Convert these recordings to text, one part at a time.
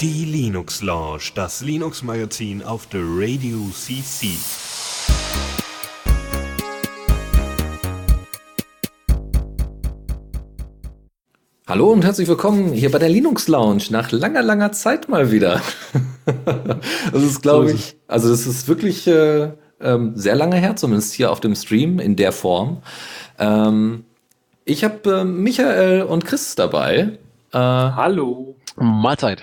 Die Linux Lounge, das Linux Magazin auf der Radio CC. Hallo und herzlich willkommen hier bei der Linux Lounge nach langer, langer Zeit mal wieder. das ist, glaube ich, also das ist wirklich äh, ähm, sehr lange her, zumindest hier auf dem Stream in der Form. Ähm, ich habe äh, Michael und Chris dabei. Äh, Hallo. Mahlzeit.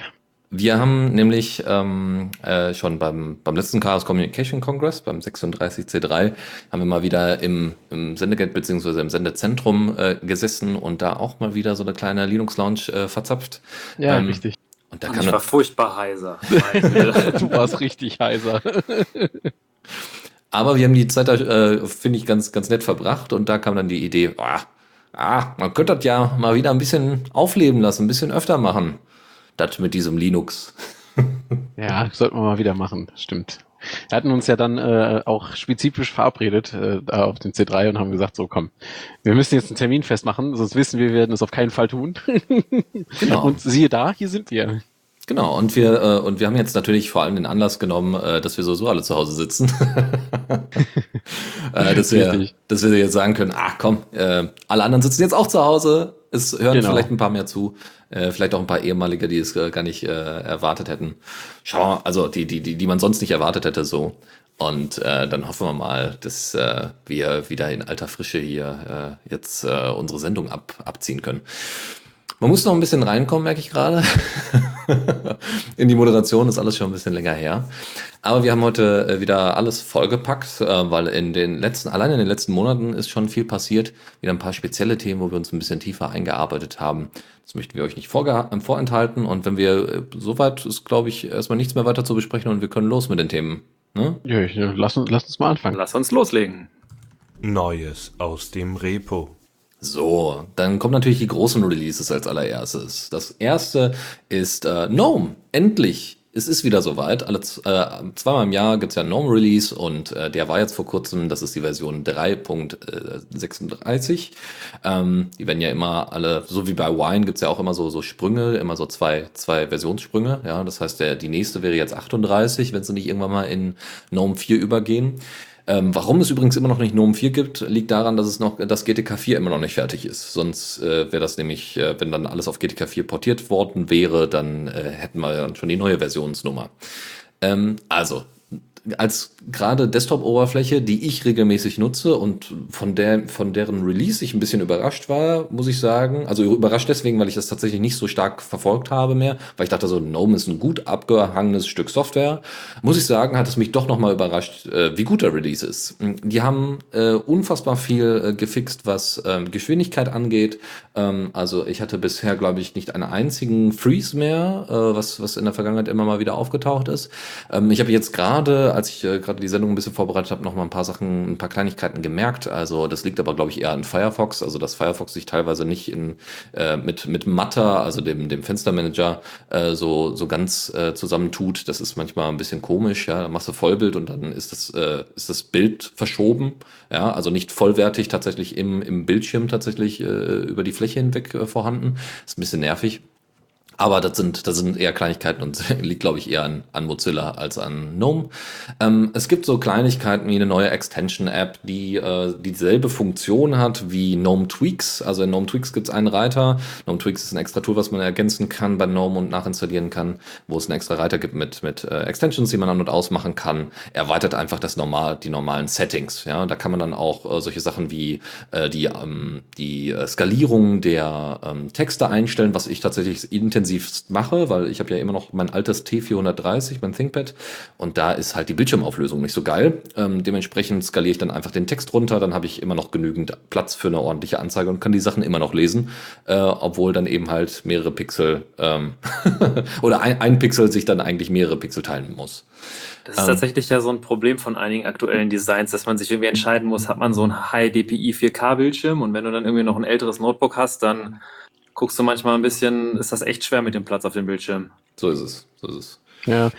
Wir haben nämlich ähm, äh, schon beim, beim letzten Chaos Communication Congress, beim 36C3, haben wir mal wieder im, im Sendegate bzw. im Sendezentrum äh, gesessen und da auch mal wieder so eine kleine Linux-Lounge äh, verzapft. Ja, ähm, richtig. Und da und ich war furchtbar heiser. du warst richtig heiser. Aber wir haben die Zeit da, äh, finde ich, ganz, ganz nett verbracht und da kam dann die Idee, ah, ah, man könnte das ja mal wieder ein bisschen aufleben lassen, ein bisschen öfter machen das mit diesem Linux. ja, sollten wir mal wieder machen, stimmt. Wir hatten uns ja dann äh, auch spezifisch verabredet äh, auf dem C3 und haben gesagt, so komm, wir müssen jetzt einen Termin festmachen, sonst wissen wir, wir werden es auf keinen Fall tun. genau. Und siehe da, hier sind wir. Genau, und wir, äh, und wir haben jetzt natürlich vor allem den Anlass genommen, äh, dass wir sowieso alle zu Hause sitzen. äh, dass, wir, dass wir jetzt sagen können, ach komm, äh, alle anderen sitzen jetzt auch zu Hause, es hören genau. vielleicht ein paar mehr zu, äh, vielleicht auch ein paar ehemalige, die es äh, gar nicht äh, erwartet hätten. Schau, also die, die, die, die man sonst nicht erwartet hätte, so. Und äh, dann hoffen wir mal, dass äh, wir wieder in alter Frische hier äh, jetzt äh, unsere Sendung ab, abziehen können. Man muss noch ein bisschen reinkommen, merke ich gerade. in die Moderation ist alles schon ein bisschen länger her. Aber wir haben heute äh, wieder alles vollgepackt, äh, weil in den letzten, allein in den letzten Monaten ist schon viel passiert. Wieder ein paar spezielle Themen, wo wir uns ein bisschen tiefer eingearbeitet haben. Das möchten wir euch nicht äh, vorenthalten. Und wenn wir soweit ist, glaube ich, erstmal nichts mehr weiter zu besprechen und wir können los mit den Themen. Ne? Ja, ja lass, uns, lass uns mal anfangen. Lass uns loslegen. Neues aus dem Repo. So, dann kommen natürlich die großen Releases als allererstes. Das erste ist äh, GNOME. Endlich. Es ist wieder soweit. Alle äh, zweimal im Jahr gibt's ja GNOME Release und äh, der war jetzt vor kurzem, das ist die Version 3.36. Ähm, die werden ja immer alle, so wie bei Wine gibt's ja auch immer so, so Sprünge, immer so zwei, zwei Versionssprünge. Ja, das heißt, der, die nächste wäre jetzt 38, wenn sie nicht irgendwann mal in GNOME 4 übergehen. Ähm, warum es übrigens immer noch nicht GNOME 4 gibt, liegt daran, dass es noch das GTK 4 immer noch nicht fertig ist. Sonst äh, wäre das nämlich, äh, wenn dann alles auf GTK 4 portiert worden wäre, dann äh, hätten wir dann schon die neue Versionsnummer. Ähm, also, als gerade Desktop-Oberfläche, die ich regelmäßig nutze und von der, von deren Release ich ein bisschen überrascht war, muss ich sagen. Also überrascht deswegen, weil ich das tatsächlich nicht so stark verfolgt habe mehr, weil ich dachte so, GNOME ist ein gut abgehangenes Stück Software. Muss ich sagen, hat es mich doch nochmal überrascht, äh, wie gut der Release ist. Die haben äh, unfassbar viel äh, gefixt, was ähm, Geschwindigkeit angeht. Ähm, also ich hatte bisher, glaube ich, nicht einen einzigen Freeze mehr, äh, was, was in der Vergangenheit immer mal wieder aufgetaucht ist. Ähm, ich habe jetzt gerade als ich äh, gerade die Sendung ein bisschen vorbereitet habe, noch mal ein paar Sachen, ein paar Kleinigkeiten gemerkt. Also das liegt aber, glaube ich, eher an Firefox. Also dass Firefox sich teilweise nicht in, äh, mit, mit Matter, also dem, dem Fenstermanager, äh, so, so ganz äh, zusammentut. Das ist manchmal ein bisschen komisch. Ja, dann machst du Vollbild und dann ist das, äh, ist das Bild verschoben. Ja, also nicht vollwertig tatsächlich im, im Bildschirm tatsächlich äh, über die Fläche hinweg äh, vorhanden. Ist ein bisschen nervig. Aber das sind, das sind eher Kleinigkeiten und liegt, glaube ich, eher an, an Mozilla als an GNOME. Ähm, es gibt so Kleinigkeiten wie eine neue Extension-App, die äh, dieselbe Funktion hat wie GNOME Tweaks. Also in GNOME Tweaks gibt es einen Reiter. GNOME Tweaks ist ein extra Tool, was man ergänzen kann bei GNOME und nachinstallieren kann, wo es einen extra Reiter gibt mit, mit äh, Extensions, die man an- und ausmachen kann. Erweitert einfach das normal, die normalen Settings. Ja, da kann man dann auch äh, solche Sachen wie äh, die, ähm, die äh, Skalierung der ähm, Texte einstellen, was ich tatsächlich intensiv intensivst mache, weil ich habe ja immer noch mein altes T430, mein ThinkPad, und da ist halt die Bildschirmauflösung nicht so geil. Ähm, dementsprechend skaliere ich dann einfach den Text runter, dann habe ich immer noch genügend Platz für eine ordentliche Anzeige und kann die Sachen immer noch lesen, äh, obwohl dann eben halt mehrere Pixel ähm oder ein, ein Pixel sich dann eigentlich mehrere Pixel teilen muss. Das ist ähm, tatsächlich ja so ein Problem von einigen aktuellen Designs, dass man sich irgendwie entscheiden muss, hat man so ein High DPI 4K Bildschirm? Und wenn du dann irgendwie noch ein älteres Notebook hast, dann guckst du manchmal ein bisschen, ist das echt schwer mit dem Platz auf dem Bildschirm. So ist es. So ist es. Ja.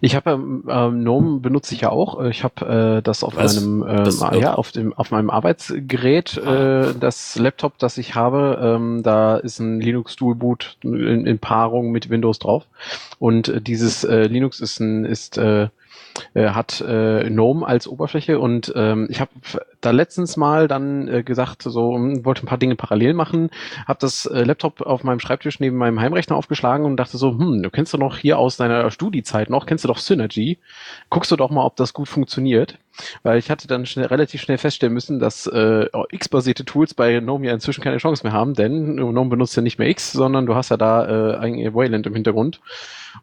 Ich habe ähm, ähm, GNOME benutze ich ja auch. Ich habe äh, das auf Was? meinem ähm, Das- ja auf dem auf meinem Arbeitsgerät Ah. äh, das Laptop, das ich habe. Ähm, da ist ein Linux Dual Boot in, in Paarung mit Windows drauf und äh, dieses äh, Linux ist ein ist äh, äh, hat äh, GNOME als Oberfläche und ähm, ich habe da letztens mal dann äh, gesagt, so hm, wollte ein paar Dinge parallel machen, habe das äh, Laptop auf meinem Schreibtisch neben meinem Heimrechner aufgeschlagen und dachte so, hm, du kennst du noch hier aus deiner Studiezeit noch, kennst du doch Synergy, guckst du doch mal, ob das gut funktioniert, weil ich hatte dann schnell, relativ schnell feststellen müssen, dass äh, X-basierte Tools bei GNOME ja inzwischen keine Chance mehr haben, denn GNOME benutzt ja nicht mehr X, sondern du hast ja da äh, eigentlich Wayland im Hintergrund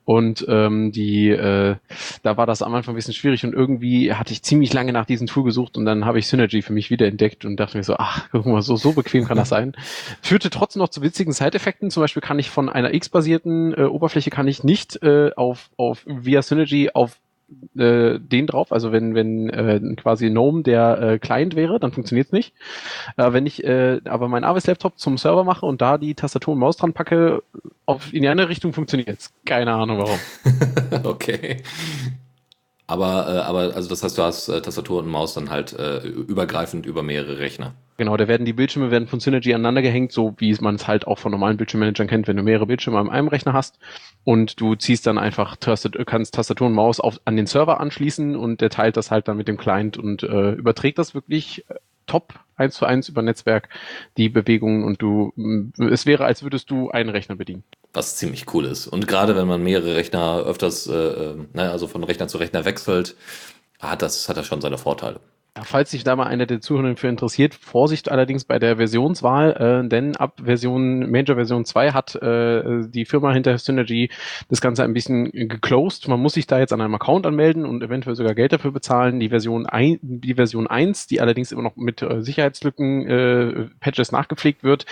und ähm, die, äh, da war das am Anfang ein bisschen schwierig und irgendwie hatte ich ziemlich lange nach diesem Tool gesucht und dann habe ich Synergy für mich wiederentdeckt und dachte mir so, ach, guck mal, so, so bequem kann das sein. Führte trotzdem noch zu witzigen Side-Effekten. Zum Beispiel kann ich von einer X-basierten äh, Oberfläche kann ich nicht äh, auf, auf via Synergy auf äh, den drauf, also wenn, wenn äh, quasi GNOME der äh, Client wäre, dann funktioniert's nicht. Äh, wenn ich äh, aber meinen Arbeitslaptop zum Server mache und da die Tastatur und Maus dran packe, auf, in die andere Richtung funktioniert's. Keine Ahnung warum. okay. Aber, äh, aber, also das heißt, du hast äh, Tastatur und Maus dann halt äh, übergreifend über mehrere Rechner. Genau, da werden die Bildschirme werden von Synergy aneinander gehängt, so wie man es halt auch von normalen Bildschirmmanagern kennt, wenn du mehrere Bildschirme an einem Rechner hast und du ziehst dann einfach Tastat kannst Tastatur und Maus auf, an den Server anschließen und der teilt das halt dann mit dem Client und äh, überträgt das wirklich äh, top eins zu eins über Netzwerk die Bewegungen und du es wäre, als würdest du einen Rechner bedienen. Was ziemlich cool ist. Und gerade wenn man mehrere Rechner öfters, äh, äh, ne, also von Rechner zu Rechner wechselt, hat das, hat das schon seine Vorteile. Ja, Falls sich da mal einer der Zuhörer für interessiert, Vorsicht allerdings bei der Versionswahl, äh, denn ab Version, Major Version 2 hat äh, die Firma hinter Synergy das Ganze ein bisschen geclosed. Man muss sich da jetzt an einem Account anmelden und eventuell sogar Geld dafür bezahlen. Die Version, ein, die Version 1, die allerdings immer noch mit äh, Sicherheitslücken äh, Patches nachgepflegt wird,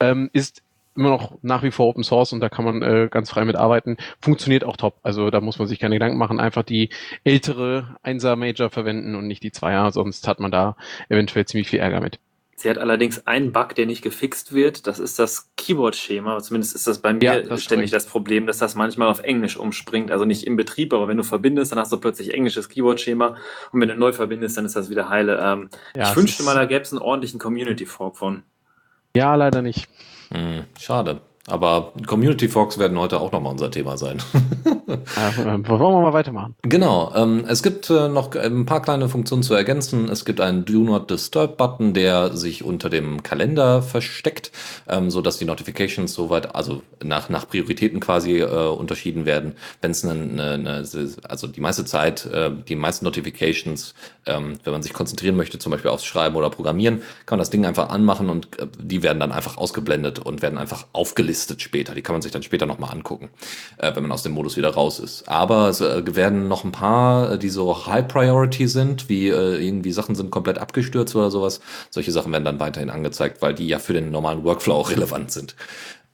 ähm, ist immer noch nach wie vor Open Source und da kann man äh, ganz frei mit arbeiten. Funktioniert auch top. Also da muss man sich keine Gedanken machen. Einfach die ältere 1er Major verwenden und nicht die 2er, sonst hat man da eventuell ziemlich viel Ärger mit. Sie hat allerdings einen Bug, der nicht gefixt wird. Das ist das Keyboard-Schema. Zumindest ist das bei mir Ja, das ständig das Problem, dass das manchmal auf Englisch umspringt. Also nicht im Betrieb, aber wenn du verbindest, dann hast du plötzlich englisches Keyboard-Schema. Und wenn du neu verbindest, dann ist das wieder heile. Ähm, Ja, ich wünschte mal, da gäbe es einen ordentlichen Community-Fork von. Ja, leider nicht. Hm, schade. Aber Community Forks werden heute auch nochmal unser Thema sein. Äh, wollen wir mal weitermachen? Genau, ähm, es gibt äh, noch ein paar kleine Funktionen zu ergänzen. Es gibt einen Do Not Disturb Button, der sich unter dem Kalender versteckt, ähm, so dass die Notifications soweit, also nach, nach Prioritäten quasi äh, unterschieden werden. Wenn es eine, eine, eine, also die meiste Zeit, äh, die meisten Notifications, ähm, wenn man sich konzentrieren möchte, zum Beispiel aufs Schreiben oder Programmieren, kann man das Ding einfach anmachen und äh, die werden dann einfach ausgeblendet und werden einfach aufgelistet später. Die kann man sich dann später nochmal angucken, äh, wenn man aus dem Modus wieder raus ist. Aber es äh, werden noch ein paar, äh, die so High Priority sind, wie äh, irgendwie Sachen sind komplett abgestürzt oder sowas. Solche Sachen werden dann weiterhin angezeigt, weil die ja für den normalen Workflow auch relevant sind.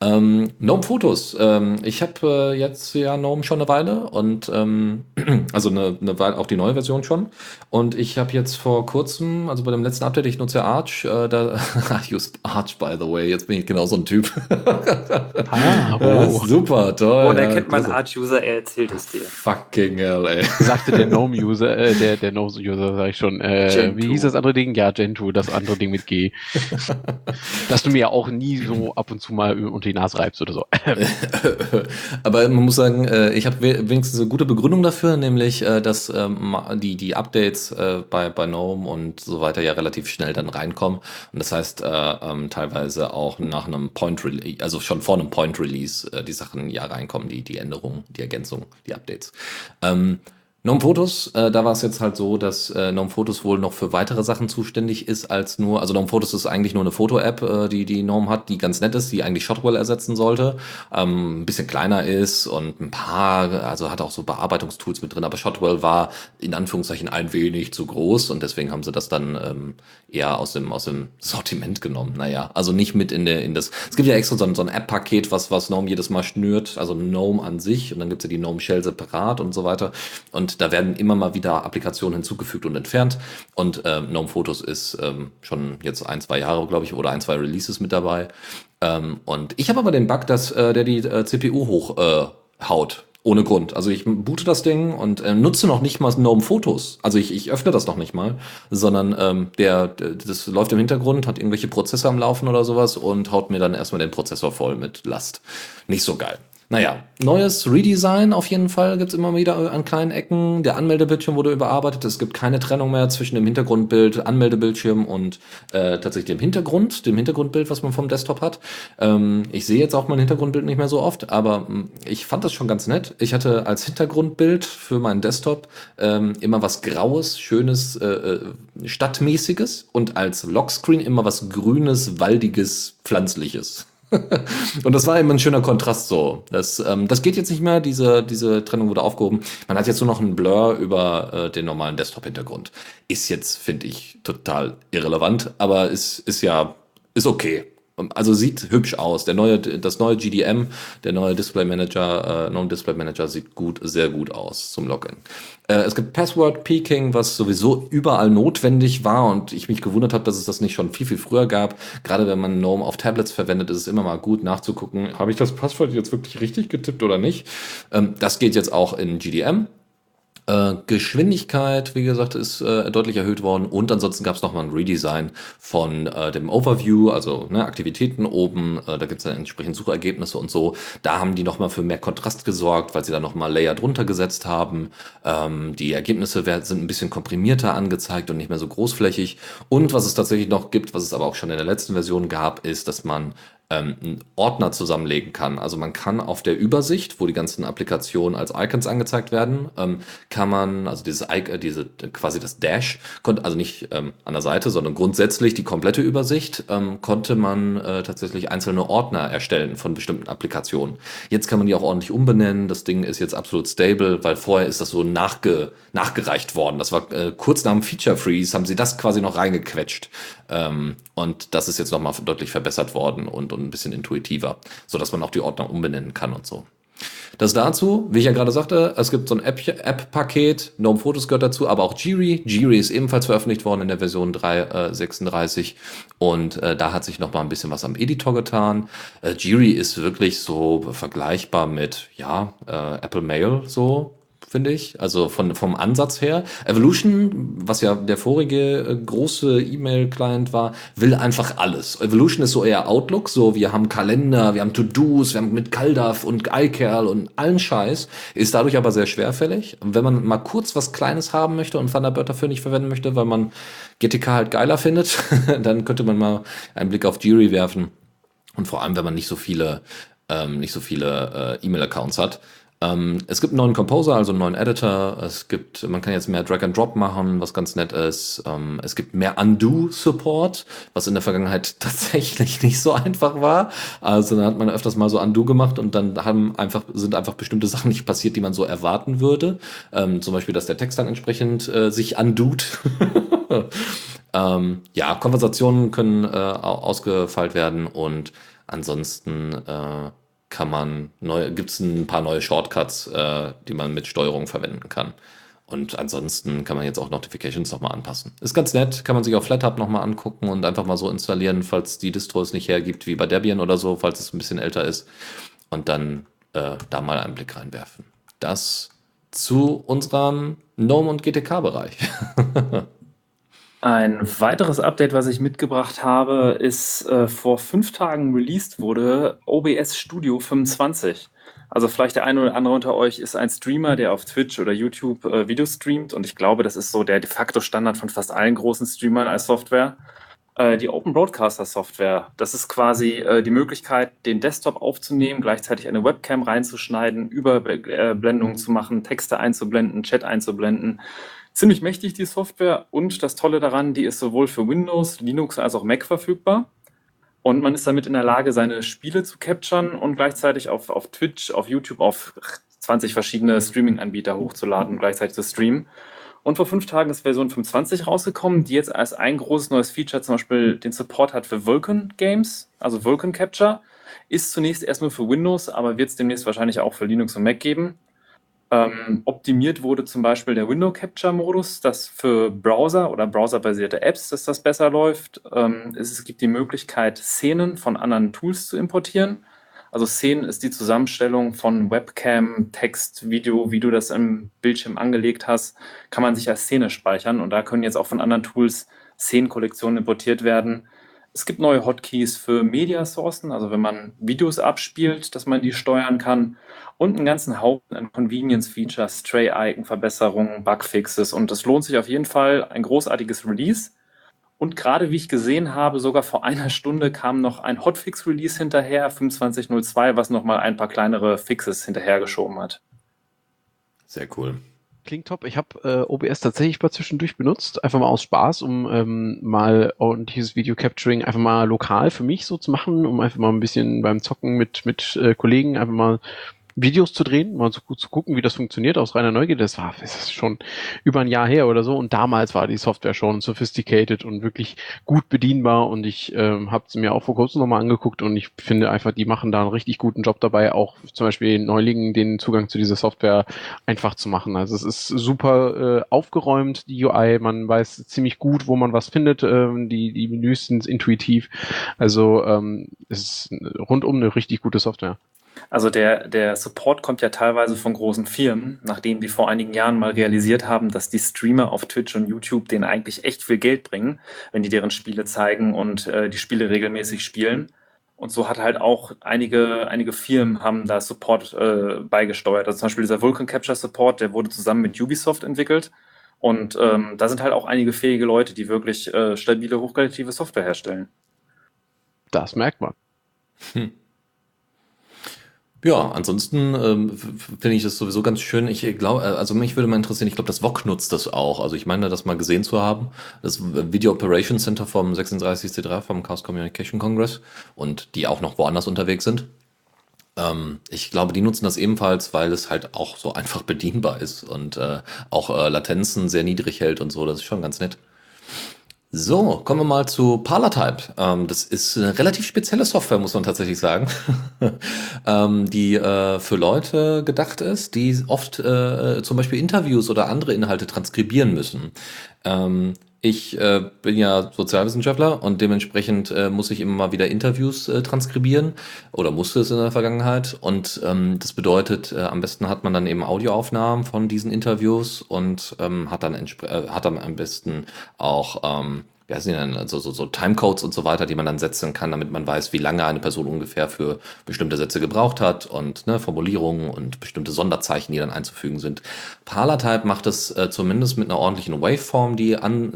Ähm, Gnome Fotos. Ähm, ich habe äh, jetzt ja Gnome schon eine Weile und ähm, also eine, eine Weile auch die neue Version schon. Und ich habe jetzt vor kurzem, also bei dem letzten Update, ich nutze ja Arch, äh, da I use Arch by the way. Jetzt bin ich genau so ein Typ. Ah, Ja, oh. super, toll. Oh, da ja, kennt man. Arch-User, er erzählt es dir. Fucking hell, ey. Sagte der GNOME-User, äh, der, der GNOME-User, sag ich schon. Äh, wie hieß das andere Ding? Ja, Gentoo, das andere Ding mit G. Dass du mir ja auch nie so ab und zu mal unter die Nase reibst oder so. Aber man muss sagen, äh, ich habe we- wenigstens eine gute Begründung dafür, nämlich, äh, dass ähm, die, die Updates äh, bei, bei GNOME und so weiter ja relativ schnell dann reinkommen. Und das heißt, äh, ähm, teilweise auch nach einem Point Release, also schon vor einem Point Release, die Sachen ja reinkommen, die, die Änderungen, die Ergänzungen, die Updates. Gnome Photos, äh, da war es jetzt halt so, dass äh, Gnome Photos wohl noch für weitere Sachen zuständig ist als nur, also Gnome Photos ist eigentlich nur eine Foto-App, äh, die die Gnome hat, die ganz nett ist, die eigentlich Shotwell ersetzen sollte, ähm, ein bisschen kleiner ist und ein paar, also hat auch so Bearbeitungstools mit drin, aber Shotwell war in Anführungszeichen ein wenig zu groß und deswegen haben sie das dann ähm, eher aus dem aus dem Sortiment genommen. Naja, also nicht mit in der in das. Es gibt ja extra so ein, so ein App-Paket, was was Gnome jedes Mal schnürt, also Gnome an sich und dann gibt's ja die Gnome Shell separat und so weiter und da werden immer mal wieder Applikationen hinzugefügt und entfernt. Und ähm, Gnome Photos ist ähm, schon jetzt ein, zwei Jahre, glaube ich, oder ein, zwei Releases mit dabei. Ähm, und ich habe aber den Bug, dass äh, der die äh, CPU hochhaut. Äh. Ohne Grund. Also ich boote das Ding und äh, nutze noch nicht mal GNOME Fotos. Also ich, ich öffne das noch nicht mal, sondern ähm, der, der, das läuft im Hintergrund, hat irgendwelche Prozesse am Laufen oder sowas und haut mir dann erstmal den Prozessor voll mit Last. Nicht so geil. Naja, neues Redesign auf jeden Fall gibt's immer wieder an kleinen Ecken. Der Anmeldebildschirm wurde überarbeitet. Es gibt keine Trennung mehr zwischen dem Hintergrundbild, Anmeldebildschirm und äh, tatsächlich dem Hintergrund, dem Hintergrundbild, was man vom Desktop hat. Ähm, ich sehe jetzt auch mein Hintergrundbild nicht mehr so oft, aber mh, hm, ich fand das schon ganz nett. Ich hatte als Hintergrundbild für meinen Desktop ähm, immer was Graues, Schönes, äh, äh Stadtmäßiges und als Lockscreen immer was Grünes, Waldiges, Pflanzliches. und das war eben ein schöner Kontrast so. Das, ähm, das geht jetzt nicht mehr, diese, diese Trennung wurde aufgehoben. Man hat jetzt nur noch einen Blur über äh, den normalen Desktop-Hintergrund. Ist jetzt, finde ich, total irrelevant, aber ist, ist ja, ist okay. Also sieht hübsch aus. Der neue, das neue GDM, der neue Display Manager, äh, Non-Display Manager sieht gut, sehr gut aus zum Login. Äh, es gibt Password Peaking, was sowieso überall notwendig war und ich mich gewundert habe, dass es das nicht schon viel, viel früher gab. Gerade wenn man GNOME auf Tablets verwendet, ist es immer mal gut nachzugucken, habe ich das Passwort jetzt wirklich richtig getippt oder nicht. Ähm, das geht jetzt auch in GDM. Äh, Geschwindigkeit, wie gesagt, ist äh, deutlich erhöht worden und ansonsten gab es nochmal ein Redesign von äh, dem Overview, also ne, Aktivitäten oben, äh, da gibt es dann entsprechend Suchergebnisse und so. Da haben die nochmal für mehr Kontrast gesorgt, weil sie da nochmal Layer drunter gesetzt haben. Ähm, die Ergebnisse sind ein bisschen komprimierter angezeigt und nicht mehr so großflächig. Und was es tatsächlich noch gibt, was es aber auch schon in der letzten Version gab, ist, dass man ähm, einen Ordner zusammenlegen kann. Also man kann auf der Übersicht, wo die ganzen Applikationen als Icons angezeigt werden, ähm, kann man, also dieses äh, diese quasi das Dash, konnte also nicht ähm, an der Seite, sondern grundsätzlich die komplette Übersicht, ähm, konnte man äh, tatsächlich einzelne Ordner erstellen von bestimmten Applikationen. Jetzt kann man die auch ordentlich umbenennen. Das Ding ist jetzt absolut stable, weil vorher ist das so nachge, nachgereicht worden. Das war äh, kurz nach dem Feature Freeze, haben sie das quasi noch reingequetscht. Ähm, und das ist jetzt nochmal deutlich verbessert worden und und ein bisschen intuitiver, so dass man auch die Ordner umbenennen kann und so. Das dazu, wie ich ja gerade sagte, es gibt so ein App-Paket, App Gnome Photos gehört dazu, aber auch Jiri. Jiri ist ebenfalls veröffentlicht worden in der Version 3.36 äh, und äh, da hat sich noch mal ein bisschen was am Editor getan. Äh, Jiri ist wirklich so vergleichbar mit, ja, äh, Apple Mail so, finde ich. Also von, vom Ansatz her. Evolution, was ja der vorige äh, große E-Mail-Client war, will einfach alles. Evolution ist so eher Outlook, so wir haben Kalender, wir haben To-Dos, wir haben mit Kaldaf und iCal und allen Scheiß, ist dadurch aber sehr schwerfällig. Und wenn man mal kurz was Kleines haben möchte und Thunderbird dafür nicht verwenden möchte, weil man GTK halt geiler findet, dann könnte man mal einen Blick auf Jiri werfen. Und vor allem, wenn man nicht so viele, ähm, nicht so viele äh, E-Mail-Accounts hat, ähm, es gibt einen neuen Composer, also einen neuen Editor. Es gibt, man kann jetzt mehr Drag and Drop machen, was ganz nett ist. Ähm, es gibt mehr Undo-Support, was in der Vergangenheit tatsächlich nicht so einfach war. Also da hat man öfters mal so Undo gemacht und dann haben einfach, sind einfach bestimmte Sachen nicht passiert, die man so erwarten würde. Ähm, zum Beispiel, dass der Text dann entsprechend äh, sich undut. ähm, ja, Konversationen können äh, ausgefeilt werden und ansonsten äh, kann man neu, gibt es ein paar neue Shortcuts, äh, die man mit Steuerung verwenden kann. Und ansonsten kann man jetzt auch Notifications nochmal anpassen. Ist ganz nett, kann man sich auf FlatHub nochmal angucken und einfach mal so installieren, falls die Distro es nicht hergibt, wie bei Debian oder so, falls es ein bisschen älter ist. Und dann äh, da mal einen Blick reinwerfen. Das zu unserem GNOME und GTK-Bereich. Ein weiteres Update, was ich mitgebracht habe, ist äh, vor fünf Tagen released wurde OBS Studio 25. Also vielleicht der eine oder andere unter euch ist ein Streamer, der auf Twitch oder YouTube äh, Videos streamt und ich glaube, das ist so der de facto Standard von fast allen großen Streamern als Software. Äh, die Open Broadcaster Software, das ist quasi äh, die Möglichkeit, den Desktop aufzunehmen, gleichzeitig eine Webcam reinzuschneiden, Überblendungen zu machen, Texte einzublenden, Chat einzublenden ziemlich mächtig, die Software. Und das Tolle daran, die ist sowohl für Windows, Linux als auch Mac verfügbar. Und man ist damit in der Lage, seine Spiele zu capturen und gleichzeitig auf, auf Twitch, auf YouTube, auf 20 verschiedene Streaming-Anbieter hochzuladen und gleichzeitig zu streamen. Und vor fünf Tagen ist Version 25 rausgekommen, die jetzt als ein großes neues Feature zum Beispiel den Support hat für Vulkan Games, also Vulkan Capture. Ist zunächst erst nur für Windows, aber wird es demnächst wahrscheinlich auch für Linux und Mac geben. Ähm, optimiert wurde zum Beispiel der Window Capture Modus, dass für Browser oder browserbasierte Apps, dass das besser läuft. Ähm, es, es, gibt die Möglichkeit, Szenen von anderen Tools zu importieren. Also Szenen ist die Zusammenstellung von Webcam, Text, Video, wie du das im Bildschirm angelegt hast, kann man sich als Szene speichern und da können jetzt auch von anderen Tools Szenenkollektionen importiert werden. Es gibt neue Hotkeys für Mediasourcen, also wenn man Videos abspielt, dass man die steuern kann und einen ganzen Haufen an Convenience-Features, Stray-Icon-Verbesserungen, Bugfixes und es lohnt sich auf jeden Fall ein großartiges Release. Und gerade wie ich gesehen habe, sogar vor einer Stunde kam noch ein Hotfix-Release hinterher, 25.02, was nochmal ein paar kleinere Fixes hinterhergeschoben hat. Sehr cool. Klingt top. Ich habe äh, OBS tatsächlich mal zwischendurch benutzt, einfach mal aus Spaß, um ähm, mal ordentliches Video Capturing einfach mal lokal für mich so zu machen, um einfach mal ein bisschen beim Zocken mit mit äh, Kollegen einfach mal Videos zu drehen, mal zu, zu gucken, wie das funktioniert aus reiner Neugier. Das war das ist schon über ein Jahr her oder so. Und damals war die Software schon sophisticated und wirklich gut bedienbar. Und ich ähm, habe sie mir auch vor kurzem nochmal angeguckt und ich finde einfach, die machen da einen richtig guten Job dabei, auch zum Beispiel Neulingen den Zugang zu dieser Software einfach zu machen. Also es ist super äh, aufgeräumt, die UI. Man weiß ziemlich gut, wo man was findet. Ähm, die, die Menüs sind intuitiv. Also ähm, es ist rundum eine richtig gute Software. Also der, der Support kommt ja teilweise von großen Firmen, nachdem die vor einigen Jahren mal realisiert haben, dass die Streamer auf Twitch und YouTube denen eigentlich echt viel Geld bringen, wenn die deren Spiele zeigen und äh, die Spiele regelmäßig spielen. Und so hat halt auch einige, einige Firmen haben da Support äh, beigesteuert. Also zum Beispiel dieser Vulcan Capture Support, der wurde zusammen mit Ubisoft entwickelt. Und ähm, da sind halt auch einige fähige Leute, die wirklich äh, stabile, hochqualitative Software herstellen. Das merkt man. Hm. Ja, ansonsten ähm, finde ich das sowieso ganz schön. Ich glaube, äh, also mich würde mal interessieren, ich glaube, das VOG nutzt das auch. Also ich meine, das mal gesehen zu haben. Das Video Operations Center vom 36C3 vom Chaos Communication Congress und die auch noch woanders unterwegs sind. Ähm, ich glaube, die nutzen das ebenfalls, weil es halt auch so einfach bedienbar ist und äh, auch äh, Latenzen sehr niedrig hält und so. Das ist schon ganz nett. So, kommen wir mal zu Parlatype. Ähm, das ist eine relativ spezielle Software, muss man tatsächlich sagen, ähm, die äh, für Leute gedacht ist, die oft äh, zum Beispiel Interviews oder andere Inhalte transkribieren müssen. Ähm, ich äh, bin ja Sozialwissenschaftler und dementsprechend äh, muss ich immer mal wieder Interviews äh, transkribieren oder musste es in der Vergangenheit. Und ähm, das bedeutet, äh, am besten hat man dann eben Audioaufnahmen von diesen Interviews und ähm, hat dann äh, hat dann am besten auch ähm, wie heißen die denn, also so, so Timecodes und so weiter, die man dann setzen kann, damit man weiß, wie lange eine Person ungefähr für bestimmte Sätze gebraucht hat und ne, Formulierungen und bestimmte Sonderzeichen, die dann einzufügen sind. Parlatype macht es äh, zumindest mit einer ordentlichen Waveform, die an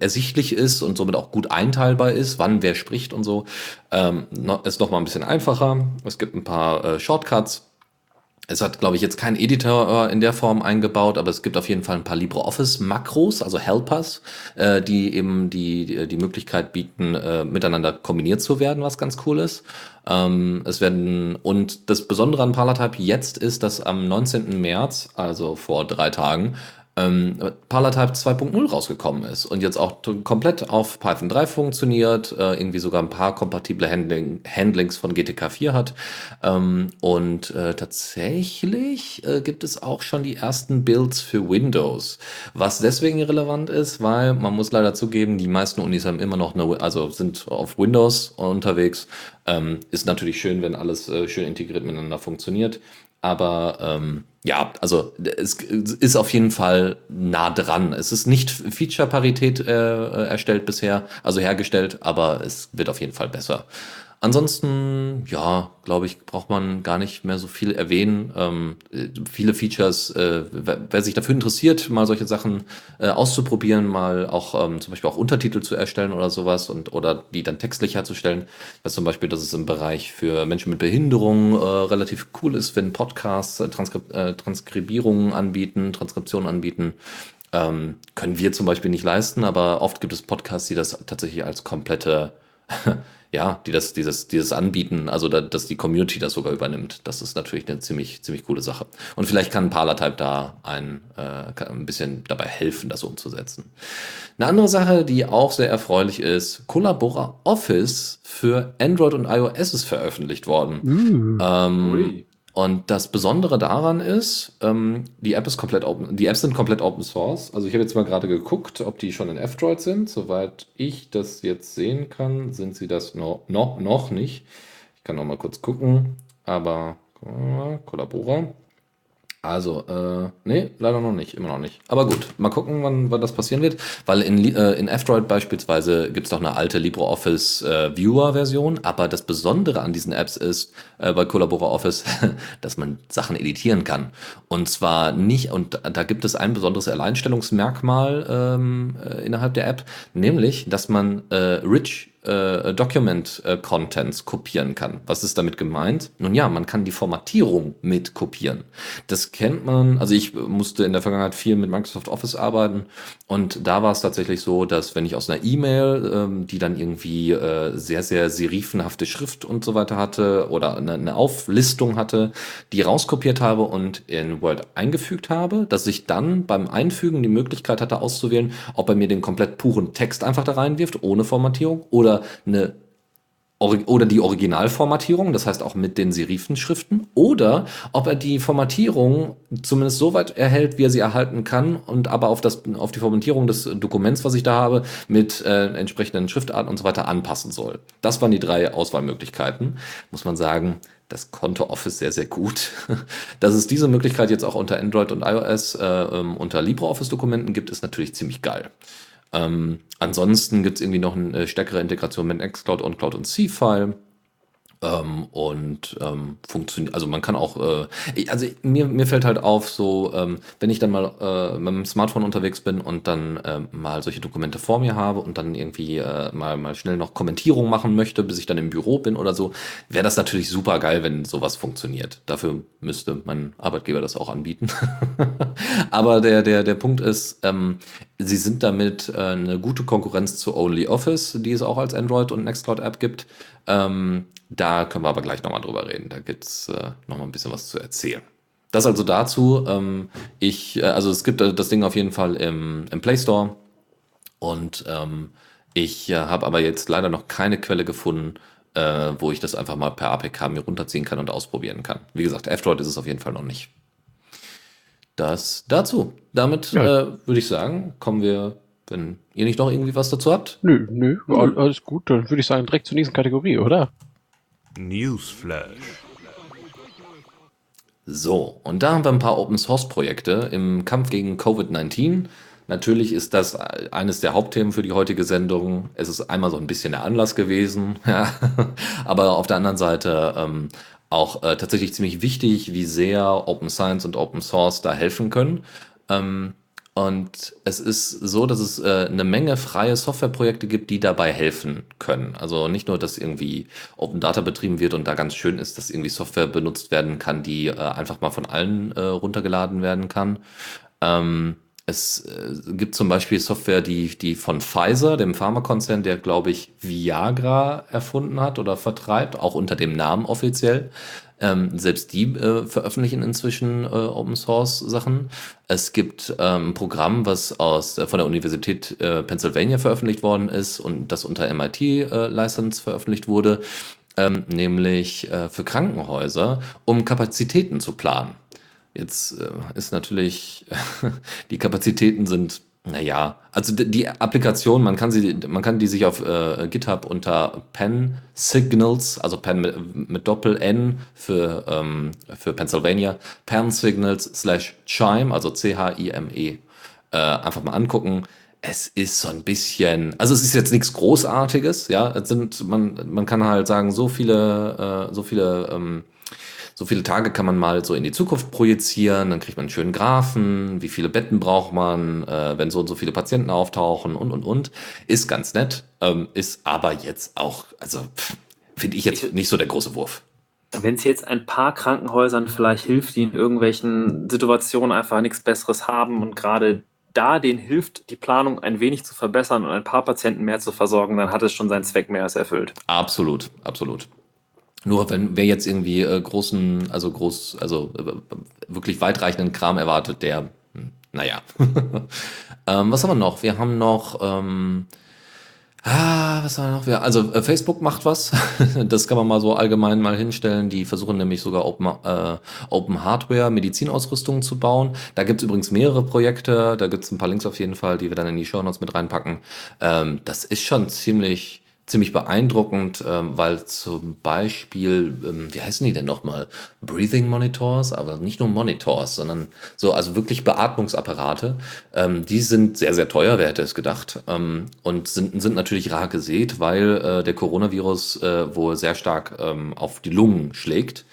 ersichtlich ist und somit auch gut einteilbar ist, wann wer spricht und so. Ähm, ist noch mal ein bisschen einfacher. Es gibt ein paar äh, Shortcuts es hat, glaube ich, jetzt kein Editor äh, in der Form eingebaut, aber es gibt auf jeden Fall ein paar LibreOffice-Makros, also Helpers, äh, die eben die, die Möglichkeit bieten, äh, miteinander kombiniert zu werden, was ganz cool ist. Ähm, es werden, und das Besondere an Parlatype jetzt ist, dass am 19. März, also vor drei Tagen, ähm, Parlatype 2.0 rausgekommen ist und jetzt auch komplett auf Python 3 funktioniert, äh, irgendwie sogar ein paar kompatible Handling, Handlings von GTK 4 hat. Ähm, und äh, tatsächlich äh, gibt es auch schon die ersten Builds für Windows, was deswegen relevant ist, weil man muss leider zugeben, die meisten Unis haben immer noch eine, also sind auf Windows unterwegs. Ähm, ist natürlich schön, wenn alles äh, schön integriert miteinander funktioniert. Aber ähm, ja, also es ist auf jeden Fall nah dran. Es ist nicht Feature-Parität äh, erstellt bisher, also hergestellt, aber es wird auf jeden Fall besser. Ansonsten, ja, glaube ich, braucht man gar nicht mehr so viel erwähnen. Ähm, viele Features, äh, wer, wer, sich dafür interessiert, mal solche Sachen äh, auszuprobieren, mal auch ähm, zum Beispiel auch Untertitel zu erstellen oder sowas und oder die dann textlich herzustellen. Weiß zum Beispiel, dass es im Bereich für Menschen mit Behinderung äh, relativ cool ist, wenn Podcasts äh, Transkrib äh, Transkribierungen anbieten, Transkriptionen anbieten. Ähm, können wir zum Beispiel nicht leisten, aber oft gibt es Podcasts, die das tatsächlich als komplette ja, die das, dieses, dieses anbieten, also da, dass die Community das sogar übernimmt. Das ist natürlich eine ziemlich, ziemlich coole Sache. Und vielleicht kann Parlatype da ein, äh, ein bisschen dabei helfen, das umzusetzen. Eine andere Sache, die auch sehr erfreulich ist, Collabora Office für Android und iOS ist veröffentlicht worden. Mm. Ähm, und das Besondere daran ist, ähm, die App ist komplett open, die Apps sind komplett Open Source. Also ich habe jetzt mal gerade geguckt, ob die schon in F-Droid sind. Soweit ich das jetzt sehen kann, sind sie das no, noch, noch nicht. Ich kann noch mal kurz gucken, aber Collabora. Also, äh, nee, leider noch nicht, immer noch nicht. Aber gut, mal gucken, wann, wann das passieren wird. Weil in, äh, in F-Droid beispielsweise gibt's doch eine alte LibreOffice äh, Viewer-Version, aber das Besondere an diesen Apps ist äh, bei Collabora Office, dass man Sachen editieren kann. Und zwar nicht, und da gibt es ein besonderes Alleinstellungsmerkmal ähm, äh, innerhalb der App, nämlich, dass man äh, Rich äh, Document äh, Contents kopieren kann. Was ist damit gemeint? Nun ja, man kann die Formatierung mit kopieren. Das kennt man, also ich musste in der Vergangenheit viel mit Microsoft Office arbeiten und da war es tatsächlich so, dass wenn ich aus einer E-Mail, ähm, die dann irgendwie äh, sehr, sehr serifenhafte Schrift und so weiter hatte oder eine, eine Auflistung hatte, die rauskopiert habe und in Word eingefügt habe, dass ich dann beim Einfügen die Möglichkeit hatte auszuwählen, ob er mir den komplett puren Text einfach da reinwirft, ohne Formatierung, oder eine oder die Originalformatierung, das heißt auch mit den Serifenschriften, oder ob er die Formatierung zumindest so weit erhält, wie er sie erhalten kann, und aber auf, das, auf die Formatierung des Dokuments, was ich da habe, mit äh, entsprechenden Schriftarten und so weiter anpassen soll. Das waren die drei Auswahlmöglichkeiten. Muss man sagen, das konnte Office sehr, sehr gut. Dass es diese Möglichkeit jetzt auch unter Android und iOS äh, ähm, unter LibreOffice-Dokumenten gibt, ist natürlich ziemlich geil. Ähm, ansonsten gibt es irgendwie noch eine stärkere Integration mit Nextcloud, OnCloud und C-File. Ähm, und ähm, funktioniert, also man kann auch, äh, also mir, mir fällt halt auf, so, ähm, wenn ich dann mal äh, mit dem Smartphone unterwegs bin und dann äh, mal solche Dokumente vor mir habe und dann irgendwie äh, mal, mal schnell noch Kommentierung machen möchte, bis ich dann im Büro bin oder so, wäre das natürlich super geil, wenn sowas funktioniert. Dafür müsste mein Arbeitgeber das auch anbieten. Aber der, der, der Punkt ist, ähm, sie sind damit äh, eine gute Konkurrenz zu OnlyOffice, die es auch als Android- und Nextcloud-App gibt. Ähm, da können wir aber gleich nochmal drüber reden. Da gibt's äh, nochmal ein bisschen was zu erzählen. Das also dazu. Ähm, ich, äh, also es gibt äh, das Ding auf jeden Fall im, im Play Store. Und ähm, ich äh, habe aber jetzt leider noch keine Quelle gefunden, äh, wo ich das einfach mal per APK mir runterziehen kann und ausprobieren kann. Wie gesagt, F-Droid ist es auf jeden Fall noch nicht. Das dazu. Damit Ja. äh, würde ich sagen, kommen wir, wenn ihr nicht noch irgendwie was dazu habt. Nö, nö, all- alles gut. Dann würde ich sagen, direkt zur nächsten Kategorie, oder? Newsflash. So, und da haben wir ein paar Open Source Projekte im Kampf gegen Covid-19. Natürlich ist das eines der Hauptthemen für die heutige Sendung. Es ist einmal so ein bisschen der Anlass gewesen, ja. aber auf der anderen Seite ähm, auch äh, tatsächlich ziemlich wichtig, wie sehr Open Science und Open Source da helfen können. Ähm, und es ist so, dass es äh, eine Menge freie Softwareprojekte gibt, die dabei helfen können. Also nicht nur, dass irgendwie Open Data betrieben wird und da ganz schön ist, dass irgendwie Software benutzt werden kann, die äh, einfach mal von allen äh, runtergeladen werden kann. Ähm, es äh, gibt zum Beispiel Software, die, die von Pfizer, dem Pharmakonzern, der, glaube ich, Viagra erfunden hat oder vertreibt, auch unter dem Namen offiziell. Ähm, selbst die äh, veröffentlichen inzwischen äh, Open Source Sachen. Es gibt ähm, ein Programm, was aus äh, von der Universität äh, Pennsylvania veröffentlicht worden ist und das unter MIT äh, License veröffentlicht wurde, ähm, nämlich für Krankenhäuser, um Kapazitäten zu planen. Jetzt äh, ist natürlich, die Kapazitäten sind, naja, also die, die Applikation, man kann sie, man kann die sich auf äh, GitHub unter Pen Signals, also Pen mit, mit Doppel N für, ähm, für Pennsylvania, Pen Signals slash Chime, also C-H-I-M-E, äh, einfach mal angucken. Es ist so ein bisschen, also es ist jetzt nichts Großartiges, ja, es sind, man, man kann halt sagen, so viele, äh, so viele, ähm, so viele Tage kann man mal so in die Zukunft projizieren, dann kriegt man einen schönen Graphen, wie viele Betten braucht man, äh, wenn so und so viele Patienten auftauchen und und und. Ist ganz nett, ähm, ist aber jetzt auch, also finde ich jetzt nicht so der große Wurf. Wenn es jetzt ein paar Krankenhäusern vielleicht hilft, die in irgendwelchen Situationen einfach nichts Besseres haben und gerade da denen hilft, die Planung ein wenig zu verbessern und ein paar Patienten mehr zu versorgen, dann hat es schon seinen Zweck mehr als erfüllt. Absolut, absolut. Nur wenn wer jetzt irgendwie äh, großen, also groß, also äh, wirklich weitreichenden Kram erwartet, der, hm, naja. ähm, was haben wir noch? Wir haben noch, ähm, ah, was haben wir noch? Wir, also äh, Facebook macht was. das kann man mal so allgemein mal hinstellen. Die versuchen nämlich sogar Open, äh, Open Hardware, Medizinausrüstungen zu bauen. Da gibt's übrigens mehrere Projekte. Da gibt's ein paar Links auf jeden Fall, die wir dann in die Show Notes mit reinpacken. Ähm, das ist schon ziemlich ziemlich beeindruckend, ähm, weil zum Beispiel, ähm, wie heißen die denn nochmal? Breathing Monitors, aber nicht nur Monitors, sondern so, also wirklich Beatmungsapparate. Ähm, die sind sehr, sehr teuer, wer hätte es gedacht. Ähm, und sind, sind natürlich rar gesät, weil äh, der Coronavirus äh, wohl sehr stark ähm, auf die Lungen schlägt.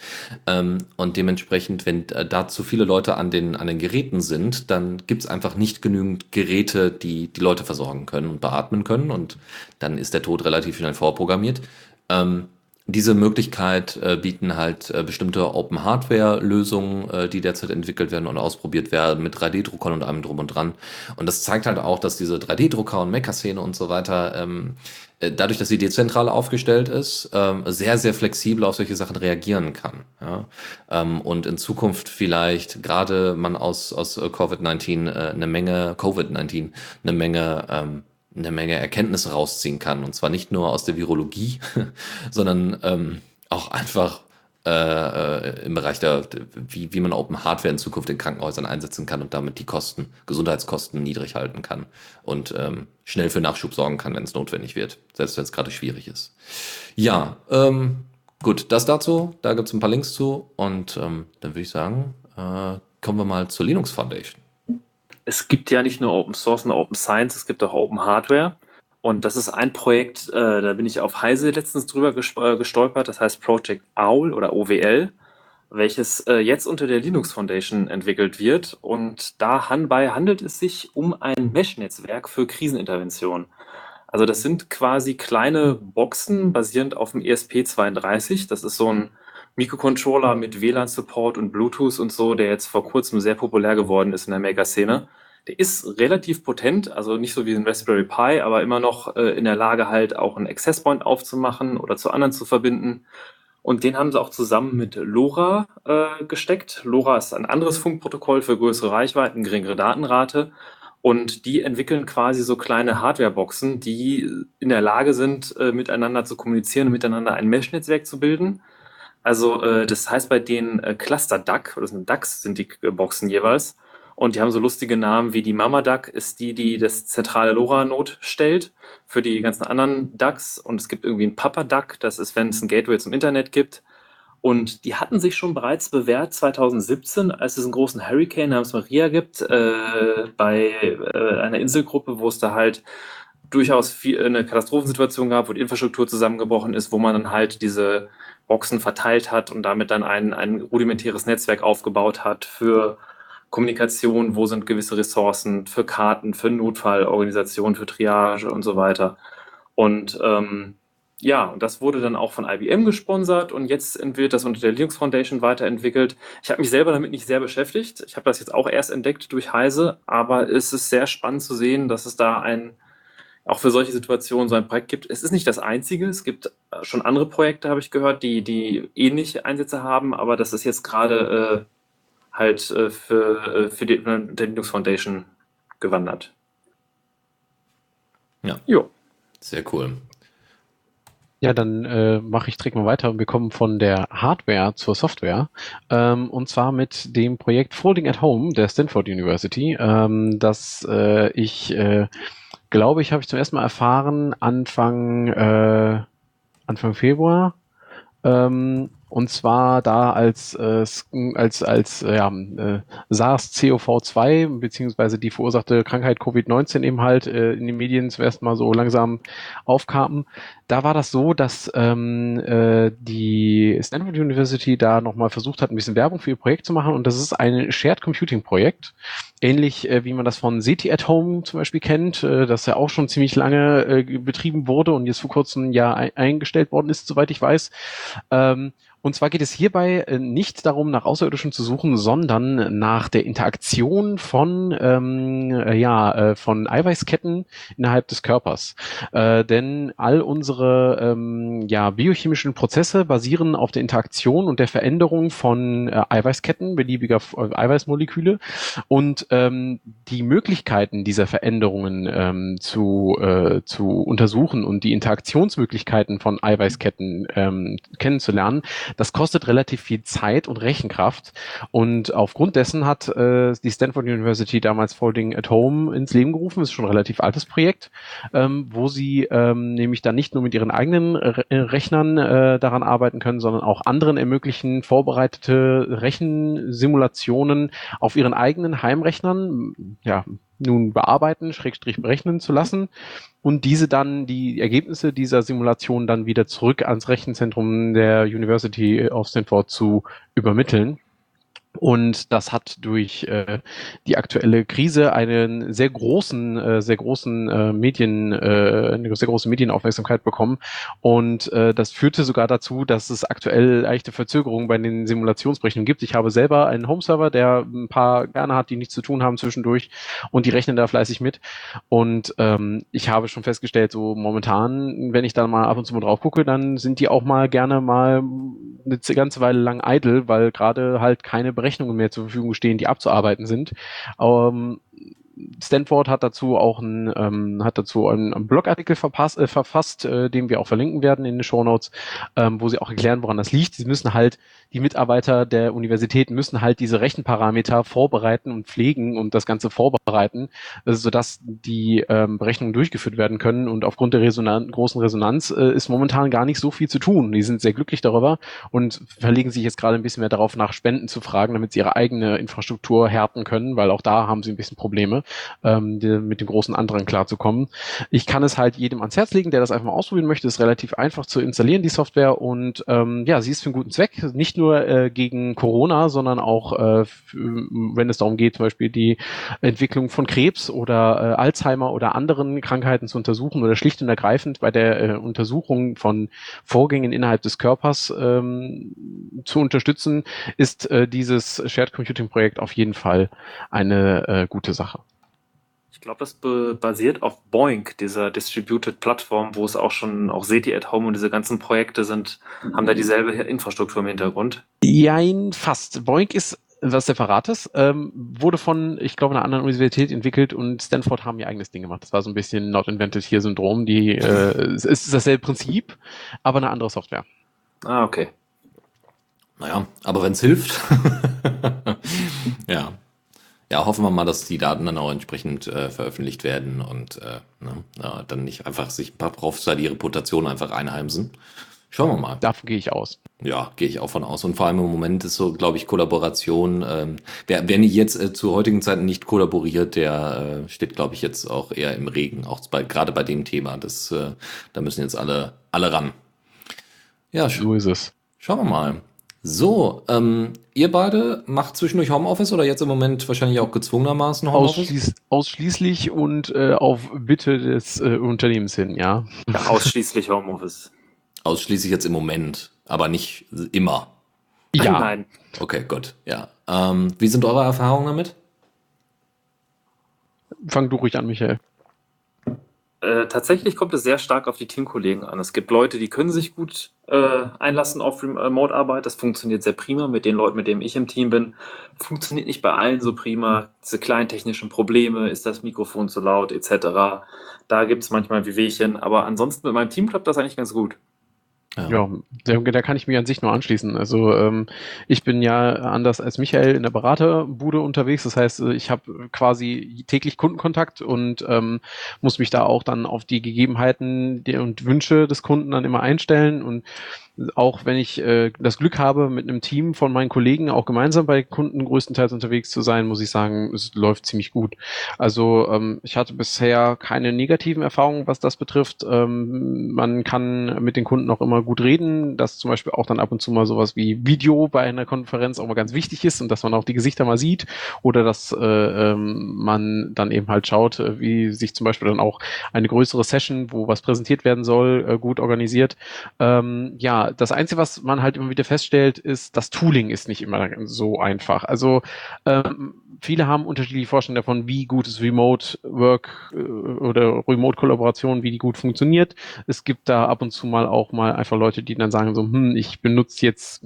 Ähm, und dementsprechend, wenn äh, da zu viele Leute an den, an den Geräten sind, dann gibt's einfach nicht genügend Geräte, die die Leute versorgen können und beatmen können. Und dann ist der Tod relativ schnell vorprogrammiert. Ähm, diese Möglichkeit äh, bieten halt äh, bestimmte Open-Hardware-Lösungen, äh, die derzeit entwickelt werden und ausprobiert werden mit 3D-Druckern und allem drum und dran. Und das zeigt halt auch, dass diese 3D-Drucker und Mecha-Szene und so weiter, ähm, äh, dadurch, dass sie dezentral aufgestellt ist, ähm, sehr, sehr flexibel auf solche Sachen reagieren kann. Ja? Ähm, und in Zukunft vielleicht gerade man aus, aus äh, Covid-19 äh, eine Menge, Covid-19 eine Menge ähm, eine Menge Erkenntnisse rausziehen kann. Und zwar nicht nur aus der Virologie, sondern ähm, auch einfach äh, äh, im Bereich der, wie, wie man Open Hardware in Zukunft in Krankenhäusern einsetzen kann und damit die Kosten, Gesundheitskosten niedrig halten kann und ähm, schnell für Nachschub sorgen kann, wenn es notwendig wird, selbst wenn es gerade schwierig ist. Ja, ähm, gut, das dazu, da gibt es ein paar Links zu und ähm, dann würde ich sagen, äh, kommen wir mal zur Linux Foundation es gibt ja nicht nur Open Source und Open Science, es gibt auch Open Hardware. Und das ist ein Projekt, äh, da bin ich auf Heise letztens drüber äh, gestolpert, das heißt Project OWL oder OWL, welches äh, jetzt unter der Linux Foundation entwickelt wird. Und dabei handelt es sich um ein Mesh-Netzwerk für Krisenintervention. Also das sind quasi kleine Boxen basierend auf dem ESP32. Das ist so ein Mikrocontroller mit WLAN-Support und Bluetooth und so, der jetzt vor kurzem sehr populär geworden ist in der Maker-Szene. Der ist relativ potent, also nicht so wie ein Raspberry Pi, aber immer noch äh, in der Lage halt auch einen Access Point aufzumachen oder zu anderen zu verbinden. Und den haben sie auch zusammen mit LoRa äh, gesteckt. LoRa ist ein anderes Funkprotokoll für größere Reichweiten, geringere Datenrate. Und die entwickeln quasi so kleine Hardwareboxen, die in der Lage sind, äh, miteinander zu kommunizieren und miteinander ein Mesh-Netzwerk zu bilden. Also äh, das heißt bei den äh, Cluster Duck, oder sind DUCs sind die äh, Boxen jeweils. Und die haben so lustige Namen wie die Mama Duck ist die, die das zentrale LoRa-Node stellt für die ganzen anderen Ducks. Und es gibt irgendwie ein Papa Duck, das ist, wenn es ein Gateway zum Internet gibt. Und die hatten sich schon bereits bewährt 2017, als es einen großen Hurricane namens Maria gibt, äh, bei äh, einer Inselgruppe, wo es da halt durchaus viel, eine Katastrophensituation gab, wo die Infrastruktur zusammengebrochen ist, wo man dann halt diese Boxen verteilt hat und damit dann ein, ein rudimentäres Netzwerk aufgebaut hat für Kommunikation, wo sind gewisse Ressourcen, für Karten, für Notfallorganisation, für Triage und so weiter. Und ähm, ja, und das wurde dann auch von IBM gesponsert und jetzt wird das unter der Linux Foundation weiterentwickelt. Ich habe mich selber damit nicht sehr beschäftigt. Ich habe das jetzt auch erst entdeckt durch Heise, aber es ist sehr spannend zu sehen, dass es da ein auch für solche Situationen so ein Projekt gibt. Es ist nicht das einzige, es gibt äh, schon andere Projekte, habe ich gehört, die, die ähnliche Einsätze haben, aber das ist jetzt gerade äh, halt äh, für, äh, für die, die Linux Foundation gewandert. Ja. Jo. Sehr cool. Ja, dann äh, mache ich direkt mal weiter und wir kommen von der Hardware zur Software ähm, und zwar mit dem Projekt Folding at Home der Stanford University, ähm, das äh, ich äh, glaube ich, habe ich zum ersten Mal erfahren Anfang, äh, Anfang Februar. Ähm, und zwar da als äh, als als äh, ja, äh, SARS-CoV-2 beziehungsweise die verursachte Krankheit Covid-19 eben halt äh, in den Medien zuerst mal so langsam aufkamen. Da war das so, dass ähm, äh, die Stanford University da nochmal versucht hat, ein bisschen Werbung für ihr Projekt zu machen und das ist ein Shared Computing Projekt, ähnlich äh, wie man das von SETI at Home zum Beispiel kennt, äh, das ja auch schon ziemlich lange äh, betrieben wurde und jetzt vor kurzem ja ein eingestellt worden ist, soweit ich weiß. Ähm, und zwar geht es hierbei äh, nicht darum, nach Außerirdischen zu suchen, sondern nach der Interaktion von, ähm, äh, ja, äh, von Eiweißketten innerhalb des Körpers. Äh, denn all unsere ähm, ja, biochemischen Prozesse basieren auf der Interaktion und der Veränderung von äh, Eiweißketten, beliebiger Eiweißmoleküle. Und ähm, die Möglichkeiten dieser Veränderungen ähm, zu, äh, zu untersuchen und die Interaktionsmöglichkeiten von Eiweißketten ähm, kennenzulernen, Das kostet relativ viel Zeit und Rechenkraft. Und aufgrund dessen hat äh, die Stanford University damals Folding at Home ins Leben gerufen. Das ist schon ein relativ altes Projekt, ähm, wo sie ähm, nämlich dann nicht nur mit ihren eigenen Re Rechnern äh, daran arbeiten können, sondern auch anderen ermöglichen, vorbereitete Rechensimulationen auf ihren eigenen Heimrechnern, ja, nun bearbeiten, schrägstrich berechnen zu lassen und diese dann, die Ergebnisse dieser Simulation dann wieder zurück ans Rechenzentrum der University of Stanford zu übermitteln. Und das hat durch äh, die aktuelle Krise einen sehr großen, äh, sehr großen äh, Medien, äh, eine sehr große Medienaufmerksamkeit bekommen. Und äh, das führte sogar dazu, dass es aktuell leichte Verzögerungen bei den Simulationsberechnungen gibt. Ich habe selber einen Homeserver, der ein paar gerne hat, die nichts zu tun haben zwischendurch und die rechnen da fleißig mit. Und ähm, ich habe schon festgestellt, so momentan, wenn ich da mal ab und zu mal drauf gucke, dann sind die auch mal gerne mal eine ganze Weile lang idle, weil gerade halt keine Berechnungen mehr zur Verfügung stehen, die abzuarbeiten sind. Ähm, Stanford hat dazu auch ein, ähm, hat dazu einen, einen Blogartikel verpasst, äh, verfasst, äh, den wir auch verlinken werden in den Show Notes, ähm, wo sie auch erklären, woran das liegt. Sie müssen halt, die Mitarbeiter der Universitäten müssen halt diese Rechenparameter vorbereiten und pflegen und das Ganze vorbereiten, äh, sodass die ähm, Berechnungen durchgeführt werden können. Und aufgrund der Resonan großen Resonanz äh, ist momentan gar nicht so viel zu tun. Die sind sehr glücklich darüber und verlegen sich jetzt gerade ein bisschen mehr darauf, nach Spenden zu fragen, damit sie ihre eigene Infrastruktur härten können, weil auch da haben sie ein bisschen Probleme ähm, die, mit dem großen Andrang klarzukommen. Ich kann es halt jedem ans Herz legen, der das einfach mal ausprobieren möchte. Ist relativ einfach zu installieren, die Software. Und ähm, ja, sie ist für einen guten Zweck. Nicht nur äh, gegen Corona, sondern auch, äh, wenn es darum geht, zum Beispiel die Entwicklung von Krebs oder äh, Alzheimer oder anderen Krankheiten zu untersuchen oder schlicht und ergreifend bei der äh, Untersuchung von Vorgängen innerhalb des Körpers ähm, zu unterstützen, ist äh, dieses Shared Computing Projekt auf jeden Fall eine äh, gute Sache. Ich glaube, das basiert auf Boink, dieser Distributed Plattform, wo es auch schon, auch SETI at Home und diese ganzen Projekte sind, haben da dieselbe Infrastruktur im Hintergrund. Jein, fast. Boink ist was Separates, ähm, wurde von, ich glaube, einer anderen Universität entwickelt und Stanford haben ihr eigenes Ding gemacht. Das war so ein bisschen Not Invented Here Syndrom. Die, äh, es ist dasselbe Prinzip, aber eine andere Software. Ah, okay. Naja, aber wenn es hilft. ja ja, hoffen wir mal, dass die Daten dann auch entsprechend äh, veröffentlicht werden und äh, ne, ja, dann nicht einfach sich ein paar Profs da die Reputation einfach einheimsen. Schauen wir mal. Davon gehe ich aus. Ja, gehe ich auch von aus. Und vor allem im Moment ist so, glaube ich, Kollaboration. Ähm, wer, wer nicht jetzt äh, zu heutigen Zeiten nicht kollaboriert, der äh, steht, glaube ich, jetzt auch eher im Regen. Auch bei, gerade bei dem Thema. Das, äh, da müssen jetzt alle, alle ran. Ja, so ist es. Schauen wir mal. So, ähm, ihr beide macht zwischendurch Homeoffice oder jetzt im Moment wahrscheinlich auch gezwungenermaßen Homeoffice? Ausschließ, ausschließlich und äh, auf Bitte des äh, Unternehmens hin, ja. ja. Ausschließlich Homeoffice. Ausschließlich jetzt im Moment, aber nicht immer. Ja. Nein. Okay, gut, ja. Ähm, wie sind eure Erfahrungen damit? Fang du ruhig an, Michael. Äh, tatsächlich kommt es sehr stark auf die Teamkollegen an. Es gibt Leute, die können sich gut äh, einlassen auf Remote-Arbeit. Das funktioniert sehr prima mit den Leuten, mit denen ich im Team bin. Funktioniert nicht bei allen so prima. Diese kleinen technischen Probleme, ist das Mikrofon zu laut etc. Da gibt es manchmal Wehwehchen. Aber ansonsten mit meinem Team klappt das eigentlich ganz gut. Ja, ja da, kann ich mich an sich nur anschließen. Also ähm, ich bin ja anders als Michael in der Beraterbude unterwegs. Das heißt, ich habe quasi täglich Kundenkontakt und ähm, muss mich da auch dann auf die Gegebenheiten und Wünsche des Kunden dann immer einstellen. Und auch wenn ich äh, das Glück habe, mit einem Team von meinen Kollegen auch gemeinsam bei Kunden größtenteils unterwegs zu sein, muss ich sagen, es läuft ziemlich gut. Also ähm, ich hatte bisher keine negativen Erfahrungen, was das betrifft. Ähm, man kann mit den Kunden auch immer gut reden, dass zum Beispiel auch dann ab und zu mal sowas wie Video bei einer Konferenz auch mal ganz wichtig ist und dass man auch die Gesichter mal sieht oder dass äh, ähm, man dann eben halt schaut, äh, wie sich zum Beispiel dann auch eine größere Session, wo was präsentiert werden soll, äh, gut organisiert. Ähm, ja, das Einzige, was man halt immer wieder feststellt, ist, das Tooling ist nicht immer so einfach. Also ähm, viele haben unterschiedliche Vorstellungen davon, wie gut ist Remote Work äh, oder Remote Kollaboration, wie die gut funktioniert. Es gibt da ab und zu mal auch mal einfach Leute, die dann sagen so, hm, ich benutze jetzt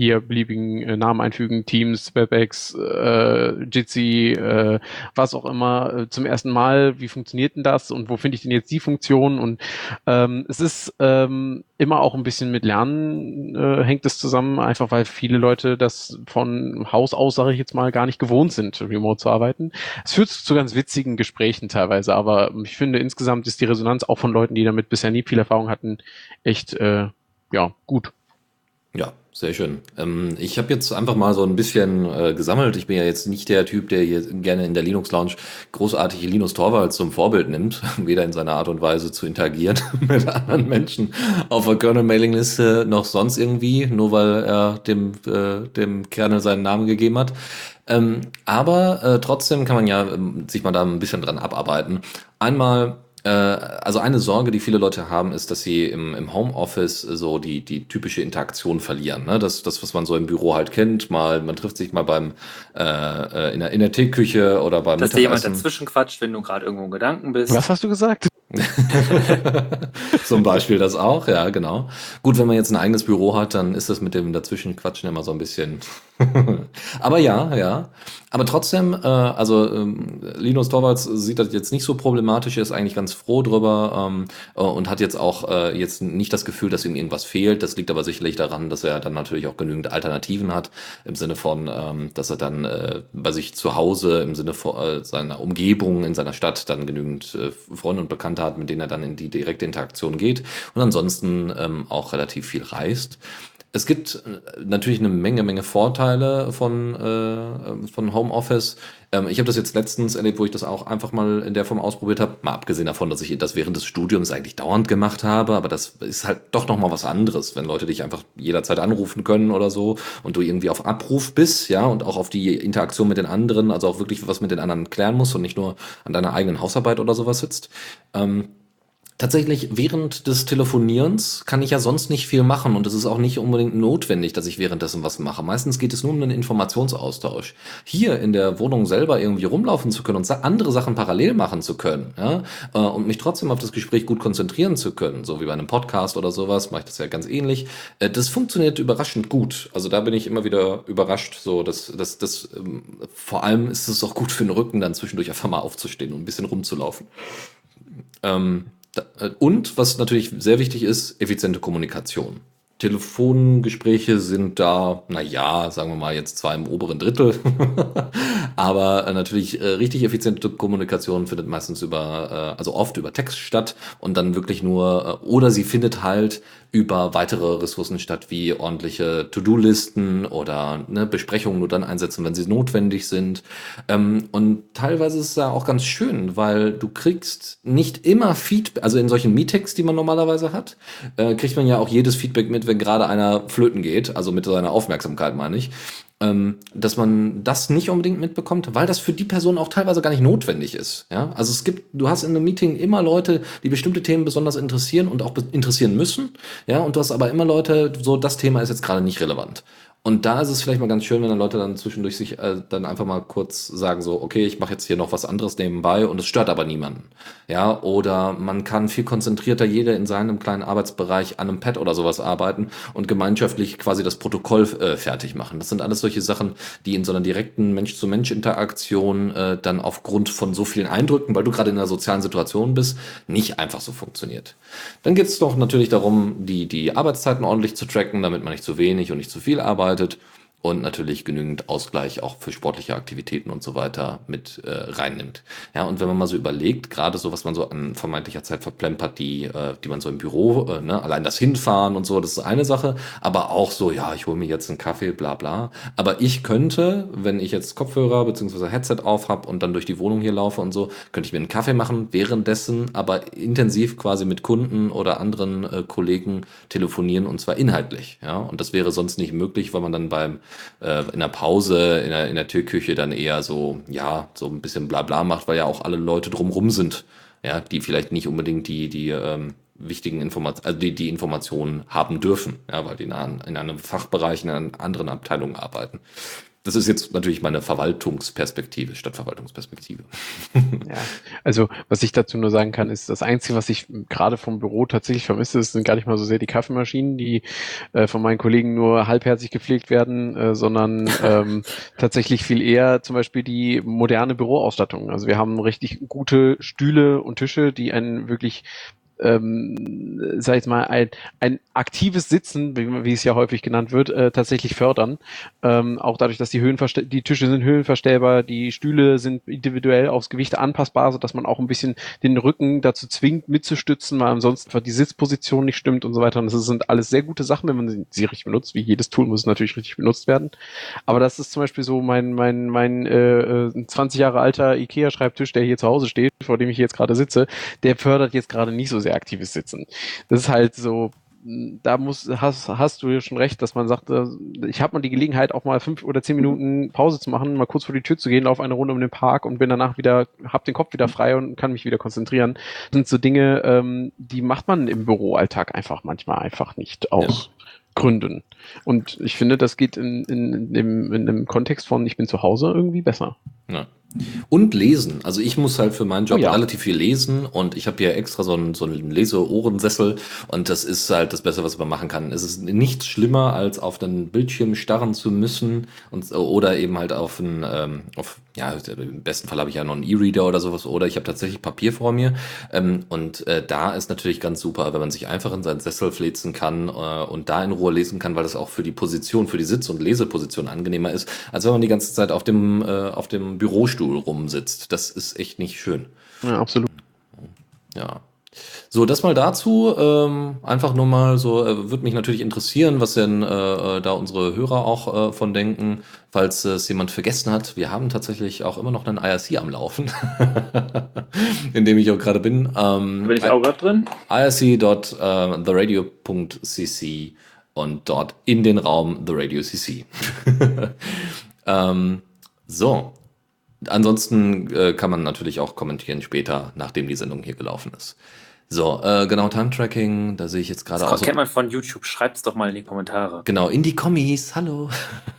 hier beliebigen äh, Namen einfügen, Teams, WebEx, äh, Jitsi, äh, was auch immer, äh, zum ersten Mal, wie funktioniert denn das und wo finde ich denn jetzt die Funktion? Und ähm, es ist ähm, immer auch ein bisschen mit Lernen äh, hängt es zusammen, einfach weil viele Leute das von Haus aus, sage ich jetzt mal, gar nicht gewohnt sind, remote zu arbeiten. Es führt zu ganz witzigen Gesprächen teilweise, aber ich finde insgesamt ist die Resonanz auch von Leuten, die damit bisher nie viel Erfahrung hatten, echt äh, ja gut. Ja, sehr schön. Ähm, ich habe jetzt einfach mal so ein bisschen äh, gesammelt. Ich bin ja jetzt nicht der Typ, der hier gerne in der Linux Lounge großartige Linus Torvalds zum Vorbild nimmt, weder in seiner Art und Weise zu interagieren mit anderen Menschen auf der Kernel-Mailing-Liste noch sonst irgendwie, nur weil er dem, äh, dem Kernel seinen Namen gegeben hat. Ähm, aber äh, trotzdem kann man ja ähm, sich mal da ein bisschen dran abarbeiten. Einmal also eine Sorge, die viele Leute haben, ist, dass sie im, im Homeoffice so die, die typische Interaktion verlieren. Ne? Das, das, was man so im Büro halt kennt, mal, man trifft sich mal beim äh, äh in, der, in der Teeküche oder beim Dass dir jemand dazwischen quatscht, wenn du gerade irgendwo in Gedanken bist. Was hast du gesagt? Zum Beispiel das auch, ja, genau. Gut, wenn man jetzt ein eigenes Büro hat, dann ist das mit dem Dazwischenquatschen immer so ein bisschen. Aber ja, ja. Aber trotzdem, äh, also ähm, Linus Torvalds sieht das jetzt nicht so problematisch, er ist eigentlich ganz froh drüber ähm, äh, und hat jetzt auch äh, jetzt nicht das Gefühl, dass ihm irgendwas fehlt. Das liegt aber sicherlich daran, dass er dann natürlich auch genügend Alternativen hat, im Sinne von, ähm, dass er dann äh, bei sich zu Hause, im Sinne von äh, seiner Umgebung, in seiner Stadt dann genügend äh, Freunde und Bekannte hat, mit denen er dann in die direkte Interaktion geht und ansonsten ähm, auch relativ viel reist. Es gibt äh, natürlich eine Menge, Menge Vorteile von, äh, von Homeoffice. Ähm, ich habe das jetzt letztens erlebt, wo ich das auch einfach mal in der Form ausprobiert habe. Mal abgesehen davon, dass ich das während des Studiums eigentlich dauernd gemacht habe, aber das ist halt doch nochmal was anderes, wenn Leute dich einfach jederzeit anrufen können oder so und du irgendwie auf Abruf bist, ja, und auch auf die Interaktion mit den anderen, also auch wirklich was mit den anderen klären musst und nicht nur an deiner eigenen Hausarbeit oder sowas sitzt. Ähm, Tatsächlich, während des Telefonierens kann ich ja sonst nicht viel machen und es ist auch nicht unbedingt notwendig, dass ich währenddessen was mache. Meistens geht es nur um einen Informationsaustausch. Hier in der Wohnung selber irgendwie rumlaufen zu können und andere Sachen parallel machen zu können, ja, äh, und mich trotzdem auf das Gespräch gut konzentrieren zu können, so wie bei einem Podcast oder sowas, mache ich das ja ganz ähnlich. Äh, das funktioniert überraschend gut. Also da bin ich immer wieder überrascht, so, dass, dass, dass ähm, vor allem ist es auch gut für den Rücken, dann zwischendurch einfach mal aufzustehen und ein bisschen rumzulaufen. Ähm, äh, und was natürlich sehr wichtig ist, effiziente Kommunikation. Telefongespräche sind da, na ja, sagen wir mal jetzt zwar im oberen Drittel, aber äh, natürlich äh, richtig effiziente Kommunikation findet meistens über, äh, also oft über Text statt und dann wirklich nur, äh, oder sie findet halt über weitere Ressourcen statt, wie ordentliche To-Do-Listen oder ne, Besprechungen nur dann einsetzen, wenn sie notwendig sind. Ähm, und teilweise ist es ja auch ganz schön, weil du kriegst nicht immer Feedback, also in solchen Meetings, die man normalerweise hat, äh, kriegt man ja auch jedes Feedback mit, wenn gerade einer flöten geht, also mit seiner Aufmerksamkeit meine ich dass man das nicht unbedingt mitbekommt, weil das für die Person auch teilweise gar nicht notwendig ist. Ja? Also es gibt, du hast in einem Meeting immer Leute, die bestimmte Themen besonders interessieren und auch interessieren müssen. Ja, und du hast aber immer Leute, so das Thema ist jetzt gerade nicht relevant. Und da ist es vielleicht mal ganz schön, wenn dann Leute dann zwischendurch sich äh, dann einfach mal kurz sagen so, okay, ich mache jetzt hier noch was anderes nebenbei und es stört aber niemanden. Ja, oder man kann viel konzentrierter jeder in seinem kleinen Arbeitsbereich an einem Pad oder sowas arbeiten und gemeinschaftlich quasi das Protokoll äh, fertig machen. Das sind alles solche Sachen, die in so einer direkten Mensch-zu-Mensch-Interaktion äh, dann aufgrund von so vielen Eindrücken, weil du gerade in einer sozialen Situation bist, nicht einfach so funktioniert. Dann geht es doch natürlich darum, die, die Arbeitszeiten ordentlich zu tracken, damit man nicht zu wenig und nicht zu viel arbeitet arbeitet und natürlich genügend Ausgleich auch für sportliche Aktivitäten und so weiter mit äh, reinnimmt. Ja, und wenn man mal so überlegt, gerade so, was man so an vermeintlicher Zeit verplempert, die, äh, die man so im Büro, äh, ne, allein das Hinfahren und so, das ist eine Sache, aber auch so, ja, ich hole mir jetzt einen Kaffee, bla bla. Aber ich könnte, wenn ich jetzt Kopfhörer bzw. Headset auf habe und dann durch die Wohnung hier laufe und so, könnte ich mir einen Kaffee machen, währenddessen aber intensiv quasi mit Kunden oder anderen äh, Kollegen telefonieren und zwar inhaltlich. Ja, und das wäre sonst nicht möglich, weil man dann beim äh, in der Pause, in der, in der Türküche dann eher so, ja, so ein bisschen Blabla macht, weil ja auch alle Leute drumrum sind, ja, die vielleicht nicht unbedingt die, die ähm, wichtigen Informationen, also die, die Informationen haben dürfen, ja, weil die in, in einem Fachbereich, in einer anderen Abteilung arbeiten. Das ist jetzt natürlich meine Verwaltungsperspektive, Stadtverwaltungsperspektive. Ja, also was ich dazu nur sagen kann, ist, das Einzige, was ich gerade vom Büro tatsächlich vermisse, sind gar nicht mal so sehr die Kaffeemaschinen, die äh, von meinen Kollegen nur halbherzig gepflegt werden, äh, sondern ähm, tatsächlich viel eher zum Beispiel die moderne Büroausstattung. Also wir haben richtig gute Stühle und Tische, die einen wirklich ähm, sag ich mal, ein, ein aktives Sitzen, wie, wie es ja häufig genannt wird, äh, tatsächlich fördern. Ähm, auch dadurch, dass die Höhenverste die Tische sind höhenverstellbar, die Stühle sind individuell aufs Gewicht anpassbar, so dass man auch ein bisschen den Rücken dazu zwingt, mitzustützen, weil ansonsten die Sitzposition nicht stimmt und so weiter. Und das sind alles sehr gute Sachen, wenn man sie, sie richtig benutzt. Wie jedes Tool muss es natürlich richtig benutzt werden. Aber das ist zum Beispiel so mein, mein, mein äh, 20 äh, Jahre alter IKEA-Schreibtisch, der hier zu Hause steht, vor dem ich jetzt gerade sitze, der fördert jetzt gerade nicht so sehr aktives Sitzen. Das ist halt so, da muss, hast, hast du schon recht, dass man sagt, ich habe mal die Gelegenheit, auch mal fünf oder zehn Minuten Pause zu machen, mal kurz vor die Tür zu gehen, auf eine Runde um den Park und bin danach wieder, hab den Kopf wieder frei und kann mich wieder konzentrieren. Das sind so Dinge, ähm, die macht man im Büroalltag einfach manchmal einfach nicht aus. Ja. Gründen. Und ich finde, das geht in, in, in, dem, in dem Kontext von ich bin zu Hause irgendwie besser. Ja. Und lesen. Also ich muss halt für meinen Job oh ja. relativ viel lesen und ich habe hier extra so einen, so einen Leseohrensessel und das ist halt das Beste, was man machen kann. Es ist nichts schlimmer, als auf den Bildschirm starren zu müssen und, oder eben halt auf einen, ähm, auf, ja, im besten Fall habe ich ja noch einen E-Reader oder sowas oder ich habe tatsächlich Papier vor mir ähm, und äh, da ist natürlich ganz super, wenn man sich einfach in seinen Sessel flezen kann äh, und da in Ruhe lesen kann, weil das auch für die Position, für die Sitz- und Leseposition angenehmer ist, als wenn man die ganze Zeit auf dem, äh, auf dem Bürostuhl rumsitzt. Das ist echt nicht schön. Ja, absolut. Ja. So, das mal dazu. Ähm, einfach nur mal so, äh, würde mich natürlich interessieren, was denn äh, äh, da unsere Hörer auch äh, von denken, falls es jemand vergessen hat. Wir haben tatsächlich auch immer noch einen IRC am Laufen, in dem ich auch gerade bin. Ähm, bin ich auch gerade drin? irc.theradio.cc und dort in den Raum The Radio CC. ähm, so, Ansonsten äh, kann man natürlich auch kommentieren später, nachdem die Sendung hier gelaufen ist. So, äh, genau, Time-Tracking, da sehe ich jetzt gerade auch. Das kennt man von YouTube, schreibt's doch mal in die Kommentare. Genau, in die Kommis, hallo.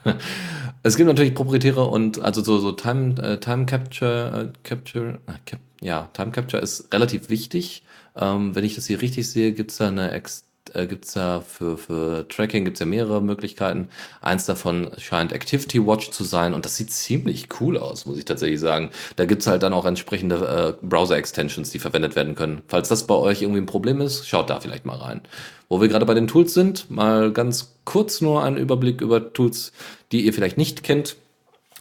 es gibt natürlich proprietäre und also so, so Time, äh, Time Capture, äh, Capture, äh, Cap, ja, Time Capture ist relativ wichtig. Ähm, wenn ich das hier richtig sehe, gibt's da eine ex äh, gibt es ja für, für Tracking gibt's ja mehrere Möglichkeiten. Eins davon scheint Activity Watch zu sein und das sieht ziemlich cool aus, muss ich tatsächlich sagen. Da gibt's halt dann auch entsprechende äh, Browser-Extensions, die verwendet werden können. Falls das bei euch irgendwie ein Problem ist, schaut da vielleicht mal rein. Wo wir gerade bei den Tools sind, mal ganz kurz nur einen Überblick über Tools, die ihr vielleicht nicht kennt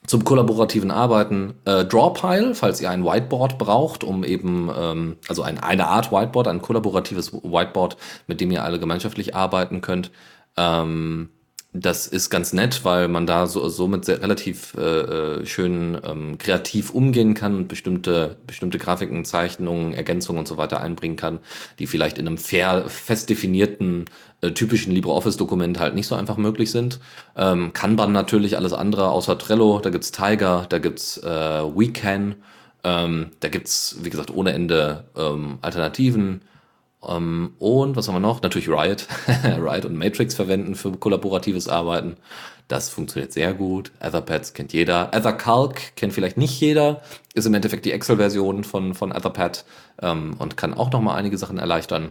zum kollaborativen Arbeiten äh, Drawpile, falls ihr ein Whiteboard braucht, um eben, ähm, also ein, eine Art Whiteboard, ein kollaboratives Whiteboard, mit dem ihr alle gemeinschaftlich arbeiten könnt. Ähm, das ist ganz nett, weil man da so, somit sehr relativ äh, äh, schön ähm, kreativ umgehen kann und bestimmte, bestimmte Grafiken, Zeichnungen, Ergänzungen und so weiter einbringen kann, die vielleicht in einem fair, fest definierten, äh, typischen LibreOffice-Dokument halt nicht so einfach möglich sind. Ähm, Kanban natürlich, alles andere außer Trello, da gibt's Tiger, da gibt's äh, WeCan, ähm, da gibt's wie gesagt, ohne Ende ähm, Alternativen. Ähm, und was haben wir noch? Natürlich Riot. Riot und Matrix verwenden für kollaboratives Arbeiten. Das funktioniert sehr gut. Etherpads kennt jeder. Ethercalc kennt vielleicht nicht jeder. Ist im Endeffekt die Excel-Version von, von Etherpad ähm, und kann auch noch mal einige Sachen erleichtern.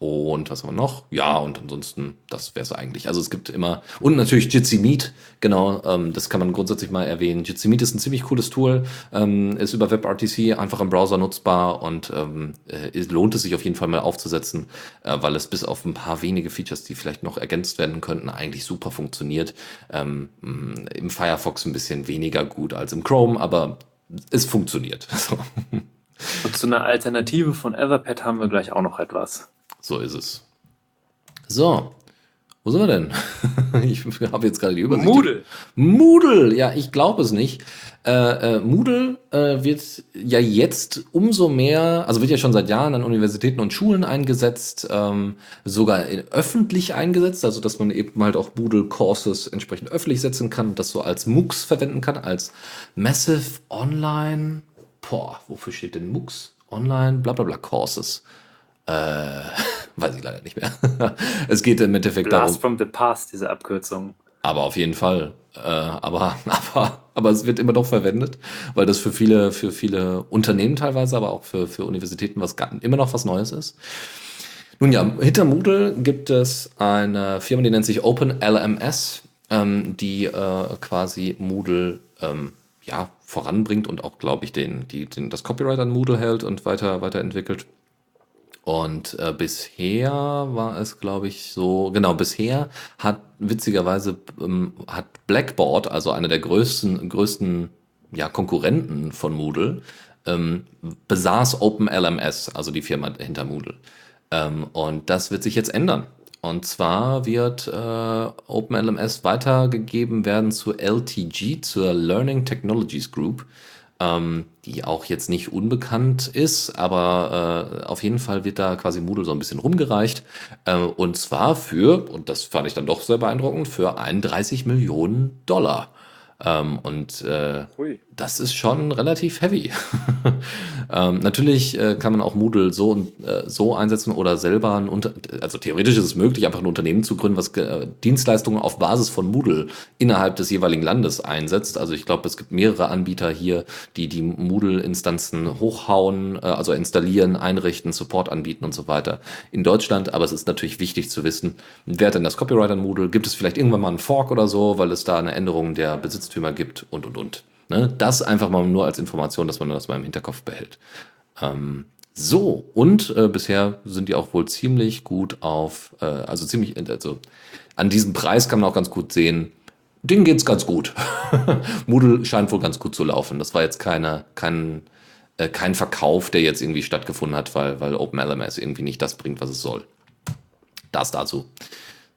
Und was haben wir noch? Ja, und ansonsten, das wäre es eigentlich. Also es gibt immer, und natürlich Jitsi Meet, genau, ähm, das kann man grundsätzlich mal erwähnen. Jitsi Meet ist ein ziemlich cooles Tool, ähm, ist über WebRTC einfach im Browser nutzbar und ähm, äh, lohnt es sich auf jeden Fall mal aufzusetzen, äh, weil es bis auf ein paar wenige Features, die vielleicht noch ergänzt werden könnten, eigentlich super funktioniert. Ähm, Im Firefox ein bisschen weniger gut als im Chrome, aber es funktioniert. Und zu einer Alternative von Etherpad haben wir gleich auch noch etwas. So ist es. So, wo sind wir denn? ich habe jetzt gerade die Übersicht. Moodle. Moodle, ja, ich glaube es nicht. Äh, äh, Moodle äh, wird ja jetzt umso mehr, also wird ja schon seit Jahren an Universitäten und Schulen eingesetzt, ähm, sogar öffentlich eingesetzt, also dass man eben halt auch Moodle Courses entsprechend öffentlich setzen kann und das so als MOOCs verwenden kann, als Massive Online, boah, wofür steht denn MOOCs? Online, bla bla bla Courses. Äh, weiß ich leider nicht mehr. es geht im Endeffekt Blast darum. from the past, diese Abkürzung. Aber auf jeden Fall. Äh, aber, aber, aber es wird immer noch verwendet, weil das für viele, für viele Unternehmen teilweise, aber auch für, für Universitäten was immer noch was Neues ist. Nun ja, hinter Moodle gibt es eine Firma, die nennt sich OpenLMS, ähm, die äh, quasi Moodle ähm, ja, voranbringt und auch, glaube ich, den, die, den, das Copyright an Moodle hält und weiter, weiterentwickelt. Und äh, bisher war es, glaube ich, so, genau, bisher hat witzigerweise ähm, hat Blackboard, also einer der größten, größten ja, Konkurrenten von Moodle, ähm, besaß OpenLMS, also die Firma hinter Moodle. Ähm, und das wird sich jetzt ändern. Und zwar wird äh, OpenLMS weitergegeben werden zur LTG, zur Learning Technologies Group ähm, die auch jetzt nicht unbekannt ist, aber äh, auf jeden Fall wird da quasi Moodle so ein bisschen rumgereicht. Äh, und zwar für, und das fand ich dann doch sehr beeindruckend, für 31 Millionen Dollar. Ähm, und äh, das ist schon relativ heavy. ähm, natürlich äh, kann man auch Moodle so und äh, so einsetzen oder selber ein Unter also theoretisch ist es möglich, einfach ein Unternehmen zu gründen, was äh, Dienstleistungen auf Basis von Moodle innerhalb des jeweiligen Landes einsetzt. Also ich glaube, es gibt mehrere Anbieter hier, die die Moodle-Instanzen hochhauen, äh, also installieren, einrichten, Support anbieten und so weiter in Deutschland. Aber es ist natürlich wichtig zu wissen, wer hat denn das Copyright an Moodle? Gibt es vielleicht irgendwann mal einen Fork oder so, weil es da eine Änderung der Besitz Besitztümer gibt und, und, und. Ne? Das einfach mal nur als Information, dass man das mal im Hinterkopf behält. Ähm, so, und äh, bisher sind die auch wohl ziemlich gut auf, äh, also ziemlich, also an diesem Preis kann man auch ganz gut sehen, denen geht's ganz gut. Moodle scheint wohl ganz gut zu laufen. Das war jetzt keine, kein, äh, kein Verkauf, der jetzt irgendwie stattgefunden hat, weil, weil OpenLMS irgendwie nicht das bringt, was es soll. Das dazu.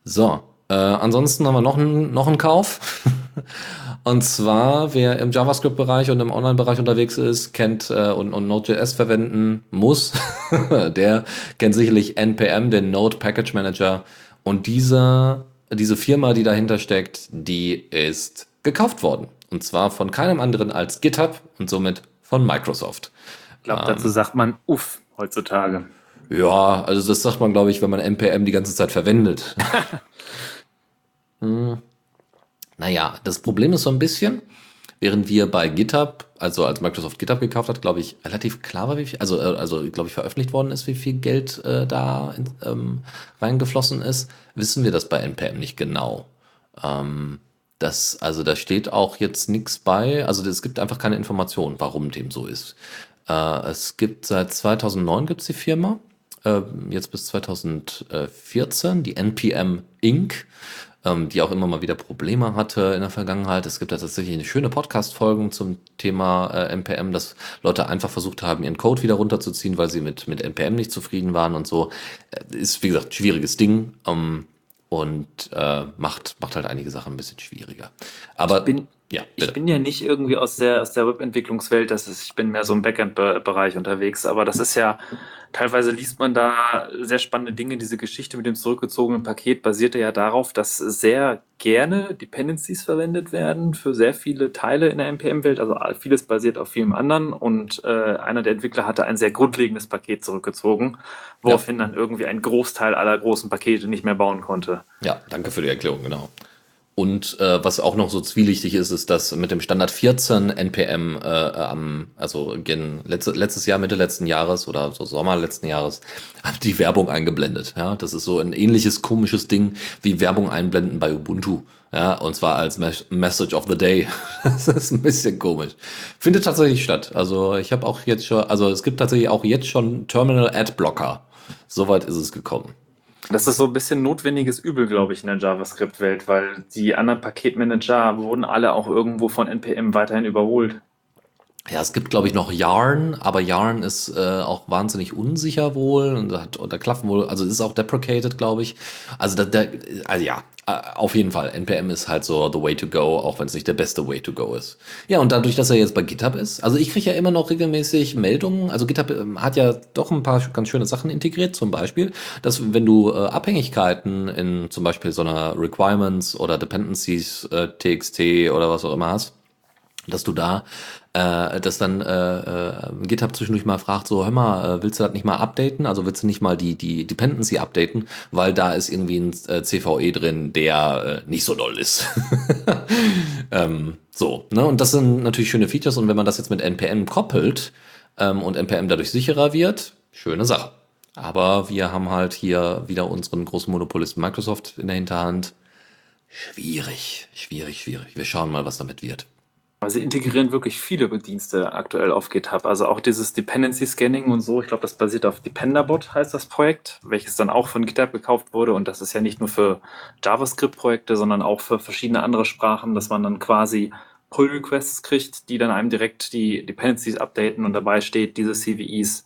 So, äh, ansonsten haben wir noch einen, noch einen Kauf. Und zwar, wer im JavaScript-Bereich und im Online-Bereich unterwegs ist, kennt äh, und, und Node.js verwenden muss, der kennt sicherlich NPM, den Node Package Manager. Und diese, diese Firma, die dahinter steckt, die ist gekauft worden. Und zwar von keinem anderen als GitHub und somit von Microsoft. Ich glaube, dazu ähm, sagt man Uff heutzutage. Ja, also das sagt man, glaube ich, wenn man NPM die ganze Zeit verwendet. hm. Naja, das Problem ist so ein bisschen, während wir bei GitHub, also als Microsoft GitHub gekauft hat, glaube ich, relativ klar war, wie viel, also, äh, also glaube ich, veröffentlicht worden ist, wie viel Geld äh, da in, ähm, reingeflossen ist, wissen wir das bei NPM nicht genau. Ähm, das, also da steht auch jetzt nichts bei, also es gibt einfach keine Informationen, warum dem so ist. Äh, es gibt seit 2009 gibt es die Firma, äh, jetzt bis 2014, die NPM Inc ähm, die auch immer mal wieder Probleme hatte in der Vergangenheit. Es gibt da tatsächlich eine schöne Podcast-Folgen zum Thema äh, NPM, dass Leute einfach versucht haben, ihren Code wieder runterzuziehen, weil sie mit, mit NPM nicht zufrieden waren und so. Äh, ist, wie gesagt, schwieriges Ding. Ähm, und äh, macht, macht halt einige Sachen ein bisschen schwieriger. Aber ich bin, ja, ich bin ja nicht irgendwie aus der, aus der Webentwicklungswelt, das ist, ich bin mehr so im Backend-Bereich unterwegs, aber das ist ja Teilweise liest man da sehr spannende Dinge. Diese Geschichte mit dem zurückgezogenen Paket basierte ja darauf, dass sehr gerne Dependencies verwendet werden für sehr viele Teile in der NPM-Welt. Also vieles basiert auf vielem anderen. Und äh, einer der Entwickler hatte ein sehr grundlegendes Paket zurückgezogen, woraufhin ja. dann irgendwie ein Großteil aller großen Pakete nicht mehr bauen konnte. Ja, danke für die Erklärung, genau. Und äh, was auch noch so zwielichtig ist, ist, dass mit dem Standard 14 NPM äh, am, also gen, letzte, letztes Jahr, Mitte letzten Jahres oder so Sommer letzten Jahres, hat die Werbung eingeblendet. Ja, das ist so ein ähnliches komisches Ding wie Werbung einblenden bei Ubuntu. Ja, und zwar als Mes Message of the Day. das ist ein bisschen komisch. Findet tatsächlich statt. Also ich habe auch jetzt schon, also es gibt tatsächlich auch jetzt schon Terminal Ad Blocker. Soweit ist es gekommen. Das ist so ein bisschen notwendiges Übel, glaube ich, in der JavaScript-Welt, weil die anderen Paketmanager wurden alle auch irgendwo von NPM weiterhin überholt. Ja, es gibt, glaube ich, noch Yarn, aber Yarn ist äh, auch wahnsinnig unsicher wohl und da, und da klaffen wohl, also ist auch deprecated, glaube ich. Also, da, da, also ja, äh, auf jeden Fall. NPM ist halt so the way to go, auch wenn es nicht der beste way to go ist. Ja, und dadurch, dass er jetzt bei GitHub ist, also ich kriege ja immer noch regelmäßig Meldungen. Also GitHub ähm, hat ja doch ein paar ganz schöne Sachen integriert, zum Beispiel, dass wenn du äh, Abhängigkeiten in zum Beispiel so einer Requirements oder Dependencies äh, TXT oder was auch immer hast, dass du da, äh, dass dann äh, äh, GitHub zwischendurch mal fragt, so, hör mal, äh, willst du das nicht mal updaten? Also willst du nicht mal die, die Dependency updaten, weil da ist irgendwie ein äh, CVE drin, der äh, nicht so doll ist. ähm, so, ne? Und das sind natürlich schöne Features und wenn man das jetzt mit NPM koppelt ähm, und NPM dadurch sicherer wird, schöne Sache. Aber wir haben halt hier wieder unseren großen Monopolisten Microsoft in der Hinterhand. Schwierig, schwierig, schwierig. Wir schauen mal, was damit wird. Aber sie integrieren wirklich viele Bedienste aktuell auf GitHub. Also auch dieses Dependency Scanning und so. Ich glaube, das basiert auf Dependerbot, heißt das Projekt, welches dann auch von GitHub gekauft wurde. Und das ist ja nicht nur für JavaScript-Projekte, sondern auch für verschiedene andere Sprachen, dass man dann quasi Pull-Requests kriegt, die dann einem direkt die Dependencies updaten und dabei steht, diese CVEs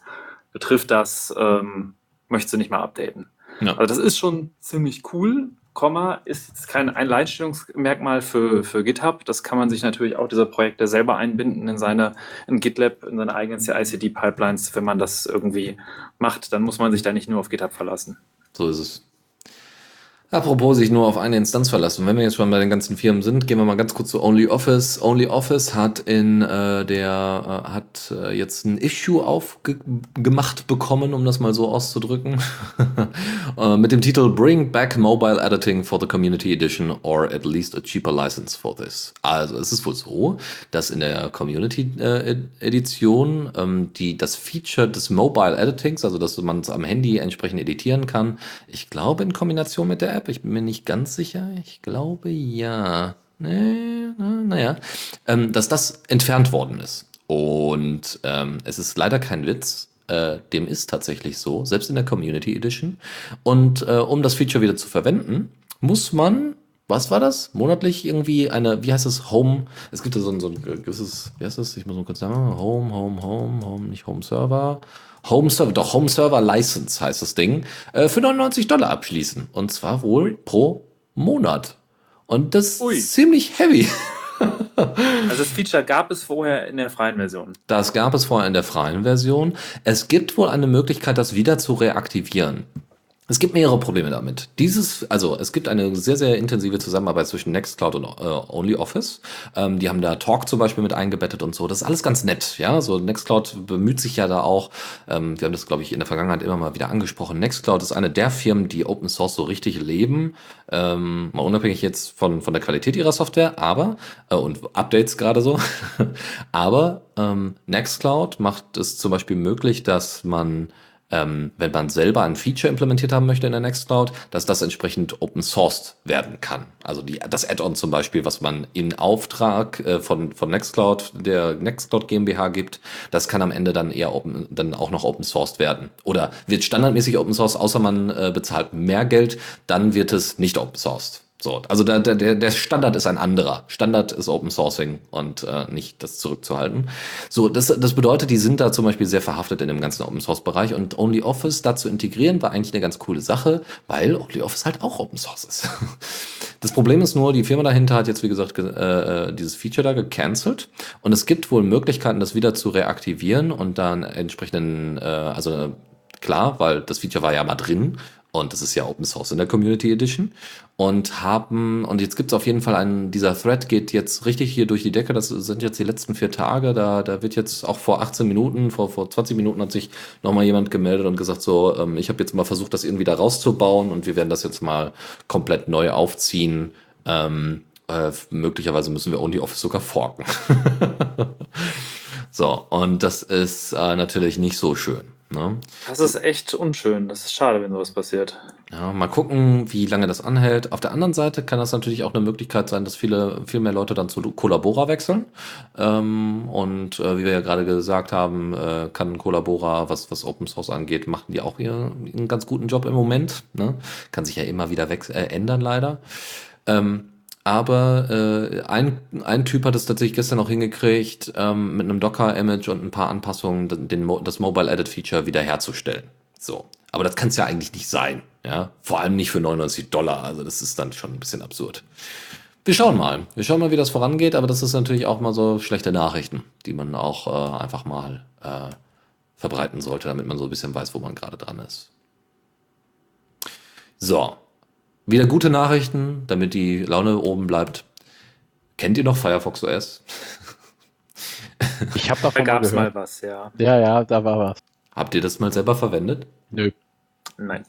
betrifft das, ähm, möchtest du nicht mal updaten. Ja. Also das ist schon ziemlich cool. Komma ist kein Einleitungsmerkmal für, für GitHub. Das kann man sich natürlich auch diese Projekte selber einbinden in seine in GitLab, in seine eigenen CI/CD-Pipelines. Wenn man das irgendwie macht, dann muss man sich da nicht nur auf GitHub verlassen. So ist es. Apropos sich nur auf eine Instanz verlassen. Wenn wir jetzt schon bei den ganzen Firmen sind, gehen wir mal ganz kurz zu OnlyOffice. OnlyOffice hat in äh, der äh, hat äh, jetzt ein Issue aufgemacht bekommen, um das mal so auszudrücken, äh, mit dem Titel Bring Back Mobile Editing for the Community Edition or at least a cheaper license for this. Also es ist wohl so, dass in der Community äh, Edition ähm, die das Feature des Mobile Editings, also dass man es am Handy entsprechend editieren kann, ich glaube in Kombination mit der App. Ich bin mir nicht ganz sicher. Ich glaube ja. Nee, naja. Ähm, dass das entfernt worden ist. Und ähm, es ist leider kein Witz. Äh, dem ist tatsächlich so, selbst in der Community Edition. Und äh, um das Feature wieder zu verwenden, muss man was war das? Monatlich irgendwie eine, wie heißt das? Home. Es gibt da so ein, so ein gewisses, wie heißt das? Ich muss mal kurz sagen. Home, Home, Home, Home, nicht Home Server. Home Server, doch Home Server License heißt das Ding, äh, für 99 Dollar abschließen. Und zwar wohl pro Monat. Und das Ui. ist ziemlich heavy. also das Feature gab es vorher in der freien Version. Das gab es vorher in der freien Version. Es gibt wohl eine Möglichkeit, das wieder zu reaktivieren. Es gibt mehrere Probleme damit. Dieses, also es gibt eine sehr, sehr intensive Zusammenarbeit zwischen Nextcloud und äh, OnlyOffice. Ähm, die haben da Talk zum Beispiel mit eingebettet und so. Das ist alles ganz nett, ja. So Nextcloud bemüht sich ja da auch. Ähm, wir haben das, glaube ich, in der Vergangenheit immer mal wieder angesprochen. Nextcloud ist eine der Firmen, die Open Source so richtig leben. Ähm, mal unabhängig jetzt von, von der Qualität ihrer Software, aber, äh, und Updates gerade so. aber ähm, Nextcloud macht es zum Beispiel möglich, dass man ähm, wenn man selber ein Feature implementiert haben möchte in der Nextcloud, dass das entsprechend Open Sourced werden kann. Also die, das Add-on zum Beispiel, was man in Auftrag äh, von, von Nextcloud, der Nextcloud GmbH gibt, das kann am Ende dann eher open, dann auch noch Open Sourced werden. Oder wird standardmäßig Open Source, außer man äh, bezahlt mehr Geld, dann wird es nicht Open Sourced. So, also der, der, der Standard ist ein anderer. Standard ist Open Sourcing und äh, nicht das zurückzuhalten. So, das, das bedeutet, die sind da zum Beispiel sehr verhaftet in dem ganzen Open Source Bereich und OnlyOffice da zu integrieren war eigentlich eine ganz coole Sache, weil OnlyOffice halt auch Open Source ist. Das Problem ist nur, die Firma dahinter hat jetzt, wie gesagt, äh, dieses Feature da gecancelt und es gibt wohl Möglichkeiten, das wieder zu reaktivieren und dann entsprechenden, äh, also klar, weil das Feature war ja mal drin und das ist ja Open Source in der Community Edition und haben, und jetzt gibt es auf jeden Fall einen, dieser Thread geht jetzt richtig hier durch die Decke, das sind jetzt die letzten vier Tage, da, da wird jetzt auch vor 18 Minuten, vor, vor 20 Minuten hat sich nochmal jemand gemeldet und gesagt so, ähm, ich habe jetzt mal versucht, das irgendwie da rauszubauen und wir werden das jetzt mal komplett neu aufziehen. Ähm, äh, möglicherweise müssen wir OnlyOffice sogar forken. so, und das ist äh, natürlich nicht so schön. Ne? Das ist echt unschön. Das ist schade, wenn sowas passiert. Ja, mal gucken, wie lange das anhält. Auf der anderen Seite kann das natürlich auch eine Möglichkeit sein, dass viele, viel mehr Leute dann zu Collabora wechseln. Ähm, und äh, wie wir ja gerade gesagt haben, äh, kann Collabora, was, was Open Source angeht, machen die auch ihr, einen ganz guten Job im Moment. Ne? Kann sich ja immer wieder äh, ändern, leider. Ähm, aber äh, ein, ein Typ hat es tatsächlich gestern auch hingekriegt, ähm, mit einem Docker-Image und ein paar Anpassungen den, das Mobile Edit Feature wiederherzustellen. So. Aber das kann es ja eigentlich nicht sein. Ja? Vor allem nicht für 99 Dollar. Also das ist dann schon ein bisschen absurd. Wir schauen mal. Wir schauen mal, wie das vorangeht, aber das ist natürlich auch mal so schlechte Nachrichten, die man auch äh, einfach mal äh, verbreiten sollte, damit man so ein bisschen weiß, wo man gerade dran ist. So, wieder gute Nachrichten, damit die Laune oben bleibt. Kennt ihr noch Firefox OS? Ich habe Da davon mal gab es gehört. mal was, ja. Ja, ja, da war was. Habt ihr das mal selber verwendet? Nö. Nein.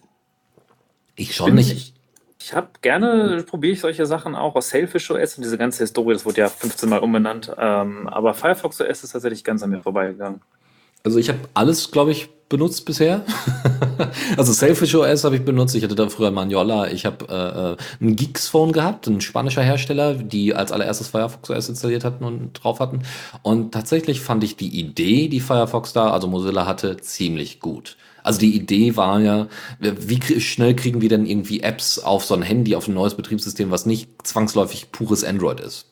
Ich schon Bin nicht. Ich, ich habe gerne, probiere ich solche Sachen auch aus Sailfish OS und diese ganze Historie, das wurde ja 15 Mal umbenannt. Ähm, aber Firefox OS ist tatsächlich ganz an mir vorbeigegangen. Also ich habe alles, glaube ich, benutzt bisher. also Selfish OS habe ich benutzt. Ich hatte da früher Maniola. Ich habe äh, äh, ein Geeks Phone gehabt, ein spanischer Hersteller, die als allererstes Firefox OS installiert hatten und drauf hatten. Und tatsächlich fand ich die Idee, die Firefox da, also Mozilla hatte, ziemlich gut. Also die Idee war ja, wie schnell kriegen wir denn irgendwie Apps auf so ein Handy, auf ein neues Betriebssystem, was nicht zwangsläufig pures Android ist.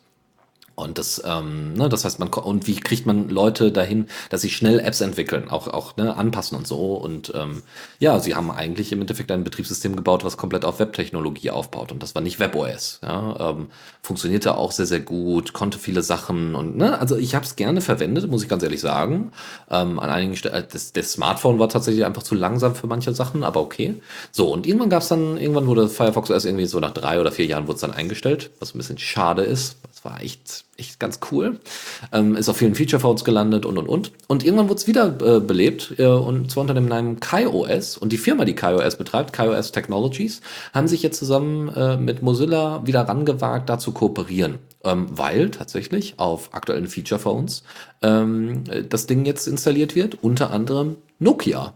Und das, ähm, ne, das heißt, man und wie kriegt man Leute dahin, dass sie schnell Apps entwickeln, auch auch ne, anpassen und so. Und ähm, ja, sie haben eigentlich im Endeffekt ein Betriebssystem gebaut, was komplett auf Webtechnologie aufbaut. Und das war nicht WebOS. Ja, ähm, funktionierte auch sehr sehr gut, konnte viele Sachen und ne, also ich habe es gerne verwendet, muss ich ganz ehrlich sagen. Ähm, an einigen Stellen, das, das Smartphone war tatsächlich einfach zu langsam für manche Sachen, aber okay. So und irgendwann gab es dann, irgendwann wurde Firefox OS irgendwie so nach drei oder vier Jahren wurde es dann eingestellt, was ein bisschen schade ist. War echt echt ganz cool. Ähm, ist auf vielen Feature-Phones gelandet und und und. Und irgendwann wurde es wieder äh, belebt äh, und zwar unter dem Namen KaiOS. Und die Firma, die KaiOS betreibt, KaiOS Technologies, haben sich jetzt zusammen äh, mit Mozilla wieder rangewagt, da zu kooperieren. Ähm, weil tatsächlich auf aktuellen Feature-Phones ähm, äh, das Ding jetzt installiert wird, unter anderem Nokia.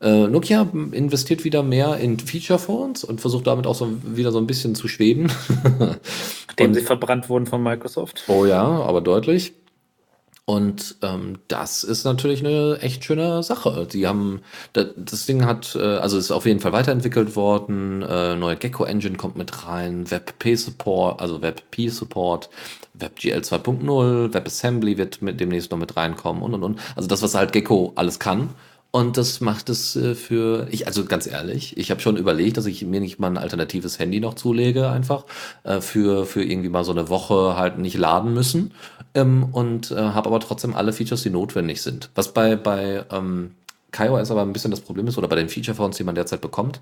Äh, Nokia investiert wieder mehr in Feature-Phones und versucht damit auch so wieder so ein bisschen zu schweben. Nachdem sie verbrannt wurden von Microsoft. Oh ja, aber deutlich. Und ähm, das ist natürlich eine echt schöne Sache. Die haben, da- das Ding hat, äh, also ist auf jeden Fall weiterentwickelt worden. Äh, neue Gecko Engine kommt mit rein, WebP Support, also WebP Support, WebGL 2.0, WebAssembly wird mit demnächst noch mit reinkommen und und und. Also das, was halt Gecko alles kann. Und das macht es äh, für, ich, also ganz ehrlich, ich habe schon überlegt, dass ich mir nicht mal ein alternatives Handy noch zulege, einfach äh, für, für irgendwie mal so eine Woche halt nicht laden müssen. Ähm, und äh, habe aber trotzdem alle Features, die notwendig sind. Was bei, bei ähm, KaiOS aber ein bisschen das Problem ist, oder bei den Feature-Phones, die man derzeit bekommt,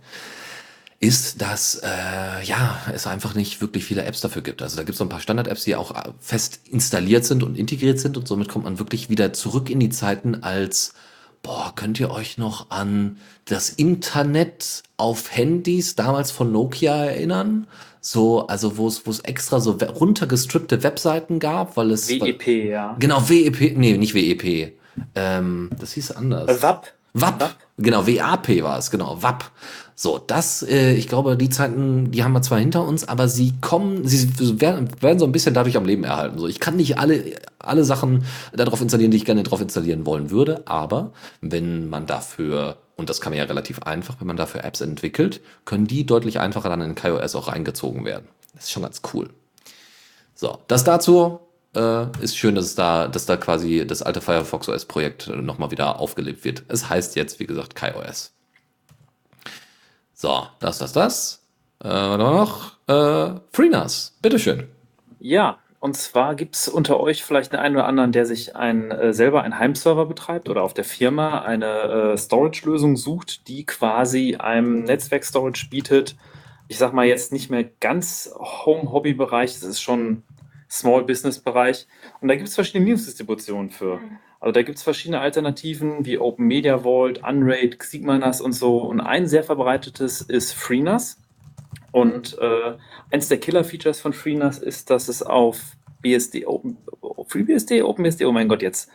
ist, dass äh, ja es einfach nicht wirklich viele Apps dafür gibt. Also da gibt es so ein paar Standard-Apps, die auch äh, fest installiert sind und integriert sind und somit kommt man wirklich wieder zurück in die Zeiten als Boah, könnt ihr euch noch an das Internet auf Handys damals von Nokia erinnern? So, also wo es wo es extra so we- runtergestrippte Webseiten gab, weil es WEP, ja. genau WEP, nee, nicht WEP. Ähm, das hieß anders. Äh. WAP, WAP. genau, WAP war es, genau, WAP. So, das, äh, ich glaube, die Zeiten, die haben wir zwar hinter uns, aber sie kommen, sie werden, werden so ein bisschen dadurch am Leben erhalten. So, ich kann nicht alle, alle Sachen darauf installieren, die ich gerne drauf installieren wollen würde, aber wenn man dafür, und das kann man ja relativ einfach, wenn man dafür Apps entwickelt, können die deutlich einfacher dann in KaiOS auch reingezogen werden. Das ist schon ganz cool. So, das dazu äh, ist schön, dass da, dass da quasi das alte Firefox OS Projekt äh, nochmal wieder aufgelebt wird. Es heißt jetzt, wie gesagt, KaiOS. So, das, das, das. Äh, was haben wir noch? Äh, FreeNAS, bitteschön. Ja, und zwar gibt es unter euch vielleicht den einen oder anderen, der sich ein, äh, selber einen Heimserver betreibt oder auf der Firma eine äh, Storage-Lösung sucht, die quasi einem Netzwerk-Storage bietet. Ich sag mal jetzt nicht mehr ganz Home-Hobby-Bereich, das ist schon Small-Business-Bereich. Und da gibt es verschiedene Linux-Distributionen für. Also da gibt es verschiedene Alternativen wie Open Media Vault, Unraid, Sigmanas und so. Und ein sehr verbreitetes ist FreeNAS. Und äh, eins der Killer-Features von FreeNAS ist, dass es auf BSD, Open, FreeBSD, OpenBSD, oh mein Gott, jetzt.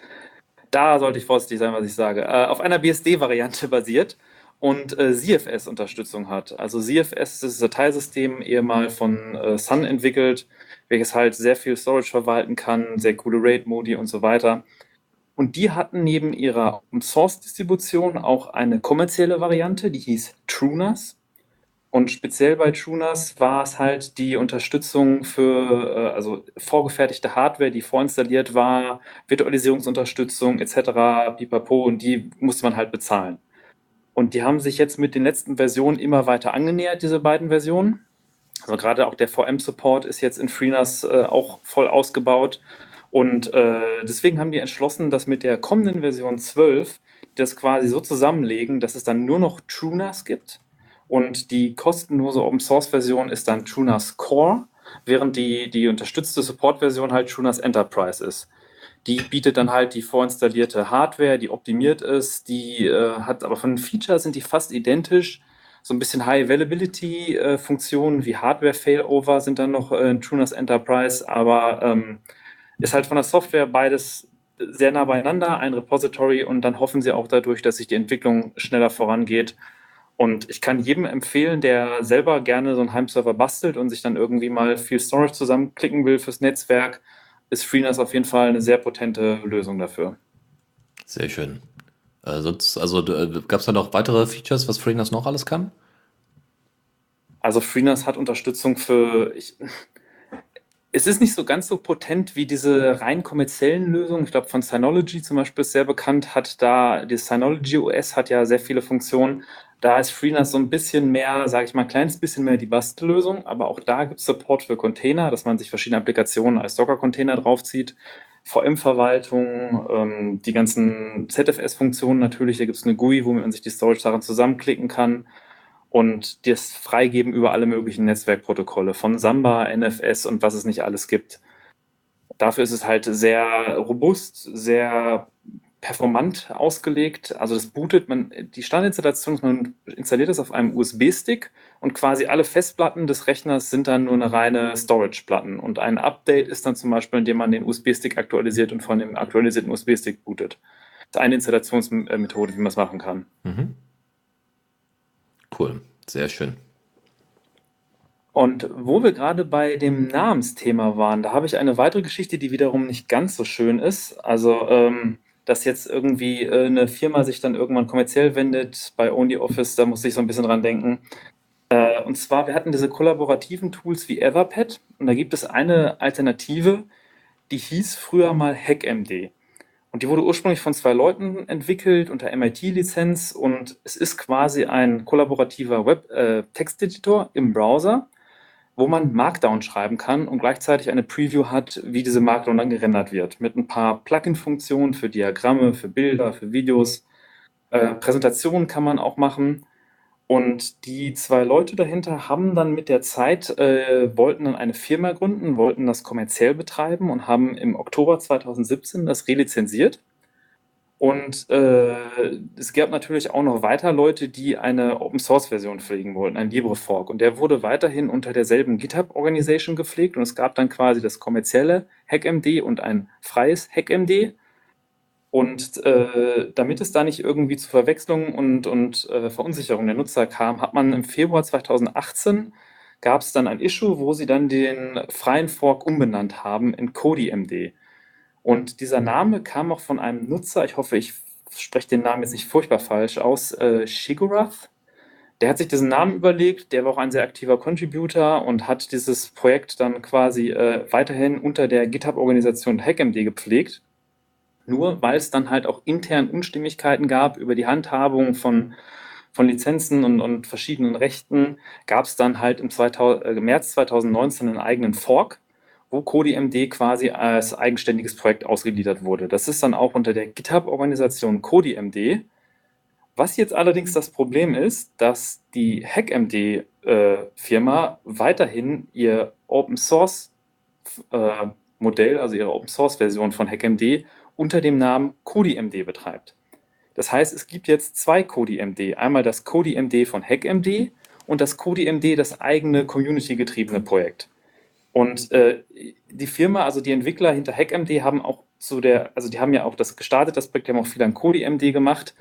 Da sollte ich vorsichtig sein, was ich sage. Äh, auf einer BSD-Variante basiert und äh, ZFS-Unterstützung hat. Also ZFS ist das Dateisystem ehemal von äh, Sun entwickelt, welches halt sehr viel Storage verwalten kann, sehr coole RAID-Modi und so weiter. Und die hatten neben ihrer Open-Source-Distribution auch eine kommerzielle Variante, die hieß TrueNAS. Und speziell bei TrueNAS war es halt die Unterstützung für äh, also vorgefertigte Hardware, die vorinstalliert war, Virtualisierungsunterstützung etc. pipapo und die musste man halt bezahlen. Und die haben sich jetzt mit den letzten Versionen immer weiter angenähert, diese beiden Versionen. Also gerade auch der VM-Support ist jetzt in FreeNAS äh, auch voll ausgebaut. Und äh, deswegen haben die entschlossen, dass mit der kommenden Version 12 das quasi so zusammenlegen, dass es dann nur noch TrueNAS gibt. Und die kostenlose Open Source Version ist dann TrueNAS Core, während die, die unterstützte Support Version halt TrueNAS Enterprise ist. Die bietet dann halt die vorinstallierte Hardware, die optimiert ist, die äh, hat aber von den Features sind die fast identisch. So ein bisschen High Availability äh, Funktionen wie Hardware Failover sind dann noch äh, in Tuners Enterprise, aber ähm, ist halt von der Software beides sehr nah beieinander, ein Repository und dann hoffen sie auch dadurch, dass sich die Entwicklung schneller vorangeht. Und ich kann jedem empfehlen, der selber gerne so einen Heimserver bastelt und sich dann irgendwie mal viel Storage zusammenklicken will fürs Netzwerk, ist FreeNAS auf jeden Fall eine sehr potente Lösung dafür. Sehr schön. Äh, sonst, also äh, gab es da noch weitere Features, was FreeNAS noch alles kann? Also FreeNAS hat Unterstützung für, ich, es ist nicht so ganz so potent wie diese rein kommerziellen Lösungen. Ich glaube, von Synology zum Beispiel ist sehr bekannt, hat da, die Synology OS hat ja sehr viele Funktionen. Da ist FreeNAS so ein bisschen mehr, sage ich mal, ein kleines bisschen mehr die Bastellösung, aber auch da gibt es Support für Container, dass man sich verschiedene Applikationen als Docker-Container draufzieht. VM-Verwaltung, ähm, die ganzen ZFS-Funktionen natürlich, da gibt es eine GUI, womit man sich die Storage-Sachen zusammenklicken kann und das freigeben über alle möglichen Netzwerkprotokolle von Samba, NFS und was es nicht alles gibt. Dafür ist es halt sehr robust, sehr performant ausgelegt. Also das bootet man, die Standardinstallation ist, man installiert es auf einem USB-Stick und quasi alle Festplatten des Rechners sind dann nur eine reine Storage-Platten. Und ein Update ist dann zum Beispiel, indem man den USB-Stick aktualisiert und von dem aktualisierten USB-Stick bootet. Das ist eine Installationsmethode, wie man es machen kann. Mhm. Cool, sehr schön. Und wo wir gerade bei dem Namensthema waren, da habe ich eine weitere Geschichte, die wiederum nicht ganz so schön ist. Also, ähm, dass jetzt irgendwie äh, eine Firma sich dann irgendwann kommerziell wendet bei OnlyOffice, da muss ich so ein bisschen dran denken. Äh, und zwar, wir hatten diese kollaborativen Tools wie Etherpad und da gibt es eine Alternative, die hieß früher mal HackMD. Und die wurde ursprünglich von zwei Leuten entwickelt unter MIT-Lizenz und es ist quasi ein kollaborativer Web-Texteditor äh, im Browser, wo man Markdown schreiben kann und gleichzeitig eine Preview hat, wie diese Markdown dann gerendert wird. Mit ein paar Plugin-Funktionen für Diagramme, für Bilder, für Videos. Äh, Präsentationen kann man auch machen. Und die zwei Leute dahinter haben dann mit der Zeit, äh, wollten dann eine Firma gründen, wollten das kommerziell betreiben und haben im Oktober 2017 das relizenziert. Und äh, es gab natürlich auch noch weiter Leute, die eine Open Source Version pflegen wollten, ein LibreFork. Und der wurde weiterhin unter derselben GitHub Organisation gepflegt. Und es gab dann quasi das kommerzielle HackMD und ein freies HackMD. Und äh, damit es da nicht irgendwie zu Verwechslungen und, und äh, Verunsicherung der Nutzer kam, hat man im Februar 2018 gab es dann ein Issue, wo sie dann den freien Fork umbenannt haben in CodyMD. Und dieser Name kam auch von einem Nutzer, ich hoffe, ich spreche den Namen jetzt nicht furchtbar falsch aus, äh, Shigurath. Der hat sich diesen Namen überlegt, der war auch ein sehr aktiver Contributor und hat dieses Projekt dann quasi äh, weiterhin unter der GitHub-Organisation HackMD gepflegt. Nur weil es dann halt auch intern Unstimmigkeiten gab über die Handhabung von, von Lizenzen und, und verschiedenen Rechten, gab es dann halt im 2000, äh, März 2019 einen eigenen Fork, wo CodiMD quasi als eigenständiges Projekt ausgegliedert wurde. Das ist dann auch unter der GitHub-Organisation CodiMD. Was jetzt allerdings das Problem ist, dass die HackMD-Firma äh, weiterhin ihr Open Source äh, Modell, also ihre Open Source Version von HackMD, unter dem Namen CodiMD betreibt. Das heißt, es gibt jetzt zwei CodiMD. Einmal das CodiMD von HackMD und das CodiMD, das eigene community-getriebene Projekt. Und äh, die Firma, also die Entwickler hinter HackMD haben auch zu der, also die haben ja auch das gestartet, das Projekt, die haben auch viel an CodiMD gemacht.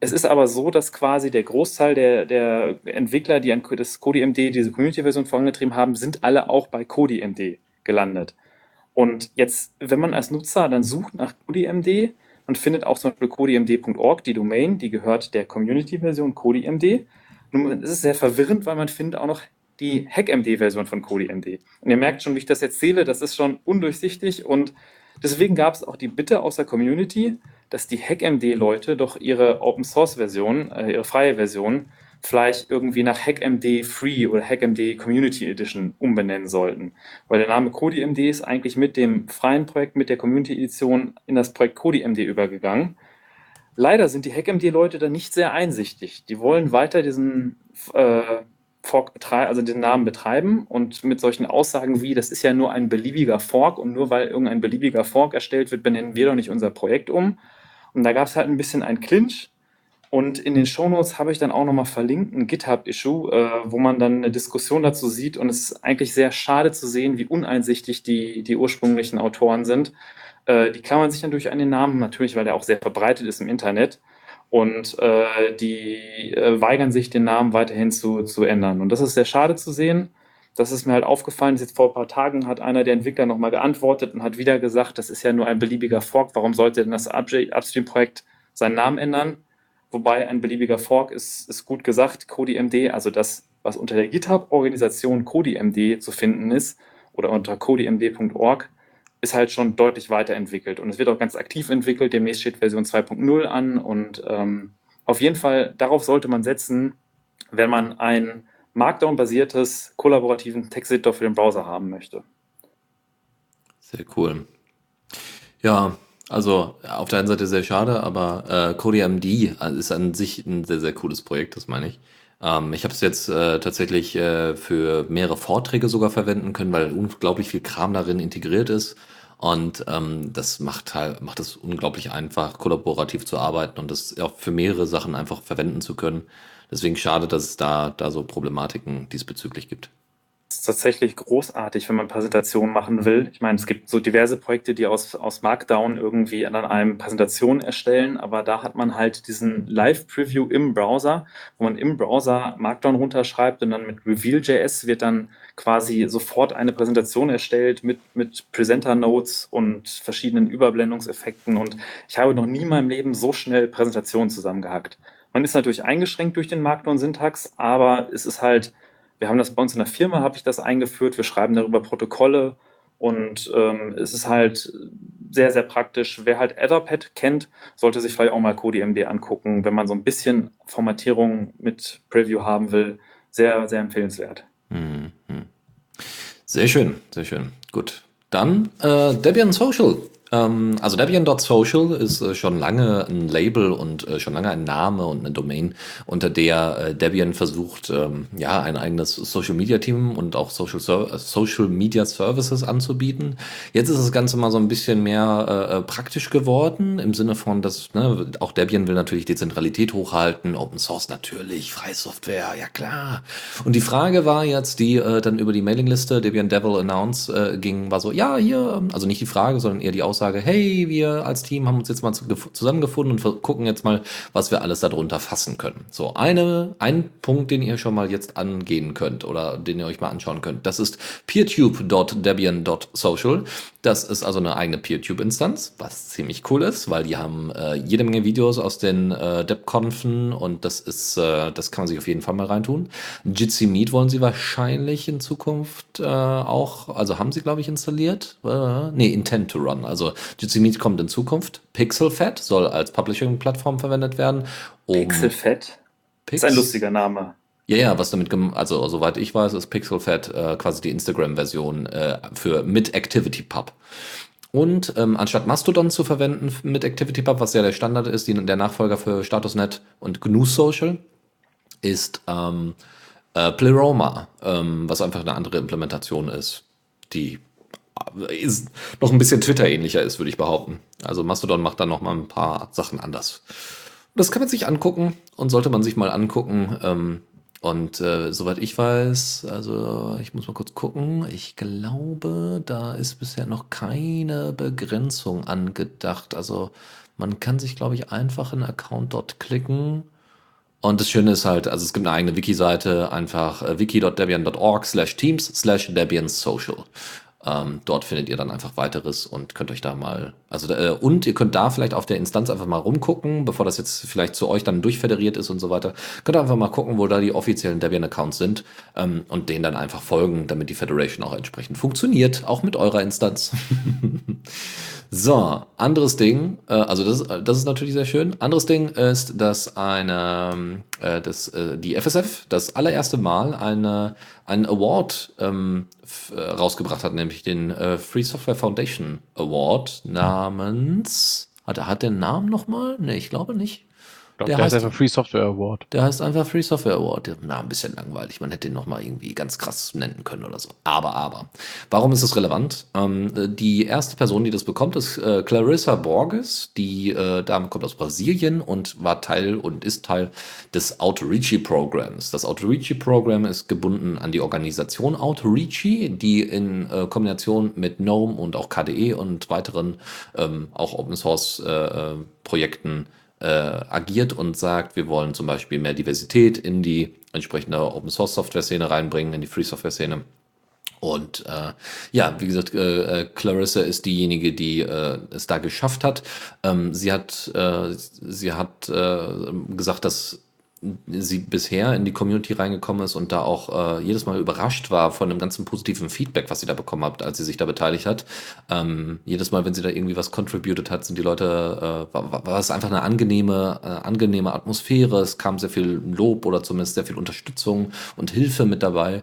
Es ist aber so, dass quasi der Großteil der, der Entwickler, die an das CodiMD, diese Community-Version vorangetrieben haben, sind alle auch bei CodiMD gelandet. Und jetzt, wenn man als Nutzer dann sucht nach CodiMD und findet auch zum Beispiel codimd.org, die Domain, die gehört der Community-Version CodiMD. Nun ist es sehr verwirrend, weil man findet auch noch die HackMD-Version von CodiMD. Und ihr merkt schon, wie ich das erzähle, das ist schon undurchsichtig und deswegen gab es auch die Bitte aus der Community, dass die HackMD-Leute doch ihre Open-Source-Version, äh, ihre freie Version, vielleicht irgendwie nach HackMD Free oder HackMD Community Edition umbenennen sollten. Weil der Name CodiMD ist eigentlich mit dem freien Projekt, mit der Community Edition in das Projekt CodiMD übergegangen. Leider sind die HackMD-Leute da nicht sehr einsichtig. Die wollen weiter diesen, äh, Fork betreiben, also den Namen betreiben und mit solchen Aussagen wie, das ist ja nur ein beliebiger Fork und nur weil irgendein beliebiger Fork erstellt wird, benennen wir doch nicht unser Projekt um. Und da gab es halt ein bisschen ein Clinch. Und in den Shownotes habe ich dann auch nochmal verlinkt ein GitHub-Issue, äh, wo man dann eine Diskussion dazu sieht. Und es ist eigentlich sehr schade zu sehen, wie uneinsichtig die, die ursprünglichen Autoren sind. Äh, die klammern sich dann durch einen Namen, natürlich, weil der auch sehr verbreitet ist im Internet und äh, die äh, weigern sich, den Namen weiterhin zu, zu ändern. Und das ist sehr schade zu sehen. Das ist mir halt aufgefallen. Jetzt vor ein paar Tagen hat einer der Entwickler nochmal geantwortet und hat wieder gesagt, das ist ja nur ein beliebiger Fork. Warum sollte denn das Upstream-Projekt seinen Namen ändern? Wobei ein beliebiger Fork ist, ist gut gesagt. CodiMD, also das, was unter der GitHub-Organisation CodiMD zu finden ist oder unter codimd.org, ist halt schon deutlich weiterentwickelt und es wird auch ganz aktiv entwickelt. Demnächst steht Version 2.0 an und ähm, auf jeden Fall darauf sollte man setzen, wenn man ein Markdown-basiertes kollaborativen Texteditor für den Browser haben möchte. Sehr cool. Ja, also auf der einen Seite sehr schade, aber äh, CodeMD ist an sich ein sehr, sehr cooles Projekt, das meine ich. Ähm, ich habe es jetzt äh, tatsächlich äh, für mehrere Vorträge sogar verwenden können, weil unglaublich viel Kram darin integriert ist. Und ähm, das macht halt, macht es unglaublich einfach, kollaborativ zu arbeiten und das auch für mehrere Sachen einfach verwenden zu können. Deswegen schade, dass es da, da so Problematiken diesbezüglich gibt ist tatsächlich großartig, wenn man Präsentationen machen will. Ich meine, es gibt so diverse Projekte, die aus, aus Markdown irgendwie an einem Präsentation erstellen, aber da hat man halt diesen Live-Preview im Browser, wo man im Browser Markdown runterschreibt und dann mit Reveal.js wird dann quasi sofort eine Präsentation erstellt mit, mit Presenter-Notes und verschiedenen Überblendungseffekten und ich habe noch nie in meinem Leben so schnell Präsentationen zusammengehackt. Man ist natürlich eingeschränkt durch den Markdown-Syntax, aber es ist halt wir haben das bei uns in der Firma, habe ich das eingeführt. Wir schreiben darüber Protokolle und ähm, es ist halt sehr, sehr praktisch. Wer halt Etherpad kennt, sollte sich vielleicht auch mal CodeMD angucken, wenn man so ein bisschen Formatierung mit Preview haben will. Sehr, sehr empfehlenswert. Mhm. Sehr schön, sehr schön. Gut. Dann äh, Debian Social. Ähm, also Debian.social ist äh, schon lange ein Label und äh, schon lange ein Name und eine Domain, unter der äh, Debian versucht, ähm, ja, ein eigenes Social Media Team und auch Social, Social Media Services anzubieten. Jetzt ist das Ganze mal so ein bisschen mehr praktisch geworden, im Sinne von, dass ne, auch Debian will natürlich Dezentralität hochhalten, Open Source natürlich, freie Software, ja klar. Und die Frage war jetzt, die dann über die Mailingliste Debian Devil Announce ging, war so, ja, hier, also nicht die Frage, sondern eher die Aussage, Aussage, hey, wir als Team haben uns jetzt mal zusammengefunden und gucken jetzt mal, was wir alles darunter fassen können. So, eine, ein Punkt, den ihr schon mal jetzt angehen könnt oder den ihr euch mal anschauen könnt, das ist peertube.debian.social. Das ist also eine eigene PeerTube-Instanz, was ziemlich cool ist, weil die haben äh, jede Menge Videos aus den äh, DebConfen und das ist, äh, das kann man sich auf jeden Fall mal reintun. Jitsi Meet wollen sie wahrscheinlich in Zukunft äh, auch, also haben sie, glaube ich, installiert. Äh, nee, Intent to Run. Also Jitsi Meet kommt in Zukunft. PixelFed soll als Publishing-Plattform verwendet werden. Um PixelFed? Pix ist ein lustiger Name. Ja, ja, was damit, also soweit ich weiß, ist PixelFed äh, quasi die Instagram-Version äh, für mit ActivityPub. Und ähm, anstatt Mastodon zu verwenden mit ActivityPub, was ja der Standard ist, die, der Nachfolger für StatusNet und GNU Social, ist ähm, äh, Pleroma, ähm, was einfach eine andere Implementation ist, die ist noch ein bisschen Twitter-ähnlicher ist, würde ich behaupten. Also Mastodon macht da noch mal ein paar Sachen anders. Das kann man sich angucken und sollte man sich mal angucken. Ähm, und äh, soweit ich weiß, also ich muss mal kurz gucken, ich glaube, da ist bisher noch keine Begrenzung angedacht. Also man kann sich, glaube ich, einfach einen Account dort klicken. Und das Schöne ist halt, also es gibt eine eigene Wiki-Seite, einfach äh, wiki.debian.org slash teams slash debian social. Ähm, dort findet ihr dann einfach weiteres und könnt euch da mal, also äh, und ihr könnt da vielleicht auf der Instanz einfach mal rumgucken, bevor das jetzt vielleicht zu euch dann durchfederiert ist und so weiter. Könnt ihr einfach mal gucken, wo da die offiziellen Debian-Accounts sind ähm, und denen dann einfach folgen, damit die Federation auch entsprechend funktioniert, auch mit eurer Instanz. So, anderes Ding, äh, also das, das ist natürlich sehr schön. Anderes Ding ist, dass eine, äh, das, äh, die FSF das allererste Mal eine, einen Award ähm, äh, rausgebracht hat, nämlich den äh, Free Software Foundation Award namens, hat hat den Namen nochmal? Ne, ich glaube nicht. Glaub, Der der heißt einfach Free Software Award. Der heißt einfach Free Software Award. Na, ein bisschen langweilig. Man hätte ihn nochmal irgendwie ganz krass nennen können oder so. Aber, aber. Warum ist das relevant? Ähm, die erste Person, die das bekommt, ist äh, Clarissa Borges. Die äh, Dame kommt aus Brasilien und war Teil und ist Teil des Outreachy-Programms. Das Outreachy-Programm ist gebunden an die Organisation Outreachy, die in äh, Kombination mit GNOME und auch KDE und weiteren ähm, auch Open-Source-Projekten äh, agiert und sagt, wir wollen zum Beispiel mehr Diversität in die entsprechende Open Source Software Szene reinbringen, in die Free Software Szene. Und äh, ja, wie gesagt, äh, äh, Clarissa ist diejenige, die äh, es da geschafft hat. Ähm, sie hat, äh, sie hat äh, gesagt, dass sie bisher in die Community reingekommen ist und da auch äh, jedes Mal überrascht war von dem ganzen positiven Feedback, was sie da bekommen hat, als sie sich da beteiligt hat. Ähm, jedes Mal, wenn sie da irgendwie was contributed hat, sind die Leute, äh, war, war es einfach eine angenehme, äh, angenehme Atmosphäre. Es kam sehr viel Lob oder zumindest sehr viel Unterstützung und Hilfe mit dabei.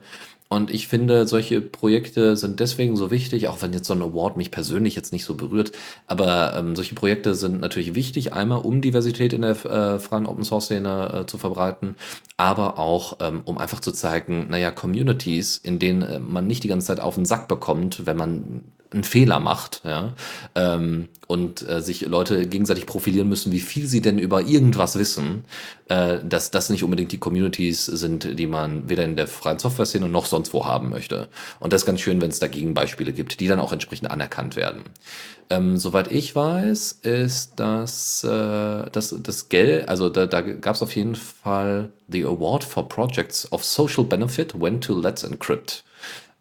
Und ich finde, solche Projekte sind deswegen so wichtig, auch wenn jetzt so ein Award mich persönlich jetzt nicht so berührt. Aber ähm, solche Projekte sind natürlich wichtig, einmal um Diversität in der äh, freien Open Source Szene äh, zu verbreiten, aber auch ähm, um einfach zu zeigen, naja, Communities, in denen äh, man nicht die ganze Zeit auf den Sack bekommt, wenn man einen Fehler macht, ja, ähm, und äh, sich Leute gegenseitig profilieren müssen, wie viel sie denn über irgendwas wissen, äh, dass das nicht unbedingt die Communities sind, die man weder in der freien Software-Szene noch sonst wo haben möchte. Und das ist ganz schön, wenn es da Gegenbeispiele gibt, die dann auch entsprechend anerkannt werden. Ähm, soweit ich weiß, ist das, äh, das, das Geld, also da, da gab es auf jeden Fall the Award for Projects of Social Benefit When to Let's Encrypt.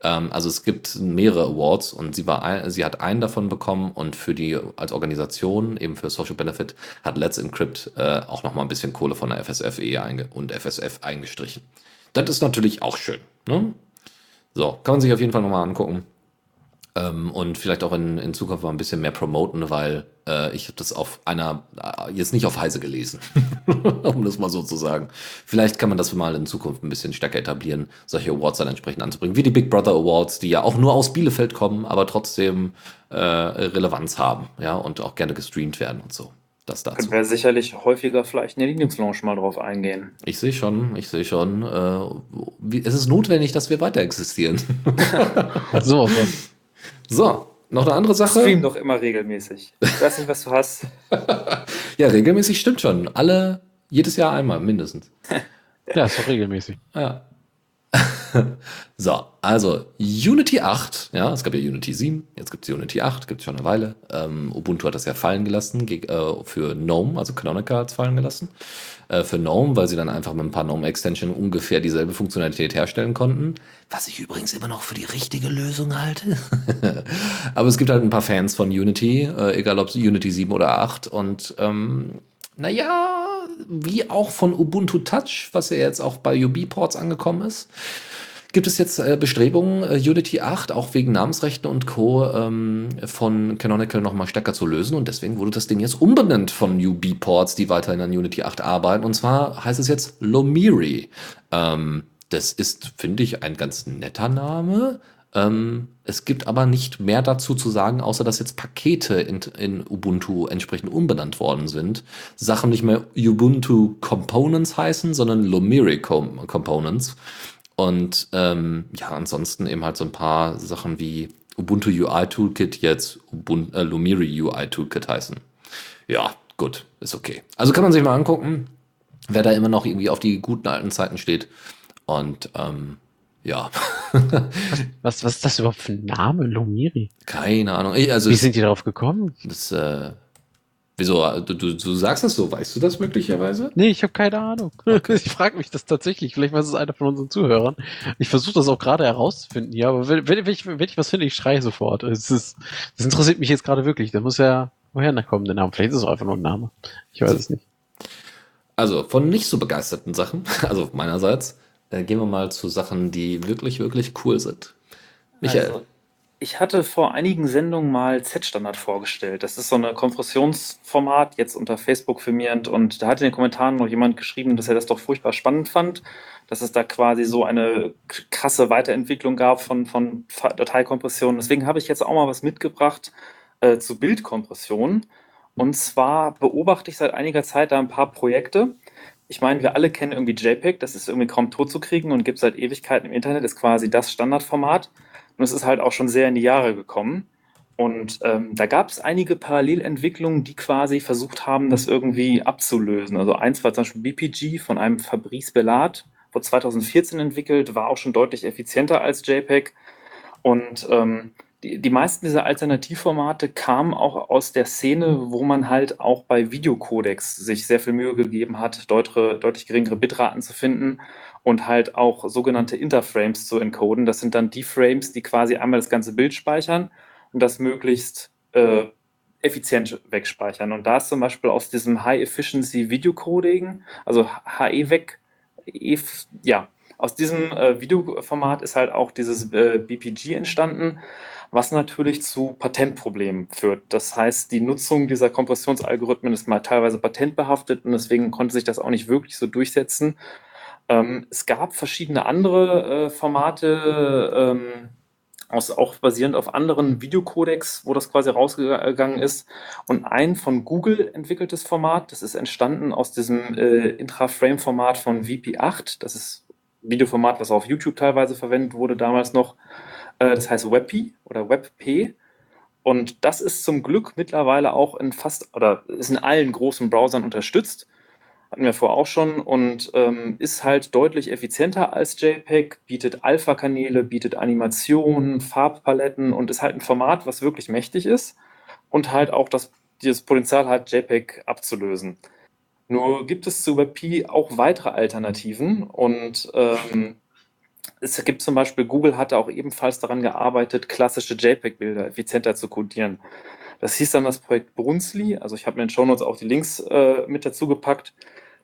Ähm, also es gibt mehrere Awards und sie war ein, sie hat einen davon bekommen und für die als Organisation eben für Social Benefit hat Let's Encrypt äh, auch noch mal ein bisschen Kohle von der FSFE und FSF eingestrichen. Das ist natürlich auch schön. Ne? So, kann man sich auf jeden Fall noch mal angucken. Ähm, und vielleicht auch in, in Zukunft mal ein bisschen mehr promoten, weil äh, ich habe das auf einer, äh, jetzt nicht auf Heise gelesen, um das mal so zu sagen. Vielleicht kann man das mal in Zukunft ein bisschen stärker etablieren, solche Awards dann entsprechend anzubringen, wie die Big Brother Awards, die ja auch nur aus Bielefeld kommen, aber trotzdem äh, Relevanz haben, ja, und auch gerne gestreamt werden und so. Das dazu. Können wir sicherlich häufiger vielleicht in der Linux-Lounge mal drauf eingehen. Ich sehe schon, ich sehe schon. Äh, wie, es ist notwendig, dass wir weiter existieren. So. So, noch eine andere Sache. Stream doch immer regelmäßig. Ich weiß nicht, was du hast. Ja, regelmäßig stimmt schon. Alle, jedes Jahr einmal mindestens. Ja, ist doch regelmäßig. Ja. so, also Unity 8, ja, es gab ja Unity 7, jetzt gibt es Unity 8, gibt es schon eine Weile. Ähm, Ubuntu hat das ja fallen gelassen, äh, für GNOME, also Canonical hat es fallen gelassen. Äh, für GNOME, weil sie dann einfach mit ein paar GNOME-Extension ungefähr dieselbe Funktionalität herstellen konnten. Was ich übrigens immer noch für die richtige Lösung halte. Aber es gibt halt ein paar Fans von Unity, äh, egal ob Unity 7 oder 8. Und ähm, naja, wie auch von Ubuntu Touch, was ja jetzt auch bei UB-Ports angekommen ist, gibt es jetzt äh, Bestrebungen, äh, Unity 8 auch wegen Namensrechten und Co. Ähm, von Canonical nochmal stärker zu lösen. Und deswegen wurde das Ding jetzt umbenannt von UB-Ports, die weiterhin an Unity 8 arbeiten. Und zwar heißt es jetzt Lomiri. Ähm, das ist, finde ich, ein ganz netter Name. Ähm, es gibt aber nicht mehr dazu zu sagen, außer dass jetzt Pakete in, in Ubuntu entsprechend umbenannt worden sind. Sachen nicht mehr Ubuntu Components heißen, sondern Lomiri Com Components. Und ähm, ja, ansonsten eben halt so ein paar Sachen wie Ubuntu UI Toolkit jetzt Ubuntu, äh, Lumiri UI Toolkit heißen. Ja, gut, ist okay. Also kann man sich mal angucken, wer da immer noch irgendwie auf die guten alten Zeiten steht. Und ähm, ja, Was, was ist das überhaupt für ein Name? Lumiri? keine Ahnung. Ich- Also Wie sind die darauf gekommen? das, äh, wieso, du, du, du sagst das so, weißt du das möglicherweise? Nee, ich habe keine Ahnung. Ich frage mich das tatsächlich. Vielleicht weiß es einer von unseren Zuhörern. Ich versuche das auch gerade herauszufinden. Ja, aber wenn, wenn, ich, wenn ich was finde, ich schreie sofort. Es ist, das interessiert mich jetzt gerade wirklich. Da muss ja, woher da kommen der Name? Vielleicht ist es auch einfach nur ein Name. Ich weiß es nicht. Also von nicht so begeisterten Sachen, also meinerseits, äh, gehen wir mal zu Sachen, die wirklich, wirklich cool sind. Michael, Also, ich hatte vor einigen Sendungen mal Z-Standard vorgestellt. Das ist so ein Kompressionsformat, jetzt unter Facebook firmierend. Und da hat in den Kommentaren noch jemand geschrieben, dass er das doch furchtbar spannend fand, dass es da quasi so eine krasse Weiterentwicklung gab von, von Dateikompression. Deswegen habe ich jetzt auch mal was mitgebracht äh, zu Bildkompression. Und zwar beobachte ich seit einiger Zeit da ein paar Projekte. Ich meine, wir alle kennen irgendwie JPEG, das ist irgendwie kaum tot zu kriegen und gibt seit Ewigkeiten im Internet, ist quasi das Standardformat. Und es ist halt auch schon sehr in die Jahre gekommen. Und ähm, da gab es einige Parallelentwicklungen, die quasi versucht haben, das irgendwie abzulösen. Also eins war zum Beispiel BPG von einem Fabrice Bellard, wurde 2014 entwickelt, war auch schon deutlich effizienter als JPEG. Und ähm, die, die meisten dieser Alternativformate kamen auch aus der Szene, wo man halt auch bei Videocodecs sich sehr viel Mühe gegeben hat, deutere, deutlich geringere Bitraten zu finden und halt auch sogenannte Interframes zu encoden. Das sind dann die Frames, die quasi einmal das ganze Bild speichern und das möglichst äh, effizient wegspeichern. Und da ist zum Beispiel aus diesem High-Efficiency Video Coding, also HE weg, e, ja, aus diesem äh, Videoformat ist halt auch dieses äh, BPG entstanden, was natürlich zu Patentproblemen führt. Das heißt, die Nutzung dieser Kompressionsalgorithmen ist mal teilweise patentbehaftet und deswegen konnte sich das auch nicht wirklich so durchsetzen. Ähm, es gab verschiedene andere äh, Formate, ähm, aus, auch basierend auf anderen Videocodecs, wo das quasi rausgegangen ist. Und ein von Google entwickeltes Format, das ist entstanden aus diesem äh, Intra-Frame-Format von VP8. Das ist Videoformat, was auf YouTube teilweise verwendet wurde damals noch. Äh, das heißt WebP oder WebP. Und das ist zum Glück mittlerweile auch in fast oder ist in allen großen Browsern unterstützt hatten wir vorher auch schon und ähm, ist halt deutlich effizienter als JPEG, bietet Alpha-Kanäle, bietet Animationen, Farbpaletten und ist halt ein Format, was wirklich mächtig ist und halt auch das, dieses Potenzial hat, JPEG abzulösen. Nur gibt es zu WebP auch weitere Alternativen und ähm, es gibt zum Beispiel, Google hatte auch ebenfalls daran gearbeitet, klassische JPEG-Bilder effizienter zu codieren. Das hieß dann das Projekt Brunsli, also ich habe in den Shownotes auch die Links äh, mit dazu gepackt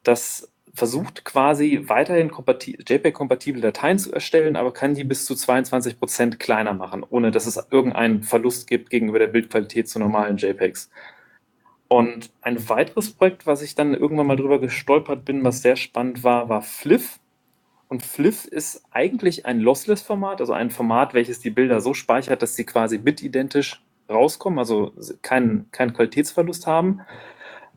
das versucht quasi weiterhin JPEG-kompatible Dateien zu erstellen, aber kann die bis zu 22 Prozent kleiner machen, ohne dass es irgendeinen Verlust gibt gegenüber der Bildqualität zu normalen JPEGs. Und ein weiteres Projekt, was ich dann irgendwann mal drüber gestolpert bin, was sehr spannend war, war Fliff. Und Fliff ist eigentlich ein Lossless-Format, also ein Format, welches die Bilder so speichert, dass sie quasi bitidentisch rauskommen, also keinen, keinen Qualitätsverlust haben.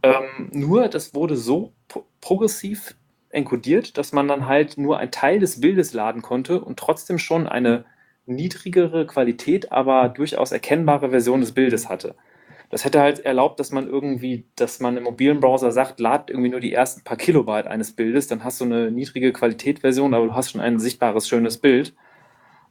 Ähm, nur das wurde so progressiv encodiert, dass man dann halt nur einen Teil des Bildes laden konnte und trotzdem schon eine niedrigere Qualität, aber durchaus erkennbare Version des Bildes hatte. Das hätte halt erlaubt, dass man irgendwie, dass man im mobilen Browser sagt, lad irgendwie nur die ersten paar Kilobyte eines Bildes, dann hast du eine niedrige Qualitätversion, aber du hast schon ein sichtbares, schönes Bild.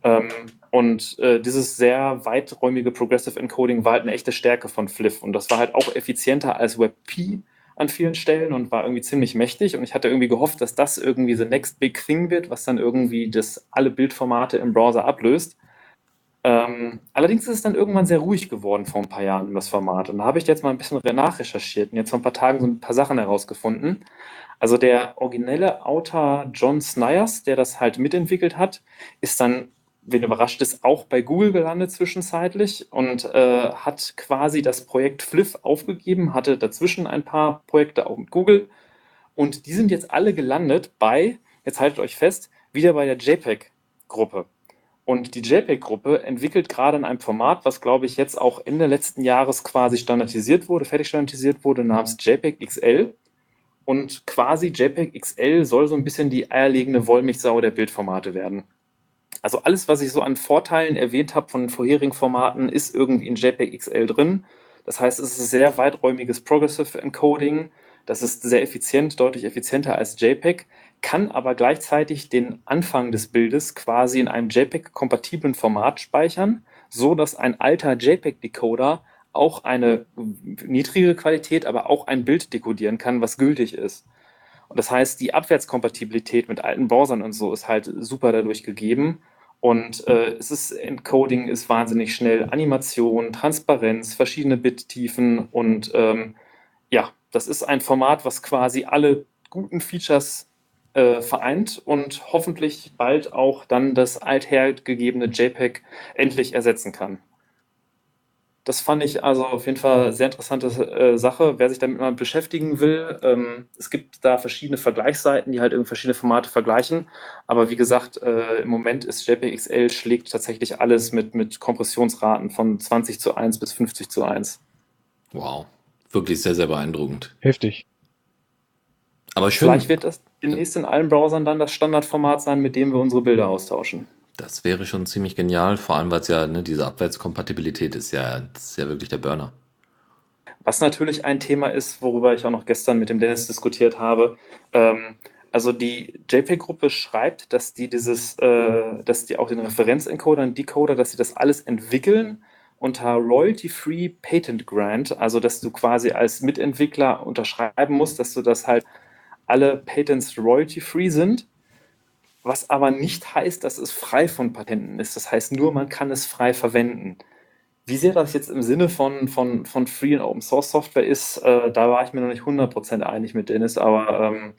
Ähm, und äh, dieses sehr weiträumige Progressive Encoding war halt eine echte Stärke von Fliff. Und das war halt auch effizienter als WebP an vielen Stellen und war irgendwie ziemlich mächtig. Und ich hatte irgendwie gehofft, dass das irgendwie the next big thing wird, was dann irgendwie das alle Bildformate im Browser ablöst. Ähm, allerdings ist es dann irgendwann sehr ruhig geworden vor ein paar Jahren, das Format. Und da habe ich jetzt mal ein bisschen nachrecherchiert und jetzt vor ein paar Tagen so ein paar Sachen herausgefunden. Also der originelle Autor John Snyers, der das halt mitentwickelt hat, ist dann wen überrascht ist, auch bei Google gelandet zwischenzeitlich und äh, hat quasi das Projekt Fliff aufgegeben, hatte dazwischen ein paar Projekte auch mit Google und die sind jetzt alle gelandet bei, jetzt haltet euch fest, wieder bei der JPEG-Gruppe. Und die JPEG-Gruppe entwickelt gerade in einem Format, was glaube ich jetzt auch Ende letzten Jahres quasi standardisiert wurde, fertig standardisiert wurde, namens JPEG XL. Und quasi JPEG XL soll so ein bisschen die eierlegende Wollmilchsau der Bildformate werden. Also alles, was ich so an Vorteilen erwähnt habe von vorherigen Formaten, ist irgendwie in JPEG XL drin. Das heißt, es ist sehr weiträumiges Progressive Encoding. Das ist sehr effizient, deutlich effizienter als JPEG, kann aber gleichzeitig den Anfang des Bildes quasi in einem JPEG-kompatiblen Format speichern, so dass ein alter JPEG-Decoder auch eine niedrige Qualität, aber auch ein Bild dekodieren kann, was gültig ist. Das heißt, die Abwärtskompatibilität mit alten Browsern und so ist halt super dadurch gegeben. Und äh, es ist Encoding ist wahnsinnig schnell, Animation, Transparenz, verschiedene Bittiefen und ähm, ja, das ist ein Format, was quasi alle guten Features äh, vereint und hoffentlich bald auch dann das althergegebene JPEG endlich ersetzen kann. Das fand ich also auf jeden Fall sehr interessante äh, Sache. Wer sich damit mal beschäftigen will, ähm, es gibt da verschiedene Vergleichsseiten, die halt irgendwie verschiedene Formate vergleichen. Aber wie gesagt, äh, im Moment ist JPEG XL schlägt tatsächlich alles mit, mit Kompressionsraten von 20 zu 1 bis 50 zu 1. Wow. wirklich sehr, sehr beeindruckend. Heftig. Aber schön. Vielleicht wird das demnächst in allen Browsern dann das Standardformat sein, mit dem wir unsere Bilder austauschen. Das wäre schon ziemlich genial, vor allem weil es ja, ne, diese Abwärtskompatibilität ist ja, das ist ja wirklich der Burner. Was natürlich ein Thema ist, worüber ich auch noch gestern mit dem Dennis diskutiert habe. Ähm, also die JPEG-Gruppe schreibt, dass die dieses, äh, dass die auch den Referenzencoder und Decoder, dass sie das alles entwickeln unter Royalty-Free Patent Grant, also dass du quasi als Mitentwickler unterschreiben musst, dass du das halt alle Patents royalty-free sind, was aber nicht heißt, dass es frei von Patenten ist. Das heißt nur, man kann es frei verwenden. Wie sehr das jetzt im Sinne von, von, von Free und Open Source Software ist, äh, da war ich mir noch nicht 100% einig mit Dennis, aber ähm,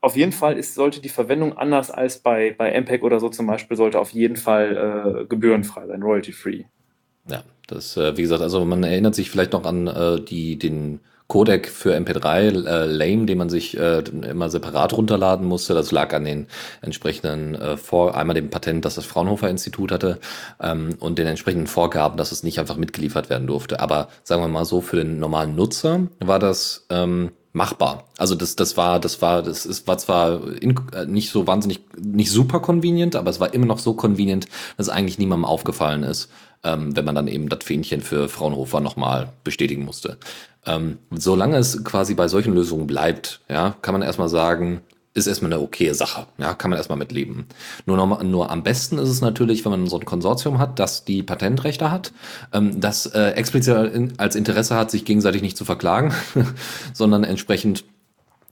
auf jeden Fall ist, sollte die Verwendung anders als bei, bei MPEG oder so zum Beispiel, sollte auf jeden Fall äh, gebührenfrei sein, royalty-free. Ja, das, äh, wie gesagt, also man erinnert sich vielleicht noch an äh, die, den Codec für MP3 äh, Lame, den man sich äh, immer separat runterladen musste. Das lag an den entsprechenden äh, Vor einmal dem Patent, das das Fraunhofer Institut hatte ähm, und den entsprechenden Vorgaben, dass es nicht einfach mitgeliefert werden durfte. Aber sagen wir mal so, für den normalen Nutzer war das ähm, machbar. Also das, das war, das war, das ist, war zwar in, äh, nicht so wahnsinnig, nicht super convenient, aber es war immer noch so convenient, dass eigentlich niemandem aufgefallen ist, ähm, wenn man dann eben das Fähnchen für Fraunhofer nochmal bestätigen musste. Ähm, solange es quasi bei solchen Lösungen bleibt, ja, kann man erstmal sagen, ist erstmal eine okaye Sache. Ja, kann man erstmal mitleben. Nur, noch, nur am besten ist es natürlich, wenn man so ein Konsortium hat, das die Patentrechte hat, ähm, das äh, explizit als Interesse hat, sich gegenseitig nicht zu verklagen, sondern entsprechend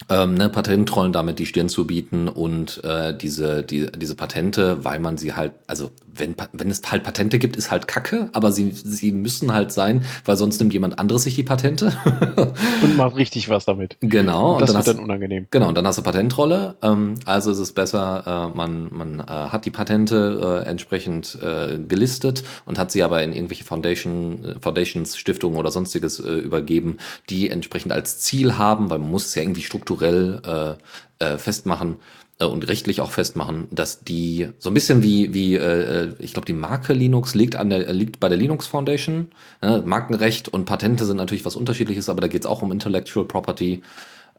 ähm, ne, Patentrollen damit die Stirn zu bieten und äh, diese, die, diese Patente, weil man sie halt, also wenn, wenn es halt Patente gibt, ist halt Kacke, aber sie, sie müssen halt sein, weil sonst nimmt jemand anderes sich die Patente. und macht richtig was damit. Genau. Und das und wird dann dann unangenehm. Genau, und dann hast du Patentrolle. Ähm, also ist es besser, äh, man, man äh, hat die Patente äh, entsprechend äh, gelistet und hat sie aber in irgendwelche Foundation, äh, Foundations, Stiftungen oder sonstiges äh, übergeben, die entsprechend als Ziel haben, weil man muss es ja irgendwie strukturell äh, äh, festmachen und rechtlich auch festmachen, dass die so ein bisschen wie wie äh, ich glaube die Marke Linux liegt an der liegt bei der Linux Foundation. Ne? Markenrecht und Patente sind natürlich was Unterschiedliches, aber da geht es auch um Intellectual Property.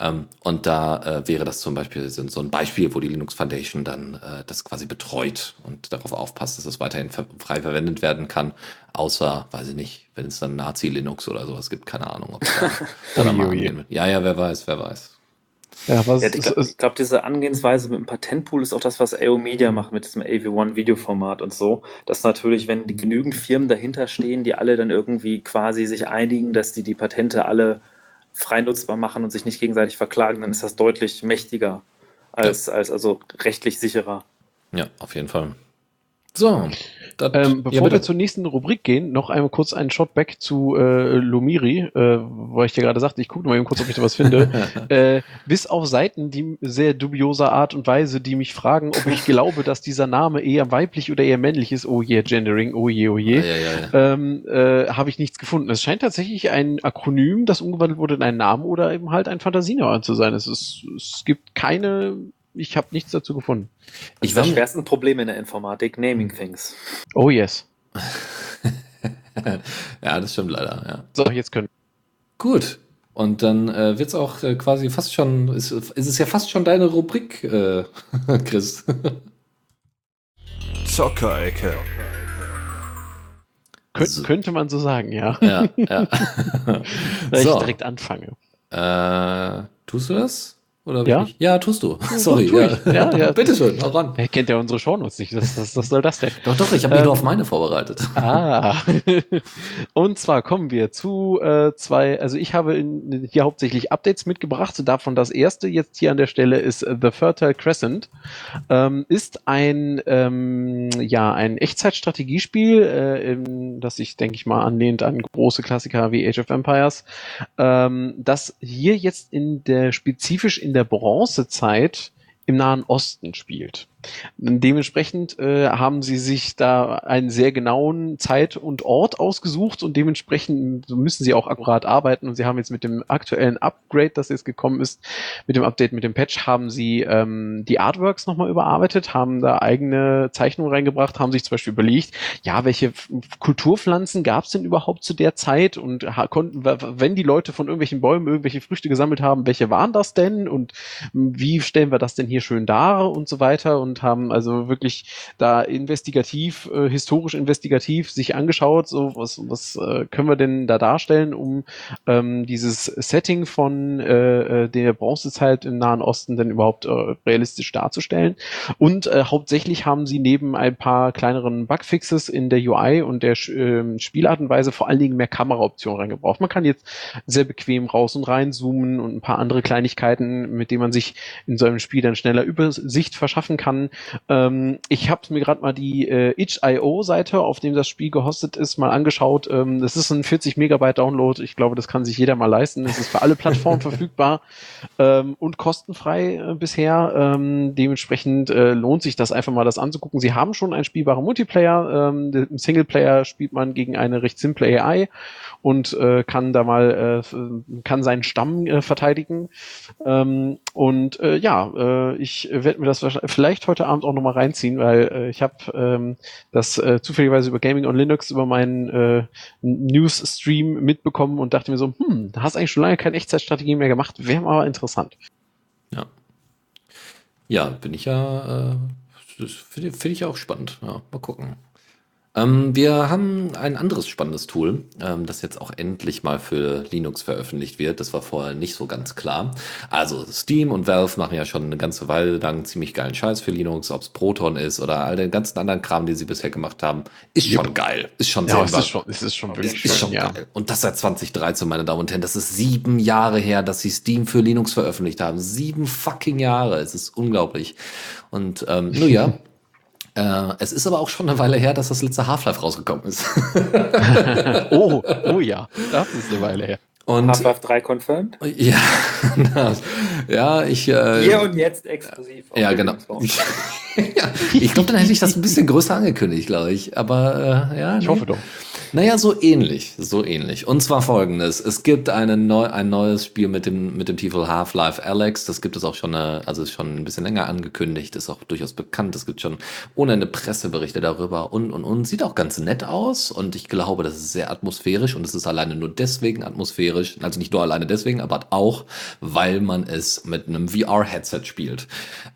Ähm, und da äh, wäre das zum Beispiel so ein Beispiel, wo die Linux Foundation dann äh, das quasi betreut und darauf aufpasst, dass es weiterhin ver frei verwendet werden kann, außer, weiß ich nicht, wenn es dann Nazi-Linux oder sowas gibt, keine Ahnung, ob es da, da mal. Ja, ja, wer weiß, wer weiß. Ja, was Ja, ich glaube, glaub, diese Angehensweise mit dem Patentpool ist auch das, was AO Media macht mit diesem AV1-Videoformat und so. Dass natürlich, wenn die genügend Firmen dahinter stehen, die alle dann irgendwie quasi sich einigen, dass die die Patente alle frei nutzbar machen und sich nicht gegenseitig verklagen, dann ist das deutlich mächtiger als, als also rechtlich sicherer. Ja, auf jeden Fall. So, das, Ähm, bevor ja, wir zur nächsten Rubrik gehen, noch einmal kurz einen Shotback zu äh, Lumiri, äh, weil ich dir gerade sagte, ich gucke mal eben kurz, ob ich da was finde. äh, bis auf Seiten, die sehr dubioser Art und Weise, die mich fragen, ob ich glaube, dass dieser Name eher weiblich oder eher männlich ist. Oh je, Gendering, oh je, oh je. ja, ja. Ähm, äh, habe ich nichts gefunden. Es scheint tatsächlich ein Akronym, das umgewandelt wurde in einen Namen oder eben halt ein Fantasienamen zu sein. Es, ist, es gibt keine, ich habe nichts dazu gefunden. Das Ich ist das war- schwerste Problem in der Informatik, Naming Things. Oh yes. ja, das stimmt leider, ja. So, jetzt können Gut. Und dann äh, wird's auch äh, quasi fast schon, ist, ist es ja fast schon deine Rubrik, äh, Chris. Zockerecke. Kön So. Könnte man so sagen, ja. ja, ja. Weil so, ich direkt anfange. äh, tust du das? Oder Ja. wirklich? Ja, tust du. Sorry. tu ich. Ja, ja. Bitteschön, hau ran. Er kennt ja unsere Shownotes nicht. Was, was, was soll das denn? Doch, doch, ich habe mich Ähm, nur auf meine vorbereitet. Ah. Und zwar kommen wir zu äh, zwei, also ich habe in, hier hauptsächlich Updates mitgebracht. Davon das erste jetzt hier an der Stelle ist äh, The Fertile Crescent. Ähm, ist ein, ähm, ja, ein Echtzeitstrategiespiel, äh, in, das sich, denke ich mal, anlehnt an große Klassiker wie Age of Empires, ähm, das hier jetzt in der, spezifisch in der Bronzezeit im Nahen Osten spielt. Dementsprechend äh, haben sie sich da einen sehr genauen Zeit und Ort ausgesucht und dementsprechend müssen sie auch akkurat arbeiten. Und sie haben jetzt mit dem aktuellen Upgrade, das jetzt gekommen ist, mit dem Update, mit dem Patch, haben sie ähm, die Artworks nochmal überarbeitet, haben da eigene Zeichnungen reingebracht, haben sich zum Beispiel überlegt, ja, welche Kulturpflanzen gab es denn überhaupt zu der Zeit? Und konnten, wenn die Leute von irgendwelchen Bäumen irgendwelche Früchte gesammelt haben, welche waren das denn? Und wie stellen wir das denn hier schön dar? Und so weiter. Und und haben also wirklich da investigativ, äh, historisch investigativ sich angeschaut, so was, was äh, können wir denn da darstellen, um ähm, dieses Setting von äh, äh der Bronzezeit im Nahen Osten denn überhaupt äh, realistisch darzustellen. Und äh, hauptsächlich haben sie neben ein paar kleineren Bugfixes in der UI und der äh, Spielart und Weise vor allen Dingen mehr Kameraoptionen reingebraucht. Man kann jetzt sehr bequem raus und rein zoomen und ein paar andere Kleinigkeiten, mit denen man sich in so einem Spiel dann schneller Übersicht verschaffen kann ähm, ich habe mir gerade mal die äh, itch.io-Seite, auf dem das Spiel gehostet ist, mal angeschaut. Ähm, das ist ein 40 Megabyte Download. Ich glaube, das kann sich jeder mal leisten. Es ist für alle Plattformen verfügbar ähm, und kostenfrei äh, bisher. Ähm, dementsprechend äh, lohnt sich das einfach mal, das anzugucken. Sie haben schon einen spielbaren Multiplayer. Ähm, Im Singleplayer spielt man gegen eine recht simple AI und äh, kann da mal äh, kann seinen Stamm äh, verteidigen. Ähm, und äh, ja, äh, ich werde mir das vielleicht heute Abend auch nochmal reinziehen, weil äh, ich habe ähm, das äh, zufälligerweise über Gaming on Linux über meinen äh, News-Stream mitbekommen und dachte mir so, hm, da hast eigentlich schon lange keine Echtzeitstrategie mehr gemacht, wäre mal interessant. Ja. Ja, bin ich ja, äh, finde find ich auch spannend. Ja, mal gucken. Ähm, wir haben ein anderes spannendes Tool, ähm, das jetzt auch endlich mal für Linux veröffentlicht wird. Das war vorher nicht so ganz klar. Also Steam und Valve machen ja schon eine ganze Weile lang ziemlich geilen Scheiß für Linux, ob es Proton ist oder all den ganzen anderen Kram, den sie bisher gemacht haben. Ist schon geil. Ist schon ja, sehr es ist schon, es ist schon wirklich ist schon ja. geil. Und das seit 2013, meine Damen und Herren. Das ist sieben Jahre her, dass sie Steam für Linux veröffentlicht haben. Sieben fucking Jahre. Es ist unglaublich. Und ähm, nur ja, Äh, es ist aber auch schon eine Weile her, dass das letzte Half-Life rausgekommen ist. oh, oh ja, das ist eine Weile her. Half-Life 3 confirmed? Ja, ja, ich. Äh, Hier und jetzt exklusiv. Ja, genau. ja, ich glaube, dann hätte ich das ein bisschen größer angekündigt, glaube ich. Aber äh, ja. Ich hoffe doch. Naja, so ähnlich, so ähnlich. Und zwar folgendes. Es gibt eine neu, ein neues Spiel mit dem, mit dem Titel Half-Life Alex. Das gibt es auch schon, eine, also ist schon ein bisschen länger angekündigt, ist auch durchaus bekannt. Es gibt schon ohne eine Presseberichte darüber und, und, und. Sieht auch ganz nett aus und ich glaube, das ist sehr atmosphärisch und es ist alleine nur deswegen atmosphärisch. Also nicht nur alleine deswegen, aber auch, weil man es mit einem VR-Headset spielt.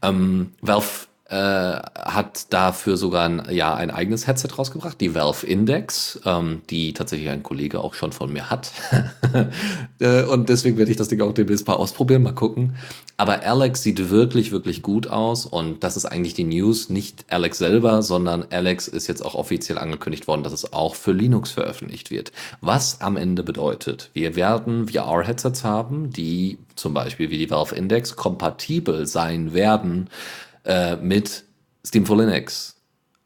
Ähm, Valve äh, hat dafür sogar ein, ja, ein eigenes Headset rausgebracht, die Valve Index, ähm, die tatsächlich ein Kollege auch schon von mir hat. äh, und deswegen werde ich das Ding auch demnächst mal ausprobieren, mal gucken. Aber Alex sieht wirklich, wirklich gut aus und das ist eigentlich die News, nicht Alex selber, sondern Alex ist jetzt auch offiziell angekündigt worden, dass es auch für Linux veröffentlicht wird. Was am Ende bedeutet, wir werden VR-Headsets haben, die zum Beispiel wie die Valve Index kompatibel sein werden äh, mit Steam for Linux.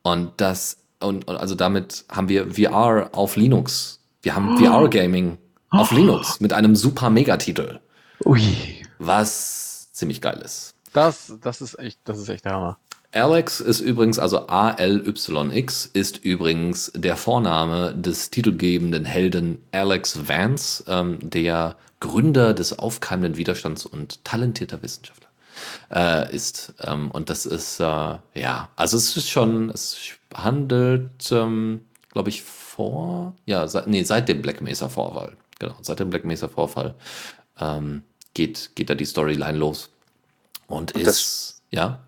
Und das, und, und, also damit haben wir VR auf Linux. Wir haben oh. VR-Gaming auf oh. Linux mit einem super Megatitel. Ui. Was ziemlich geil ist. Das, das ist echt, das ist echt der Hammer. Alex ist übrigens, also A-L-Y-X, ist übrigens der Vorname des titelgebenden Helden Alex Vance, ähm, der Gründer des aufkeimenden Widerstands und talentierter Wissenschaftler äh, ist. Ähm, und das ist, äh, ja, also es ist schon, es handelt, ähm, glaube ich, vor, ja, seit, nee, seit dem Black Mesa Vorfall. Genau, seit dem Black Mesa Vorfall ähm, geht, geht da die Storyline los. Und, und ist, ja.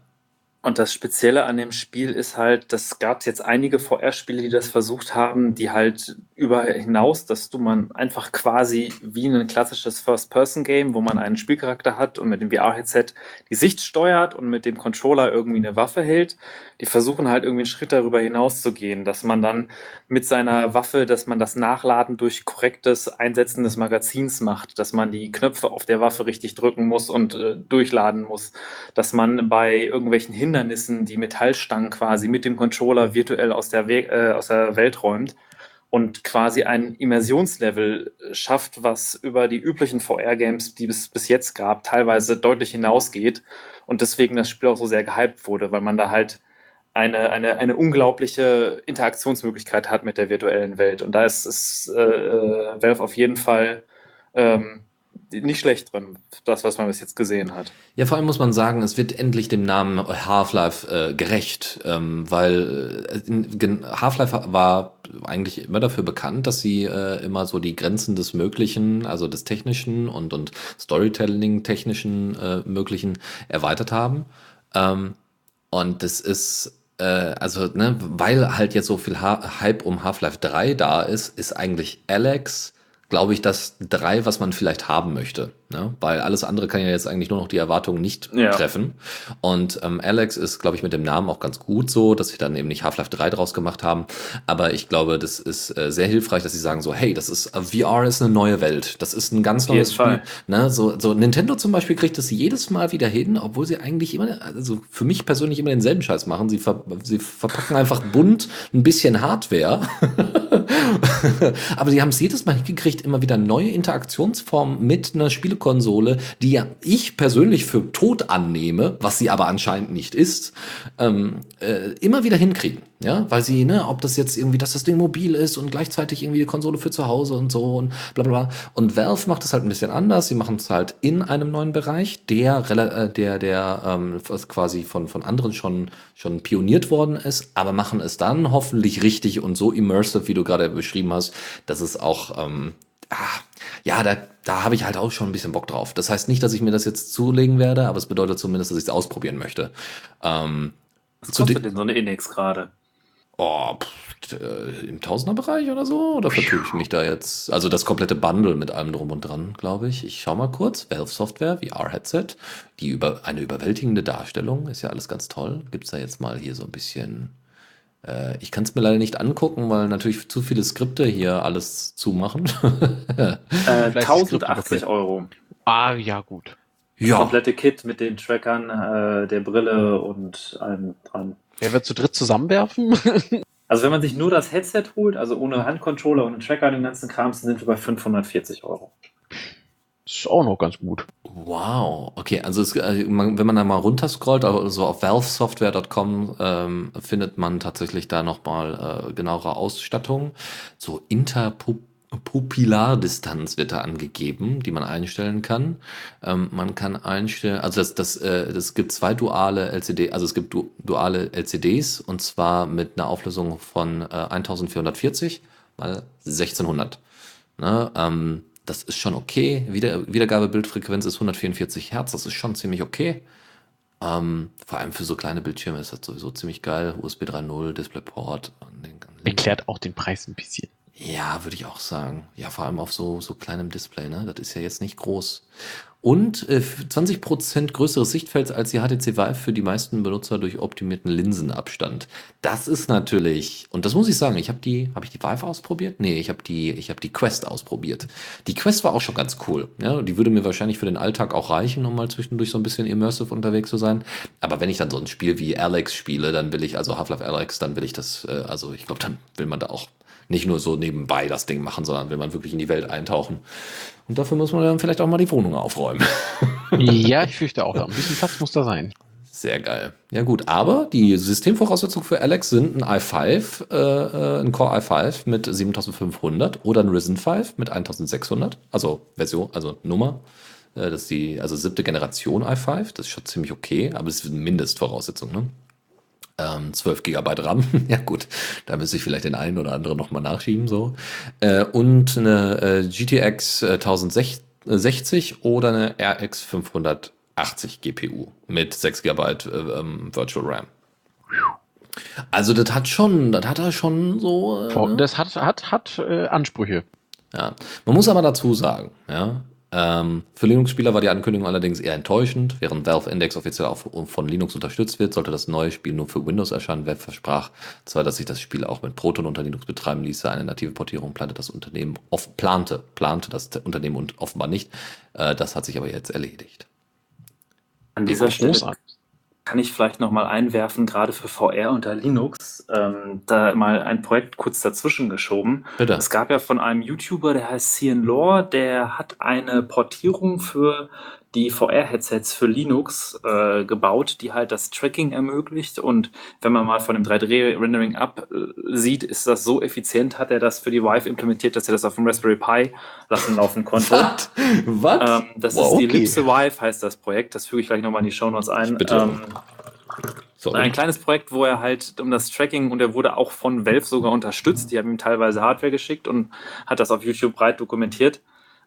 Und das Spezielle an dem Spiel ist halt, das gab es jetzt einige VR-Spiele, die das versucht haben, die halt über hinaus, dass du man einfach quasi wie ein klassisches First-Person-Game, wo man einen Spielcharakter hat und mit dem VR-Headset die Sicht steuert und mit dem Controller irgendwie eine Waffe hält, die versuchen halt irgendwie einen Schritt darüber hinaus zu gehen, dass man dann mit seiner Waffe, dass man das Nachladen durch korrektes Einsetzen des Magazins macht, dass man die Knöpfe auf der Waffe richtig drücken muss und äh, durchladen muss, dass man bei irgendwelchen Hindernissen die Metallstangen quasi mit dem Controller virtuell aus der, We äh, aus der Welt räumt und quasi ein Immersionslevel schafft, was über die üblichen VR-Games, die es bis jetzt gab, teilweise deutlich hinausgeht und deswegen das Spiel auch so sehr gehypt wurde, weil man da halt eine, eine, eine unglaubliche Interaktionsmöglichkeit hat mit der virtuellen Welt. Und da ist, ist äh, äh Valve auf jeden Fall ähm, nicht schlecht drin, das, was man bis jetzt gesehen hat. Ja, vor allem muss man sagen, es wird endlich dem Namen Half-Life äh, gerecht, ähm, weil äh, Half-Life war eigentlich immer dafür bekannt, dass sie äh, immer so die Grenzen des Möglichen, also des Technischen und, und Storytelling-Technischen äh, Möglichen erweitert haben. Ähm, und das ist äh, also, ne, weil halt jetzt so viel ha Hype um Half-Life 3 da ist, ist eigentlich Alex glaube ich, das drei, was man vielleicht haben möchte. Ne? Weil alles andere kann ja jetzt eigentlich nur noch die Erwartungen nicht ja. treffen. Und ähm, Alex ist, glaube ich, mit dem Namen auch ganz gut so, dass sie dann eben nicht Half-Life 3 draus gemacht haben. Aber ich glaube, das ist äh, sehr hilfreich, dass sie sagen so, hey, das ist äh, VR ist eine neue Welt. Das ist ein ganz neues Spiel. Ne? So, so Nintendo zum Beispiel kriegt das jedes Mal wieder hin, obwohl sie eigentlich immer, also für mich persönlich immer denselben Scheiß machen. Sie, ver sie verpacken einfach bunt ein bisschen Hardware. Aber sie haben es jedes Mal hingekriegt, immer wieder neue Interaktionsformen mit einer Spiele Konsole, die ja ich persönlich für tot annehme, was sie aber anscheinend nicht ist, ähm, äh, immer wieder hinkriegen. Ja, weil sie, ne, ob das jetzt irgendwie, dass das Ding mobil ist und gleichzeitig irgendwie die Konsole für zu Hause und so und bla bla bla. Und Valve macht es halt ein bisschen anders. Sie machen es halt in einem neuen Bereich, der, äh, der, der ähm, quasi von, von anderen schon, schon pioniert worden ist, aber machen es dann hoffentlich richtig und so immersive, wie du gerade beschrieben hast, dass es auch ähm, ah, ja, da, da habe ich halt auch schon ein bisschen Bock drauf. Das heißt nicht, dass ich mir das jetzt zulegen werde, aber es bedeutet zumindest, dass ich es ausprobieren möchte. Ähm, Was kostet denn so eine Index gerade? Oh, pff, äh, im Tausenderbereich oder so? Oder vertue ich mich da jetzt? Also das komplette Bundle mit allem drum und dran, glaube ich. Ich schau mal kurz. Valve Software, VR-Headset. Die über, eine überwältigende Darstellung. Ist ja alles ganz toll. Gibt's da jetzt mal hier so ein bisschen äh, ich kann es mir leider nicht angucken, weil natürlich zu viele Skripte hier alles zumachen. äh, 1080 Euro. Ah, ja, gut. Ja. komplette Kit mit den Trackern, äh, der Brille und allem dran. Wer wird zu dritt zusammenwerfen? also wenn man sich nur das Headset holt, also ohne Handcontroller und Tracker und den ganzen Kram, sind wir bei 540 Euro. Ist auch noch ganz gut. Wow, okay, also es, äh, wenn man da mal runterscrollt, also auf valvesoftware.com ähm, findet man tatsächlich da nochmal äh, genauere Ausstattung. So Interpupillardistanz wird da angegeben, die man einstellen kann. Ähm, man kann einstellen, also das, das, äh, das gibt zwei duale LCD, also es gibt du, duale LCDs und zwar mit einer Auflösung von äh, 1440 mal 1600. Ne? Ähm, das ist schon okay. Wieder, Wiedergabebildfrequenz ist 144 Hertz, das ist schon ziemlich okay. Ähm, vor allem für so kleine Bildschirme ist das sowieso ziemlich geil. USB 3.0, DisplayPort. Erklärt auch den Preis ein bisschen. Ja, würde ich auch sagen. Ja, vor allem auf so, so kleinem Display, ne? Das ist ja jetzt nicht groß und äh, 20% größeres Sichtfeld als die HTC Vive für die meisten Benutzer durch optimierten Linsenabstand. Das ist natürlich, und das muss ich sagen, ich habe die, habe ich die Vive ausprobiert? Nee, ich habe die, ich habe die Quest ausprobiert. Die Quest war auch schon ganz cool. Ja, die würde mir wahrscheinlich für den Alltag auch reichen, um mal zwischendurch so ein bisschen immersive unterwegs zu sein. Aber wenn ich dann so ein Spiel wie Alex spiele, dann will ich, also Half-Life Alex, dann will ich das, äh, also ich glaube, dann will man da auch nicht nur so nebenbei das Ding machen, sondern will man wirklich in die Welt eintauchen. Und dafür muss man dann vielleicht auch mal die Wohnung aufräumen. ja, ich fürchte auch. Ein bisschen Platz muss da sein. Sehr geil. Ja gut, aber die Systemvoraussetzungen für Alex sind ein i5, äh, äh ein Core i5 mit 7500 oder ein Ryzen 5 mit 1600, also Version, also Nummer. Äh, das ist die, also siebte Generation i5, das ist schon ziemlich okay, aber es ist eine Mindestvoraussetzung, ne? Ähm, 12 GB RAM, ja gut, da müsste ich vielleicht den einen oder anderen nochmal nachschieben. so. Äh, und eine äh, GTX äh, 1060 oder eine RX 580 GPU mit 6 GB äh, ähm, Virtual RAM. Also das hat schon, das hat er schon so. Äh, das hat, hat, hat äh, Ansprüche. Ja, man muss aber dazu sagen, ja, ähm, für Linux-Spieler war die Ankündigung allerdings eher enttäuschend. Während Valve Index offiziell auch von Linux unterstützt wird, sollte das neue Spiel nur für Windows erscheinen. Valve versprach zwar, dass sich das Spiel auch mit Proton unter Linux betreiben ließe. Eine native Portierung plante das Unternehmen, off, plante, plante das Unternehmen und offenbar nicht. Äh, das hat sich aber jetzt erledigt. An dieser Stelle kann ich vielleicht nochmal einwerfen, gerade für VR unter Linux, ähm, da mal ein Projekt kurz dazwischen geschoben. Bitte. Es gab ja von einem YouTuber, der heißt Cian Lore, der hat eine Portierung für die VR-Headsets für Linux äh, gebaut, die halt das Tracking ermöglicht. Und wenn man mal von dem 3D-Rendering ab äh, sieht, ist das so effizient, hat er das für die Vive implementiert, dass er das auf dem Raspberry Pi lassen laufen konnte. Was? Was? Ähm, das Wow, ist die okay. Ellipse Vive, heißt das Projekt. Das füge ich gleich nochmal in die Shownotes ein. Bitte. Ähm, Sorry. ein kleines Projekt, wo er halt um das Tracking und er wurde auch von Valve sogar unterstützt. Die haben ihm teilweise Hardware geschickt und hat das auf YouTube breit dokumentiert.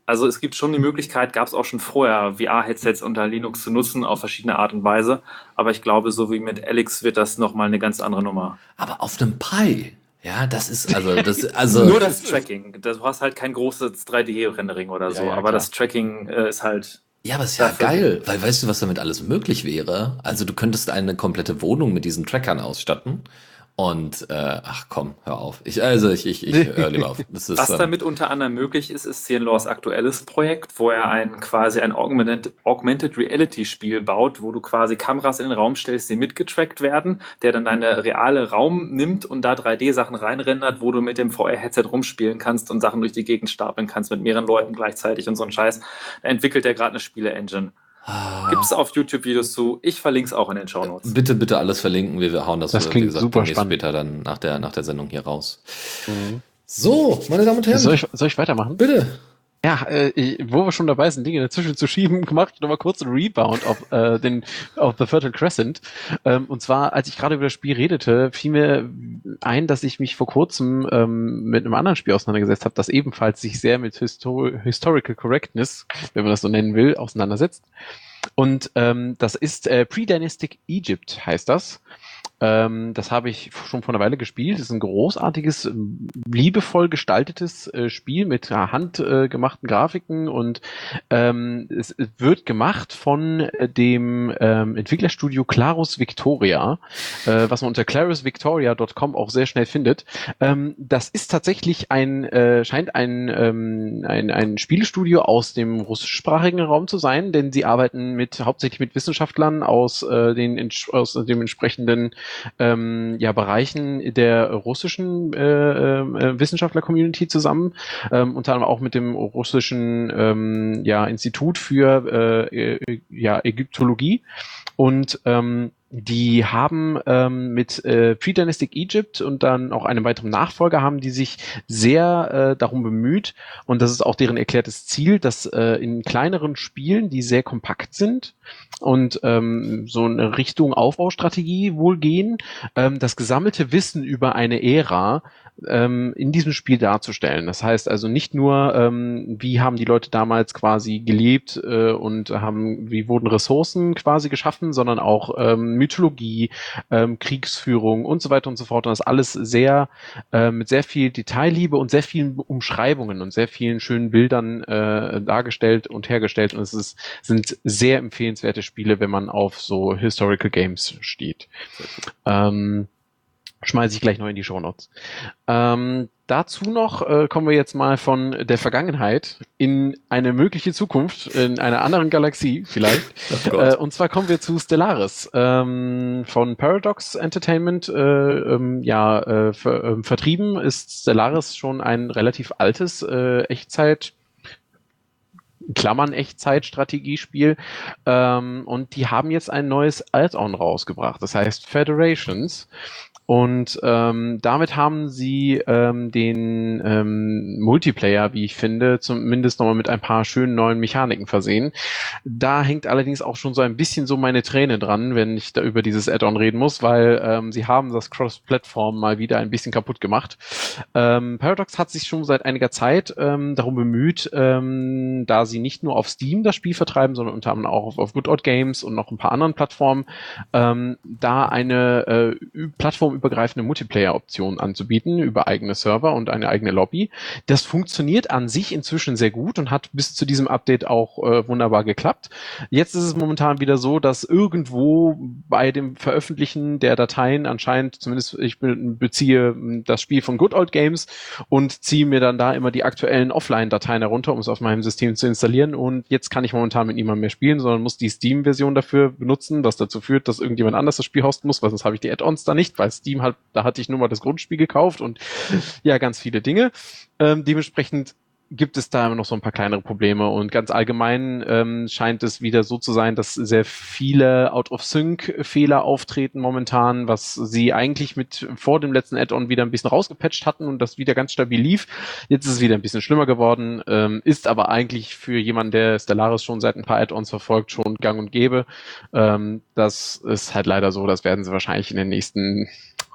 Also es gibt schon die Möglichkeit, gab es auch schon vorher, VR-Headsets unter Linux zu nutzen auf verschiedene Art und Weise. Aber ich glaube, so wie mit Alex wird das nochmal eine ganz andere Nummer. Aber auf einem Pi. Ja, das ist also das also Nur das Tracking. Du hast halt kein großes 3D-Rendering oder so, Ja, ja, aber klar. das Tracking äh, ist halt Ja, aber ist ja Dafür- geil, weil weißt du, was damit alles möglich wäre? Also du könntest eine komplette Wohnung mit diesen Trackern ausstatten. Und äh, ach komm, hör auf. Ich, also ich, ich, ich höre lieber auf. Das ist, Was ähm, damit unter anderem möglich ist, ist CNLaws aktuelles Projekt, wo er ein quasi ein Augmented, Augmented Reality Spiel baut, wo du quasi Kameras in den Raum stellst, die mitgetrackt werden, der dann deine reale Raum nimmt und da 3D-Sachen reinrendert, wo du mit dem VR-Headset rumspielen kannst und Sachen durch die Gegend stapeln kannst mit mehreren Leuten gleichzeitig und so ein Scheiß. Da entwickelt er gerade eine Spiele-Engine. Ah, Gibt es auf YouTube Videos zu. Ich verlinke es auch in den Show Notes. bitte, bitte alles verlinken. Wir, wir hauen das, Das äh, klingt super demnächst spannend. später dann nach der, nach der Sendung hier raus. So, meine Damen und Herren. Soll ich, soll ich weitermachen? bitte. Ja, äh, wo wir schon dabei sind, Dinge dazwischen zu schieben, ich nochmal kurz einen Rebound auf äh, den auf The Fertile Crescent. Ähm, und zwar, als ich gerade über das Spiel redete, fiel mir ein, dass ich mich vor kurzem ähm, mit einem anderen Spiel auseinandergesetzt habe, das ebenfalls sich sehr mit Histo Historical Correctness, wenn man das so nennen will, auseinandersetzt. Und ähm, das ist äh, Pre-Dynastic Egypt, heißt das. Ähm, das habe ich schon vor einer Weile gespielt. Das ist ein großartiges, liebevoll gestaltetes äh, Spiel mit äh, handgemachten Grafiken und ähm, es wird gemacht von äh, dem ähm, Entwicklerstudio Clarus Victoria, äh, was man unter clarusvictoria.com auch sehr schnell findet. Ähm, das ist tatsächlich ein, äh, scheint ein, ähm, ein, ein Spielestudio aus dem russischsprachigen Raum zu sein, denn sie arbeiten mit hauptsächlich mit Wissenschaftlern aus äh, den aus dem entsprechenden ähm, ja, Bereichen der russischen äh, äh, Wissenschaftler-Community zusammen, ähm, unter anderem auch mit dem russischen ähm, ja, Institut für äh, äh, ja, Ägyptologie. Und ähm, die haben ähm, mit äh, Pre-Dynastic Egypt und dann auch einem weiteren Nachfolger haben die sich sehr äh, darum bemüht. Und das ist auch deren erklärtes Ziel, dass äh, in kleineren Spielen, die sehr kompakt sind und ähm, so eine Richtung Aufbaustrategie wohl gehen, ähm, das gesammelte Wissen über eine Ära ähm, in diesem Spiel darzustellen. Das heißt also nicht nur, ähm, wie haben die Leute damals quasi gelebt äh, und haben, wie wurden Ressourcen quasi geschaffen, sondern auch ähm, Mythologie, ähm, Kriegsführung und so weiter und so fort. Und das alles sehr äh, mit sehr viel Detailliebe und sehr vielen Umschreibungen und sehr vielen schönen Bildern äh, dargestellt und hergestellt. Und es ist, sind sehr empfehlenswerte Spiele, wenn man auf so Historical Games steht. Ähm, schmeiße ich gleich noch in die Shownotes. Ähm, dazu noch äh, kommen wir jetzt mal von der Vergangenheit in eine mögliche Zukunft, in einer anderen Galaxie vielleicht. Oh. Äh, und zwar kommen wir zu Stellaris ähm, von Paradox Entertainment. Äh, ähm, ja, äh, ver ähm, vertrieben ist Stellaris schon ein relativ altes äh, Echtzeit. Klammern Echtzeit-Strategiespiel. Ähm, und die haben jetzt ein neues Add-on rausgebracht. Das heißt Federations. Und ähm, damit haben sie ähm, den ähm, Multiplayer, wie ich finde, zumindest nochmal mit ein paar schönen neuen Mechaniken versehen. Da hängt allerdings auch schon so ein bisschen so meine Träne dran, wenn ich da über dieses Add-on reden muss, weil ähm, sie haben das Cross-Plattform mal wieder ein bisschen kaputt gemacht. Ähm, Paradox hat sich schon seit einiger Zeit ähm, darum bemüht, ähm, da sie nicht nur auf Steam das Spiel vertreiben, sondern unter anderem auch auf, auf Good Odd Games und noch ein paar anderen Plattformen, ähm, da eine äh, Plattform plattformübergreifende Multiplayer-Optionen anzubieten über eigene Server und eine eigene Lobby. Das funktioniert an sich inzwischen sehr gut und hat bis zu diesem Update auch äh, wunderbar geklappt. Jetzt ist es momentan wieder so, dass irgendwo bei dem Veröffentlichen der Dateien anscheinend, zumindest ich beziehe das Spiel von Good Old Games und ziehe mir dann da immer die aktuellen Offline-Dateien herunter, um es auf meinem System zu installieren. Und jetzt kann ich momentan mit niemandem mehr spielen, sondern muss die Steam-Version dafür benutzen, was dazu führt, dass irgendjemand anders das Spiel hosten muss, weil sonst habe ich die Add-ons da nicht, weil Steam halt, da hatte ich nur mal das Grundspiel gekauft und ja, ganz viele Dinge. Ähm, dementsprechend gibt es da immer noch so ein paar kleinere Probleme und ganz allgemein ähm, scheint es wieder so zu sein, dass sehr viele Out-of-Sync-Fehler auftreten momentan, was sie eigentlich mit vor dem letzten Add-on wieder ein bisschen rausgepatcht hatten und das wieder ganz stabil lief. Jetzt ist es wieder ein bisschen schlimmer geworden, ähm, ist aber eigentlich für jemanden, der Stellaris schon seit ein paar Add-ons verfolgt, schon gang und gäbe. Ähm, das ist halt leider so, das werden sie wahrscheinlich in den nächsten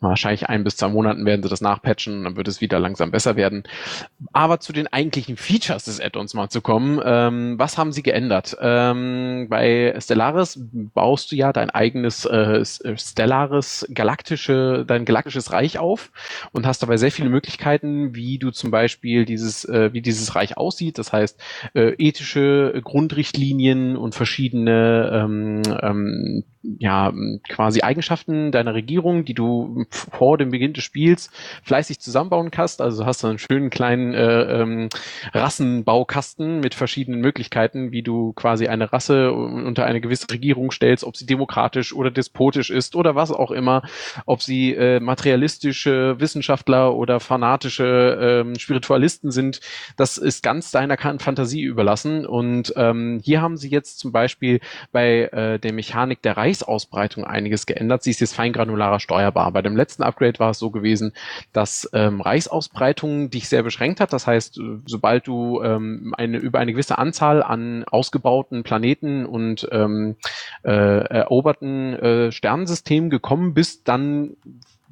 Wahrscheinlich ein bis zwei Monaten werden sie das nachpatchen, dann wird es wieder langsam besser werden. Aber zu den eigentlichen Features des Add-ons mal zu kommen. Ähm, was haben sie geändert? Ähm, bei Stellaris baust du ja dein eigenes äh, Stellaris galaktische, dein galaktisches Reich auf und hast dabei sehr viele Möglichkeiten, wie du zum Beispiel dieses, äh, wie dieses Reich aussieht. Das heißt, äh, ethische Grundrichtlinien und verschiedene ähm, ähm, ja, quasi Eigenschaften deiner Regierung, die du vor dem Beginn des Spiels fleißig zusammenbauen kannst. Also hast du einen schönen kleinen äh, ähm, Rassenbaukasten mit verschiedenen Möglichkeiten, wie du quasi eine Rasse unter eine gewisse Regierung stellst, ob sie demokratisch oder despotisch ist oder was auch immer, ob sie äh, materialistische Wissenschaftler oder fanatische ähm, Spiritualisten sind. Das ist ganz deiner Fantasie überlassen. Und ähm, hier haben sie jetzt zum Beispiel bei äh, der Mechanik der Reichsausbreitung einiges geändert. Sie ist jetzt feingranularer steuerbar. Bei dem letzten Upgrade war es so gewesen, dass ähm, Reichsausbreitung dich sehr beschränkt hat. Das heißt, äh, sobald du ähm, eine, über eine gewisse Anzahl an ausgebauten Planeten und ähm, äh, eroberten äh, Sternensystemen gekommen bist, dann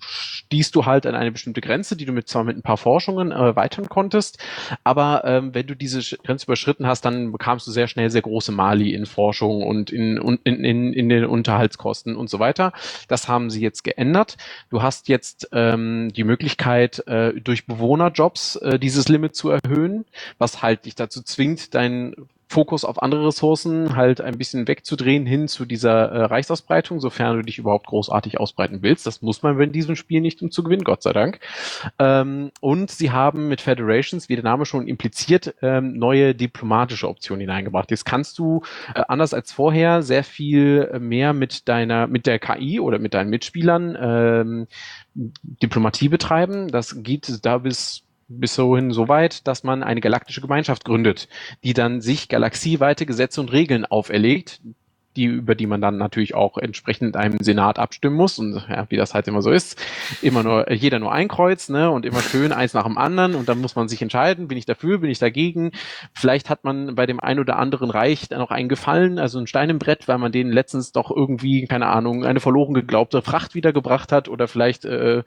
stießt du halt an eine bestimmte Grenze, die du mit zwar mit ein paar Forschungen äh, erweitern konntest, aber ähm, wenn du diese Grenze überschritten hast, dann bekamst du sehr schnell sehr große Mali in Forschung und in, in, in, in den Unterhaltskosten und so weiter. Das haben sie jetzt geändert. Du hast jetzt ähm, die Möglichkeit, äh, durch Bewohnerjobs äh, dieses Limit zu erhöhen, was halt dich dazu zwingt, dein Fokus auf andere Ressourcen halt ein bisschen wegzudrehen hin zu dieser äh, Reichsausbreitung, sofern du dich überhaupt großartig ausbreiten willst. Das muss man in diesem Spiel nicht, um zu gewinnen, Gott sei Dank. Ähm, und sie haben mit Federations, wie der Name schon impliziert, ähm, neue diplomatische Optionen hineingebracht. Jetzt kannst du, äh, anders als vorher, sehr viel mehr mit deiner, mit der KI oder mit deinen Mitspielern ähm, Diplomatie betreiben. Das geht da bis bis dahin so weit, dass man eine galaktische Gemeinschaft gründet, die dann sich galaxieweite Gesetze und Regeln auferlegt, die, über die man dann natürlich auch entsprechend einem Senat abstimmen muss und ja, wie das halt immer so ist, immer nur, jeder nur ein Kreuz, ne, und immer schön eins nach dem anderen und dann muss man sich entscheiden, bin ich dafür, bin ich dagegen. Vielleicht hat man bei dem ein oder anderen Reich dann auch einen Gefallen, also ein Stein im Brett, weil man denen letztens doch irgendwie, keine Ahnung, eine verloren geglaubte Fracht wiedergebracht hat oder vielleicht, äh,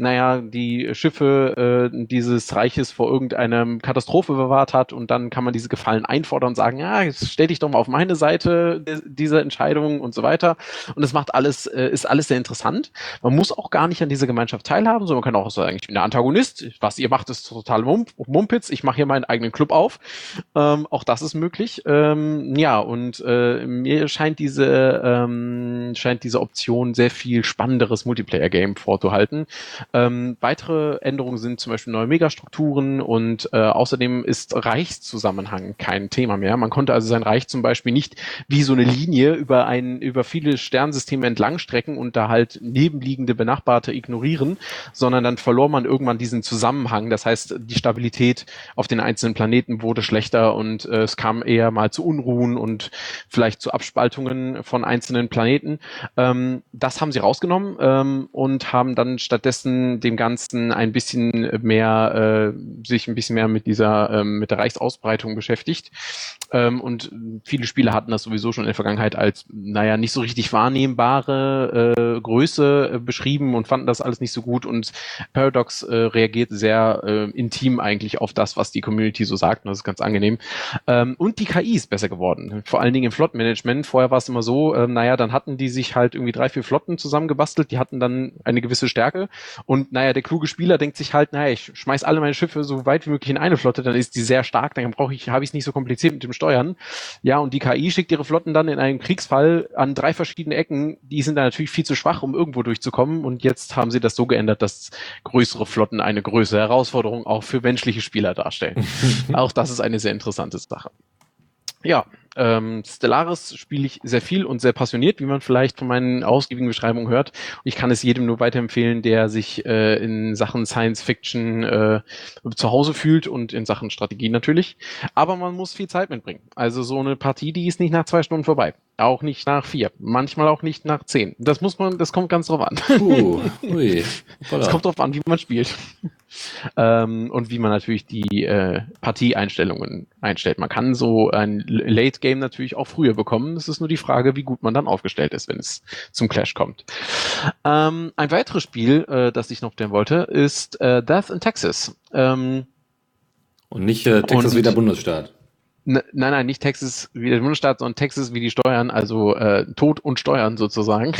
naja, die Schiffe äh, dieses Reiches vor irgendeiner Katastrophe bewahrt hat und dann kann man diese Gefallen einfordern und sagen, ja, jetzt stell dich doch mal auf meine Seite dieser diese Entscheidungen und so weiter. Und es macht alles, äh, ist alles sehr interessant. Man muss auch gar nicht an dieser Gemeinschaft teilhaben, sondern man kann auch sagen, ich bin der Antagonist. Was ihr macht, ist total Mump Mumpitz. Ich mache hier meinen eigenen Club auf. Ähm, auch das ist möglich. Ähm, ja, und äh, mir scheint diese, ähm, scheint diese Option sehr viel spannenderes Multiplayer-Game vorzuhalten. Ähm, weitere Änderungen sind zum Beispiel neue Megastrukturen und äh, außerdem ist Reichszusammenhang kein Thema mehr. Man konnte also sein Reich zum Beispiel nicht wie so eine Linie über ein, über viele Sternsysteme entlangstrecken und da halt nebenliegende Benachbarte ignorieren, sondern dann verlor man irgendwann diesen Zusammenhang. Das heißt, die Stabilität auf den einzelnen Planeten wurde schlechter und äh, es kam eher mal zu Unruhen und vielleicht zu Abspaltungen von einzelnen Planeten. Ähm, das haben sie rausgenommen ähm, und haben dann stattdessen dem Ganzen ein bisschen mehr, äh, sich ein bisschen mehr mit dieser, ähm, mit der Reichsausbreitung beschäftigt. Ähm, und viele Spiele hatten das sowieso schon in der Vergangenheit als, naja, nicht so richtig wahrnehmbare äh, Größe äh, beschrieben und fanden das alles nicht so gut. Und Paradox äh, reagiert sehr äh, intim eigentlich auf das, was die Community so sagt. Und das ist ganz angenehm. Ähm, und die KI ist besser geworden. Vor allen Dingen im Flottenmanagement. Vorher war es immer so, äh, naja, dann hatten die sich halt irgendwie drei, vier Flotten zusammengebastelt. Die hatten dann eine gewisse Stärke. Und naja, der kluge Spieler denkt sich halt, naja, ich schmeiß alle meine Schiffe so weit wie möglich in eine Flotte, dann ist die sehr stark, dann brauche ich, habe ich es nicht so kompliziert mit dem Steuern. Ja, und die KI schickt ihre Flotten dann in einem Kriegsfall an drei verschiedene Ecken. Die sind dann natürlich viel zu schwach, um irgendwo durchzukommen. Und jetzt haben sie das so geändert, dass größere Flotten eine größere Herausforderung auch für menschliche Spieler darstellen. auch das ist eine sehr interessante Sache. Ja, ähm, Stellaris spiele ich sehr viel und sehr passioniert, wie man vielleicht von meinen ausgiebigen Beschreibungen hört. Und ich kann es jedem nur weiterempfehlen, der sich äh, in Sachen Science Fiction äh, zu Hause fühlt und in Sachen Strategie natürlich. Aber man muss viel Zeit mitbringen. Also so eine Partie, die ist nicht nach zwei Stunden vorbei. Auch nicht nach vier. Manchmal auch nicht nach zehn. Das muss man, das kommt ganz drauf an. Puh, ui. Es kommt drauf an, wie man spielt. ähm, und wie man natürlich die äh, Partieeinstellungen einstellt. Man kann so ein Late Game natürlich auch früher bekommen. Es ist nur die Frage, wie gut man dann aufgestellt ist, wenn es zum Clash kommt. Ähm, ein weiteres Spiel, äh, das ich noch stellen wollte, ist äh, Death in Texas. Ähm, und nicht äh, Texas und, wie der Bundesstaat. Nein, nein, nicht Texas wie der Bundesstaat, sondern Texas wie die Steuern, also äh, Tod und Steuern sozusagen,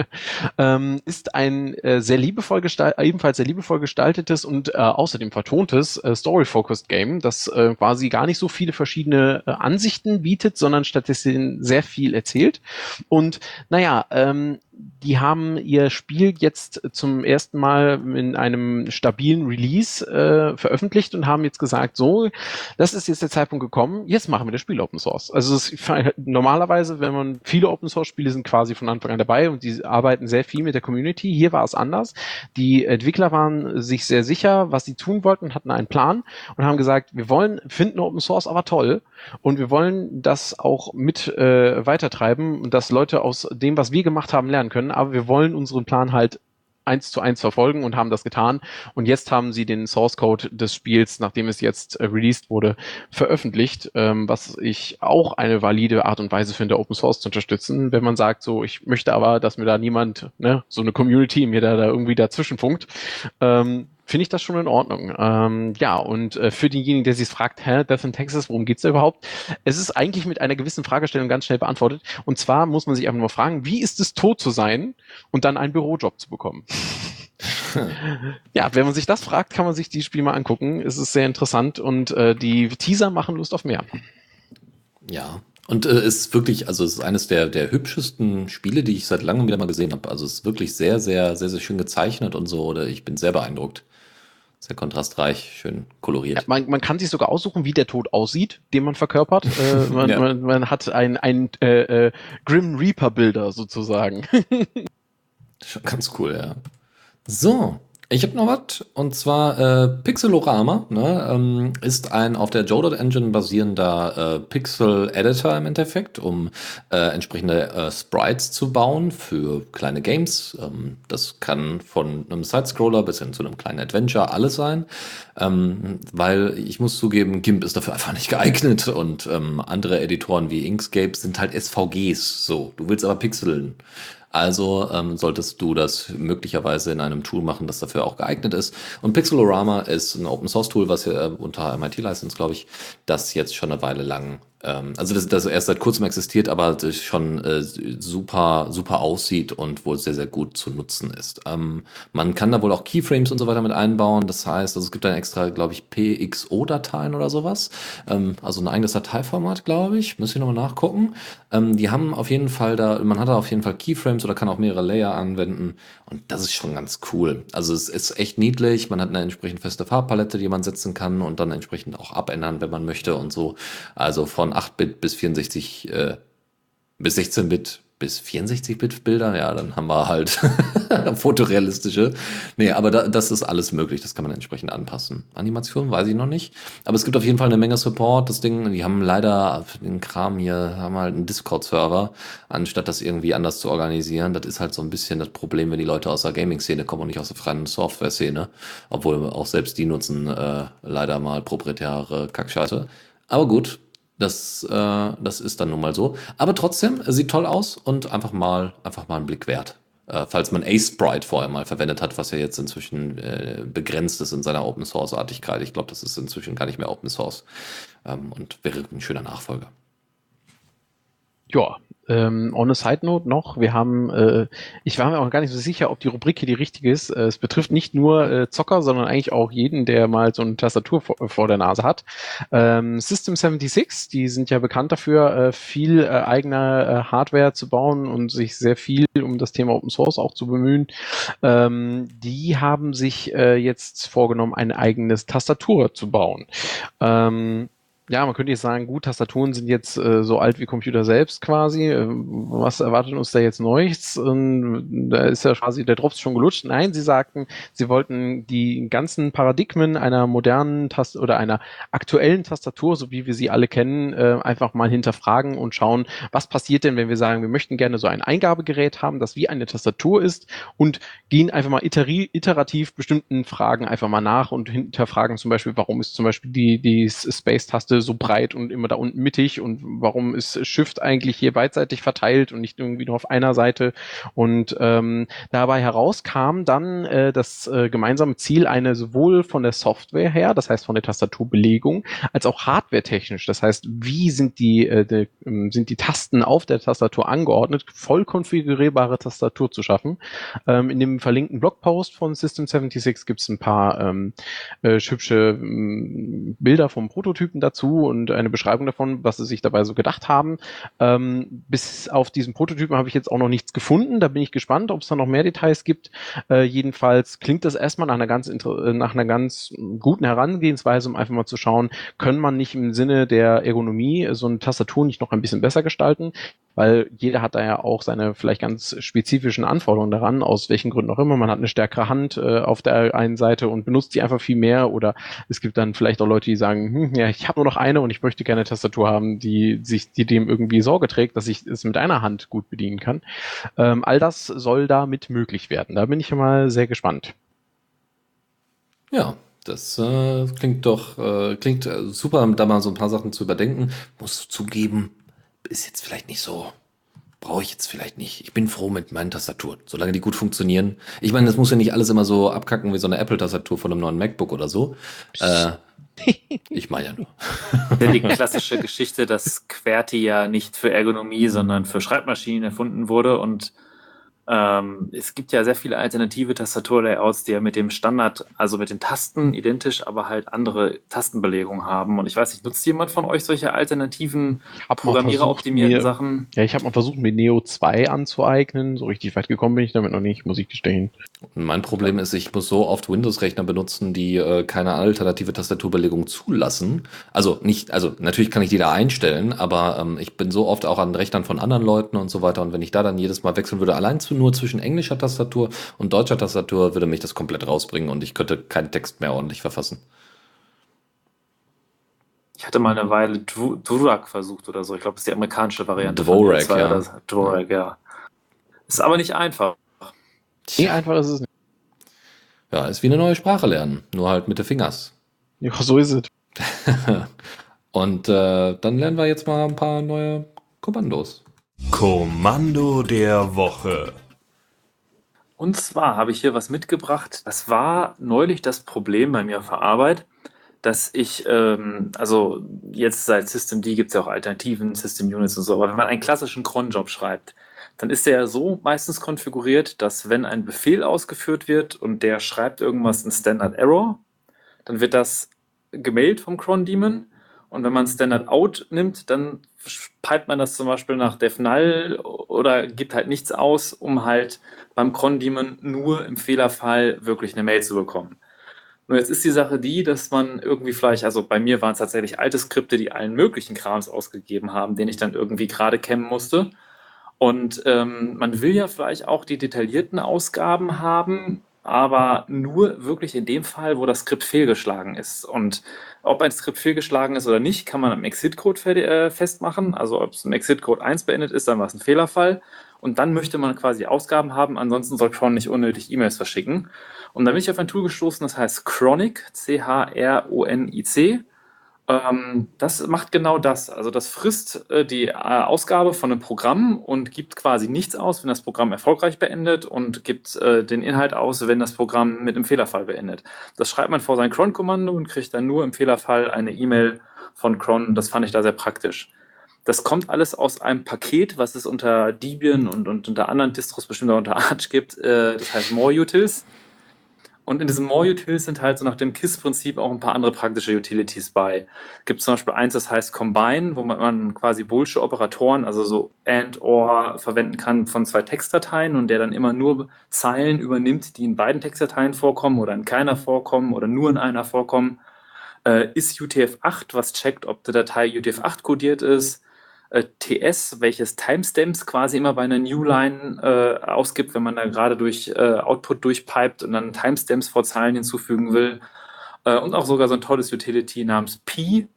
ähm, ist ein äh, sehr liebevoll ebenfalls sehr liebevoll gestaltetes und äh, außerdem vertontes äh, Story-Focused Game, das äh, quasi gar nicht so viele verschiedene äh, Ansichten bietet, sondern stattdessen sehr viel erzählt. Und naja, ähm, die haben ihr Spiel jetzt zum ersten Mal in einem stabilen Release äh, veröffentlicht und haben jetzt gesagt, so, das ist jetzt der Zeitpunkt gekommen, jetzt machen wir das Spiel Open Source. Also es, normalerweise, wenn man viele Open Source Spiele sind quasi von Anfang an dabei und die arbeiten sehr viel mit der Community. Hier war es anders. Die Entwickler waren sich sehr sicher, was sie tun wollten, hatten einen Plan und haben gesagt, wir wollen finden Open Source aber toll und wir wollen das auch mit äh, weitertreiben und dass Leute aus dem, was wir gemacht haben, lernen können, aber wir wollen unseren Plan halt eins zu eins verfolgen und haben das getan. Und jetzt haben sie den Source Code des Spiels, nachdem es jetzt äh, released wurde, veröffentlicht, ähm, was ich auch eine valide Art und Weise finde, Open Source zu unterstützen. Wenn man sagt, so, ich möchte aber, dass mir da niemand, ne, so eine Community mir da, da irgendwie dazwischen funkt, ähm, finde ich das schon in Ordnung. Ähm, ja, und äh, für denjenigen, der sich fragt, hä, Death in Texas, worum geht's da überhaupt? Es ist eigentlich mit einer gewissen Fragestellung ganz schnell beantwortet. Und zwar muss man sich einfach nur fragen, wie ist es, tot zu sein und dann einen Bürojob zu bekommen? ja, wenn man sich das fragt, kann man sich die Spiel mal angucken. Es ist sehr interessant und äh, die Teaser machen Lust auf mehr. Ja, und äh, ist wirklich, also es ist eines der, der hübschesten Spiele, die ich seit langem wieder mal gesehen habe. Also es ist wirklich sehr, sehr, sehr, sehr schön gezeichnet und so. Oder ich bin sehr beeindruckt. Sehr kontrastreich, schön koloriert. Ja, man, man kann sich sogar aussuchen, wie der Tod aussieht, den man verkörpert. äh, man, ja. man, man, hat ein, ein äh, äh, Grim Reaper-Bilder sozusagen. Schon ganz cool, ja. So, ich habe noch was und zwar äh, Pixelorama ne, ähm, ist ein auf der Jodot Engine basierender äh, Pixel Editor im Endeffekt, um äh, entsprechende äh, Sprites zu bauen für kleine Games. Ähm, das kann von einem Sidescroller bis hin zu einem kleinen Adventure alles sein, ähm, weil ich muss zugeben, GIMP ist dafür einfach nicht geeignet und ähm, andere Editoren wie Inkscape sind halt SVGs. So, du willst aber pixeln. Also ähm, solltest du das möglicherweise in einem Tool machen, das dafür auch geeignet ist. Und Pixelorama ist ein Open Source Tool, was ja unter MIT License, glaube ich, das jetzt schon eine Weile lang also das, das erst seit kurzem existiert, aber schon äh, super, super aussieht und wohl sehr, sehr gut zu nutzen ist. Ähm, man kann da wohl auch Keyframes und so weiter mit einbauen. Das heißt, also es gibt dann extra, glaube ich, PXO-Dateien oder sowas. Ähm, also ein eigenes Dateiformat, glaube ich. Müsste ich nochmal nachgucken. Ähm, die haben auf jeden Fall da, man hat da auf jeden Fall Keyframes oder kann auch mehrere Layer anwenden. Und das ist schon ganz cool. Also es ist echt niedlich. Man hat eine entsprechend feste Farbpalette, die man setzen kann und dann entsprechend auch abändern, wenn man möchte und so. Also von 8-Bit bis 64, äh, bis 16-Bit bis 64-Bit-Bilder, ja, dann haben wir halt fotorealistische. Nee, aber da, das ist alles möglich, das kann man entsprechend anpassen. Animation weiß ich noch nicht, aber es gibt auf jeden Fall eine Menge Support. Das Ding, die haben leider den Kram hier, haben halt einen Discord-Server, anstatt das irgendwie anders zu organisieren. Das ist halt so ein bisschen das Problem, wenn die Leute aus der Gaming-Szene kommen und nicht aus der freien Software-Szene, obwohl auch selbst die nutzen äh, leider mal proprietäre Kackscheiße. Aber gut, das, äh, das ist dann nun mal so. Aber trotzdem, sieht toll aus und einfach mal, einfach mal einen Blick wert. Äh, falls man A-Sprite vorher mal verwendet hat, was ja jetzt inzwischen äh, begrenzt ist in seiner Open Source Artigkeit. Ich glaube, das ist inzwischen gar nicht mehr Open Source ähm, und wäre ein schöner Nachfolger. Ja, ähm, on a side note noch, wir haben, äh, ich war mir auch gar nicht so sicher, ob die Rubrik hier die richtige ist. Äh, es betrifft nicht nur äh, Zocker, sondern eigentlich auch jeden, der mal so eine Tastatur vor, vor der Nase hat. Ähm, System 76, die sind ja bekannt dafür, äh, viel äh, eigene äh, Hardware zu bauen und sich sehr viel um das Thema Open Source auch zu bemühen. Ähm, die haben sich jetzt vorgenommen, eine eigene Tastatur zu bauen. Ähm, ja, man könnte jetzt sagen, gut, Tastaturen sind jetzt äh, so alt wie Computer selbst quasi. Ähm, was erwartet uns da jetzt Neues? Und da ist ja quasi der Drops schon gelutscht. Nein, sie sagten, sie wollten die ganzen Paradigmen einer modernen Tast oder einer aktuellen Tastatur, so wie wir sie alle kennen, äh, einfach mal hinterfragen und schauen, was passiert denn, wenn wir sagen, wir möchten gerne so ein Eingabegerät haben, das wie eine Tastatur ist und gehen einfach mal iterativ bestimmten Fragen einfach mal nach und hinterfragen zum Beispiel, warum ist zum Beispiel die, die Space-Taste so breit und immer da unten mittig und warum ist Shift eigentlich hier beidseitig verteilt und nicht irgendwie nur auf einer Seite? Und ähm, dabei herauskam dann äh, das äh, gemeinsame Ziel eine sowohl von der Software her, das heißt von der Tastaturbelegung, als auch hardwaretechnisch, das heißt wie sind die, äh, die ähm, sind die Tasten auf der Tastatur angeordnet, voll konfigurierbare Tastatur zu schaffen. Ähm, in dem verlinkten Blogpost von System 76 gibt es ein paar ähm, äh, hübsche ähm, Bilder vom Prototypen dazu und eine Beschreibung davon, was sie sich dabei so gedacht haben. Ähm, bis auf diesen Prototypen habe ich jetzt auch noch nichts gefunden. Da bin ich gespannt, ob es da noch mehr Details gibt. Äh, jedenfalls klingt das erstmal nach einer ganz äh, nach einer ganz guten Herangehensweise, um einfach mal zu schauen, können man nicht im Sinne der Ergonomie so eine Tastatur nicht noch ein bisschen besser gestalten? Weil jeder hat da ja auch seine vielleicht ganz spezifischen Anforderungen daran, aus welchen Gründen auch immer. Man hat eine stärkere Hand äh, auf der einen Seite und benutzt die einfach viel mehr oder es gibt dann vielleicht auch Leute, die sagen, hm, ja, ich habe nur noch eine und ich möchte gerne eine Tastatur haben, die sich, die dem irgendwie Sorge trägt, dass ich es mit einer Hand gut bedienen kann. Ähm, all das soll damit möglich werden. Da bin ich mal sehr gespannt. Ja, das äh, klingt doch äh, klingt äh, super, da mal so ein paar Sachen zu überdenken. Muss zugeben, ist jetzt vielleicht nicht so brauche ich jetzt vielleicht nicht. Ich bin froh mit meinen Tastaturen, solange die gut funktionieren. Ich meine, das muss ja nicht alles immer so abkacken wie so eine Apple-Tastatur von einem neuen MacBook oder so. Äh, ich meine ja nur. Die klassische Geschichte, dass QWERTY ja nicht für Ergonomie, sondern für Schreibmaschinen erfunden wurde und ähm, es gibt ja sehr viele alternative Tastaturlayouts, die ja mit dem Standard, also mit den Tasten identisch, aber halt andere Tastenbelegungen haben. Und ich weiß nicht, nutzt jemand von euch solche alternativen Programmierer-optimierten Sachen? Ja, ich habe mal versucht, mir Neo 2 anzueignen. So richtig weit gekommen bin ich damit noch nicht, muss ich gestehen. Mein Problem ist, ich muss so oft Windows-Rechner benutzen, die äh, keine alternative Tastaturbelegung zulassen. Also nicht, also natürlich kann ich die da einstellen, aber ähm, ich bin so oft auch an Rechnern von anderen Leuten und so weiter. Und wenn ich da dann jedes Mal wechseln würde, allein zu nur zwischen englischer Tastatur und deutscher Tastatur würde mich das komplett rausbringen und ich könnte keinen Text mehr ordentlich verfassen. Ich hatte mal eine Weile Dvorak versucht oder so. Ich glaube, das ist die amerikanische Variante. Dvorak, ja. Dvorak, ja. Ist aber nicht einfach. Nee, einfach ist es nicht. Ja, ist wie eine neue Sprache lernen, nur halt mit den Fingers. Ja, so ist es. und äh, dann lernen wir jetzt mal ein paar neue Kommandos. Kommando der Woche. Und zwar habe ich hier was mitgebracht. Das war neulich das Problem bei mir auf der Arbeit, dass ich, ähm, also jetzt seit Systemd gibt es ja auch Alternativen, System Units und so, aber wenn man einen klassischen Cron-Job schreibt, dann ist der so meistens konfiguriert, dass wenn ein Befehl ausgeführt wird und der schreibt irgendwas in Standard Error, dann wird das gemailt vom Cron Daemon und wenn man Standard Out nimmt, dann pipet man das zum Beispiel nach def null oder gibt halt nichts aus, um halt beim cron Daemon nur im Fehlerfall wirklich eine Mail zu bekommen. Nur jetzt ist die Sache die, dass man irgendwie vielleicht, also bei mir waren es tatsächlich alte Skripte, die allen möglichen Krams ausgegeben haben, den ich dann irgendwie gerade kämmen musste. Und ähm, man will ja vielleicht auch die detaillierten Ausgaben haben, aber nur wirklich in dem Fall, wo das Skript fehlgeschlagen ist. Und ob ein Skript fehlgeschlagen ist oder nicht, kann man am Exit-Code äh, festmachen. Also ob es im Exit-Code 1 beendet ist, dann war es ein Fehlerfall. Und dann möchte man quasi Ausgaben haben, ansonsten soll Cron nicht unnötig E-Mails verschicken. Und dann bin ich auf ein Tool gestoßen, das heißt Chronic, C-H-R-O-N-I-C. Ähm, das macht genau das. Also das frisst äh, die äh, Ausgabe von einem Programm und gibt quasi nichts aus, wenn das Programm erfolgreich beendet und gibt äh, den Inhalt aus, wenn das Programm mit einem Fehlerfall beendet. Das schreibt man vor sein cron-Kommando und kriegt dann nur im Fehlerfall eine E-Mail von cron. Das fand ich da sehr praktisch. Das kommt alles aus einem Paket, was es unter Debian und, und unter anderen Distros, bestimmt auch unter Arch gibt. Das heißt More Utils. Und in diesem More Utils sind halt so nach dem KISS-Prinzip auch ein paar andere praktische Utilities bei. Gibt zum Beispiel eins, das heißt Combine, wo man quasi Bullshit Operatoren, also so AND OR verwenden kann von zwei Textdateien und der dann immer nur Zeilen übernimmt, die in beiden Textdateien vorkommen oder in keiner vorkommen oder nur in einer vorkommen. Äh, ist UTF-8, was checkt, ob die Datei UTF-8 kodiert ist äh, TS, welches Timestamps quasi immer bei einer Newline äh, ausgibt, wenn man da gerade durch äh, Output durchpipet und dann Timestamps vor Zahlen hinzufügen will. Äh, und auch sogar so ein tolles Utility namens P.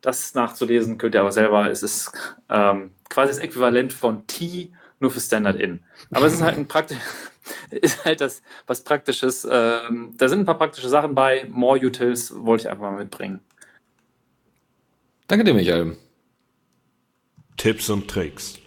Das nachzulesen könnt ihr aber selber. Es ist ähm, quasi das Äquivalent von T, nur für Standard In. Aber es ist halt ein praktisch, ist halt das was Praktisches. Ähm, da sind ein paar praktische Sachen bei. More Utils wollte ich einfach mal mitbringen. Danke dir, Michael. Tipps und Tricks.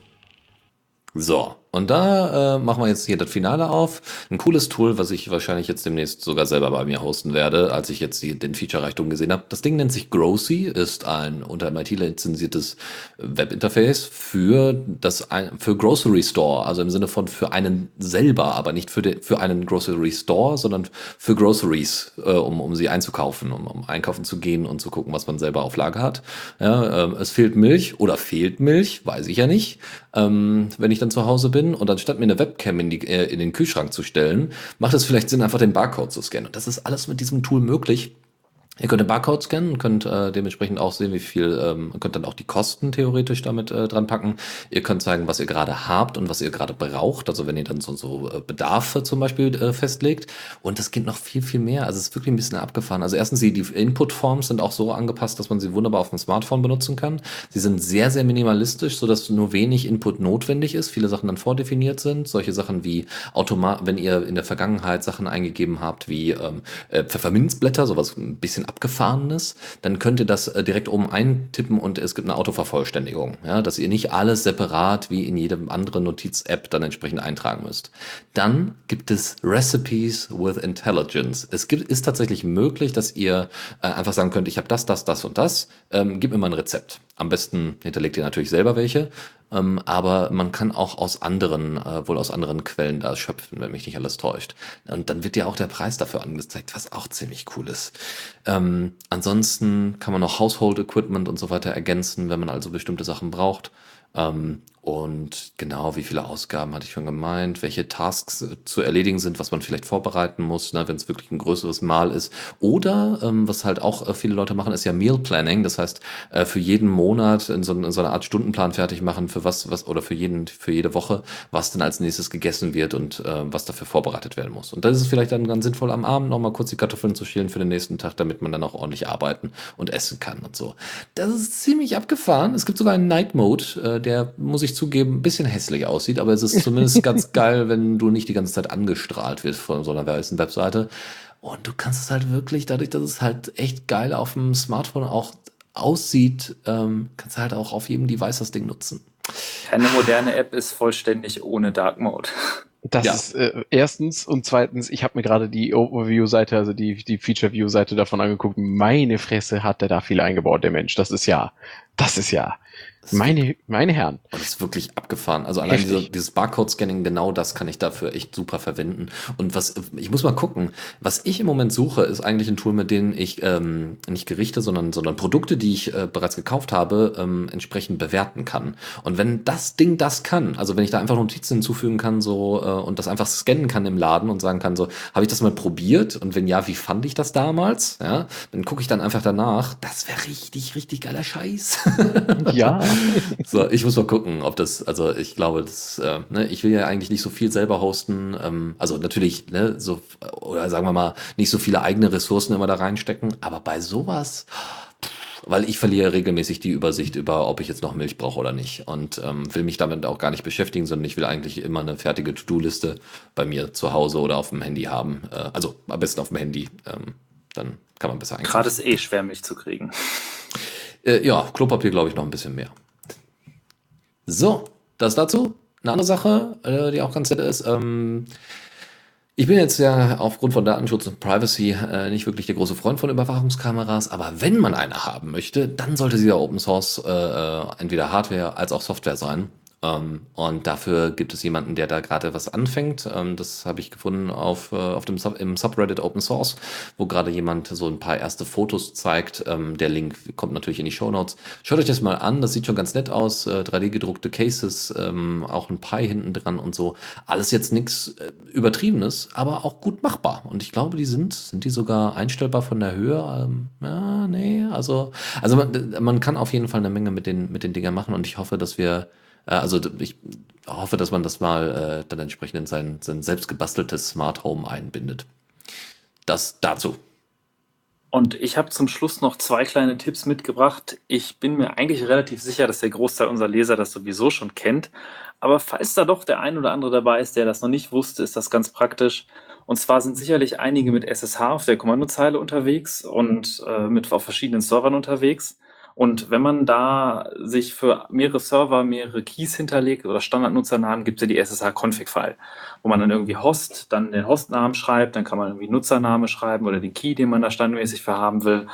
So, und da äh, machen wir jetzt hier das Finale auf. Ein cooles Tool, was ich wahrscheinlich jetzt demnächst sogar selber bei mir hosten werde, als ich jetzt die, den Feature-Reichtum gesehen habe. Das Ding nennt sich Grosy, ist ein unter MIT lizenziertes Webinterface für das für Grocery Store, also im Sinne von für einen selber, aber nicht für, de, für einen Grocery Store, sondern für Groceries, äh, um, um sie einzukaufen, um, um einkaufen zu gehen und zu gucken, was man selber auf Lager hat. Ja, äh, es fehlt Milch oder fehlt Milch, weiß ich ja nicht, ähm, wenn ich dann zu Hause bin bin und anstatt mir eine Webcam in, die, äh, in den Kühlschrank zu stellen, macht es vielleicht Sinn, einfach den Barcode zu scannen. Und das ist alles mit diesem Tool möglich. Ihr könnt den Barcode scannen, könnt äh, dementsprechend auch sehen, wie viel, ähm, könnt dann auch die Kosten theoretisch damit äh, dran packen. Ihr könnt zeigen, was ihr gerade habt und was ihr gerade braucht. Also wenn ihr dann so, so äh, Bedarfe zum Beispiel äh, festlegt. Und das geht noch viel, viel mehr. Also es ist wirklich ein bisschen abgefahren. Also erstens, die, Input-Forms sind auch so angepasst, dass man sie wunderbar auf dem Smartphone benutzen kann. Sie sind sehr, sehr minimalistisch, sodass nur wenig Input notwendig ist. Viele Sachen dann vordefiniert sind. Solche Sachen wie Automat, wenn ihr in der Vergangenheit Sachen eingegeben habt, wie ähm, äh, Pfefferminzblätter, sowas ein bisschen abgefahrenes, dann könnt ihr das äh, direkt oben eintippen und es gibt eine Autovervollständigung, ja, dass ihr nicht alles separat wie in jedem anderen Notiz-App dann entsprechend eintragen müsst. Dann gibt es Recipes with Intelligence. Es gibt, ist tatsächlich möglich, dass ihr äh, einfach sagen könnt, ich habe das, das, das und das, ähm, gib mir mal ein Rezept. Am besten hinterlegt ihr natürlich selber welche ähm, aber man kann auch aus anderen, äh, wohl aus anderen Quellen da schöpfen, wenn mich nicht alles täuscht. Und dann wird ja auch der Preis dafür angezeigt, was auch ziemlich cool ist. Ähm, ansonsten kann man noch Household Equipment und so weiter ergänzen, wenn man also bestimmte Sachen braucht. Ähm, und genau, wie viele Ausgaben hatte ich schon gemeint, welche Tasks äh, zu erledigen sind, was man vielleicht vorbereiten muss, ne, wenn es wirklich ein größeres Mal ist. Oder, ähm, was halt auch äh, viele Leute machen, ist ja Meal Planning. Das heißt, äh, für jeden Monat in so, in so einer Art Stundenplan fertig machen, für was, was, oder für jeden, für jede Woche, was dann als nächstes gegessen wird und äh, was dafür vorbereitet werden muss. Und das ist vielleicht dann ganz sinnvoll, am Abend nochmal kurz die Kartoffeln zu schälen für den nächsten Tag, damit man dann auch ordentlich arbeiten und essen kann und so. Das ist ziemlich abgefahren. Es gibt sogar einen Night Mode, äh, der muss ich zugeben, ein bisschen hässlich aussieht, aber es ist zumindest ganz geil, wenn du nicht die ganze Zeit angestrahlt wirst von so einer weißen Webseite. Und du kannst es halt wirklich, dadurch, dass es halt echt geil auf dem Smartphone auch aussieht, ähm, kannst du halt auch auf jedem Device das Ding nutzen. Keine moderne App ist vollständig ohne Dark Mode. Das ja. ist äh, erstens und zweitens, ich habe mir gerade die Overview-Seite, also die, die Feature-View-Seite davon angeguckt. Meine Fresse hat der da viel eingebaut, der Mensch. Das ist ja, das ist ja. Meine, meine Herren. Das ist wirklich abgefahren. Also allein diese, dieses Barcode-Scanning, genau das kann ich dafür echt super verwenden. Und was, ich muss mal gucken, was ich im Moment suche, ist eigentlich ein Tool, mit dem ich ähm, nicht Gerichte, sondern, sondern Produkte, die ich äh, bereits gekauft habe, ähm, entsprechend bewerten kann. Und wenn das Ding das kann, also wenn ich da einfach Notizen hinzufügen kann, so, äh, und das einfach scannen kann im Laden und sagen kann, so, habe ich das mal probiert? Und wenn ja, wie fand ich das damals? Ja, dann gucke ich dann einfach danach. Das wäre richtig, richtig geiler Scheiß. Ja. So, ich muss mal gucken, ob das, also ich glaube, das, äh, ne, ich will ja eigentlich nicht so viel selber hosten, ähm, also natürlich, ne, so, oder sagen wir mal, nicht so viele eigene Ressourcen immer da reinstecken, aber bei sowas, weil ich verliere regelmäßig die Übersicht über, ob ich jetzt noch Milch brauche oder nicht und ähm, will mich damit auch gar nicht beschäftigen, sondern ich will eigentlich immer eine fertige To-Do-Liste bei mir zu Hause oder auf dem Handy haben, äh, also am besten auf dem Handy. Ähm, Dann kann man besser einkaufen. Gerade ist eh schwer, Milch zu kriegen. Äh, ja, Klopapier glaube ich noch ein bisschen mehr. So, das dazu. Eine andere Sache, äh, die auch ganz nett ist. Ähm, ich bin jetzt ja aufgrund von Datenschutz und Privacy äh, nicht wirklich der große Freund von Überwachungskameras, aber wenn man eine haben möchte, dann sollte sie ja Open Source äh, äh entweder Hardware als auch Software sein. Ähm, und dafür gibt es jemanden, der da gerade was anfängt. Ähm, das habe ich gefunden auf, äh, auf dem Sub, im Subreddit Open Source, wo gerade jemand so ein paar erste Fotos zeigt. Ähm, der Link kommt natürlich in die Show Notes. Schaut euch das mal an, das sieht schon ganz nett aus. Äh, 3D-gedruckte Cases, ähm, auch ein Pi hinten dran und so. Alles jetzt nichts äh, Übertriebenes, aber auch gut machbar. Und ich glaube, die sind, sind die sogar einstellbar von der Höhe? Ähm, ja, nee, also, also man, man kann auf jeden Fall eine Menge mit den, mit den Dingern machen und ich hoffe, dass wir also ich hoffe, dass man das mal äh, dann entsprechend in sein, sein selbst gebasteltes Smart Home einbindet. Das dazu. Und ich habe zum Schluss noch zwei kleine Tipps mitgebracht. Ich bin mir eigentlich relativ sicher, dass der Großteil unserer Leser das sowieso schon kennt. Aber falls da doch der ein oder andere dabei ist, der das noch nicht wusste, ist das ganz praktisch. Und zwar sind sicherlich einige mit SSH auf der Kommandozeile unterwegs und äh, mit auf verschiedenen Servern unterwegs. Und wenn man da sich für mehrere Server mehrere Keys hinterlegt oder Standardnutzernamen, gibt es ja die SSH-Config-File, wo man dann irgendwie Host, dann den Hostnamen schreibt, dann kann man irgendwie Nutzername schreiben oder den Key, den man da standardmäßig verhaben will.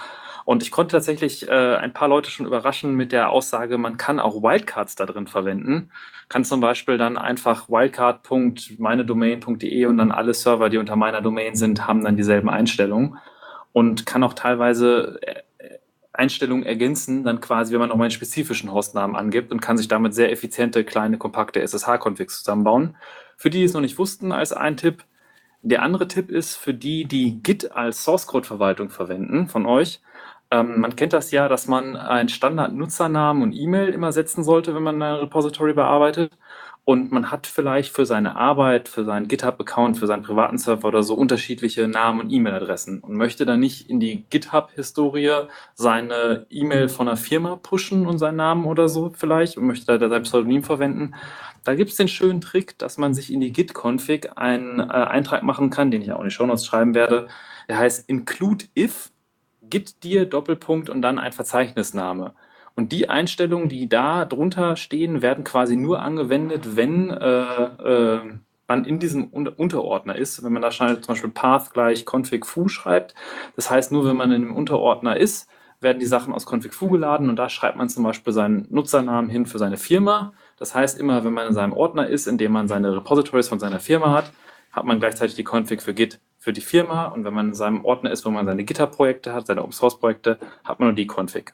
Und ich konnte tatsächlich äh, ein paar Leute schon überraschen mit der Aussage, man kann auch Wildcards da drin verwenden. Kann zum Beispiel dann einfach wildcard.meinedomain.de und dann alle Server, die unter meiner Domain sind, haben dann dieselben Einstellungen und kann auch teilweise äh, Einstellungen ergänzen, dann quasi, wenn man noch mal einen spezifischen Hostnamen angibt und kann sich damit sehr effiziente, kleine, kompakte SSH-Configs zusammenbauen. Für die, die es noch nicht wussten, als ein Tipp. Der andere Tipp ist für die, die Git als Source-Code-Verwaltung verwenden von euch. Ähm, man kennt das ja, dass man einen Standard-Nutzernamen und E-Mail immer setzen sollte, wenn man ein Repository bearbeitet und man hat vielleicht für seine Arbeit, für seinen GitHub-Account, für seinen privaten Server oder so unterschiedliche Namen und E-Mail-Adressen und möchte dann nicht in die GitHub-Historie seine E-Mail von einer Firma pushen und seinen Namen oder so vielleicht und möchte da sein Pseudonym verwenden. Da gibt es den schönen Trick, dass man sich in die Git-Config einen äh, Eintrag machen kann, den ich auch in die Show Notes schreiben werde. Der heißt include if git dir Doppelpunkt und dann ein Verzeichnisname. Und die Einstellungen, die da drunter stehen, werden quasi nur angewendet, wenn äh, äh, man in diesem Unterordner ist. Wenn man da zum Beispiel path gleich config foo schreibt. Das heißt, nur wenn man in einem Unterordner ist, werden die Sachen aus config foo geladen und da schreibt man zum Beispiel seinen Nutzernamen hin für seine Firma. Das heißt, immer wenn man in seinem Ordner ist, in dem man seine Repositories von seiner Firma hat, hat man gleichzeitig die Config für Git für die Firma und wenn man in seinem Ordner ist, wo man seine GitHub-Projekte hat, seine Open-Source-Projekte, hat man nur die Config.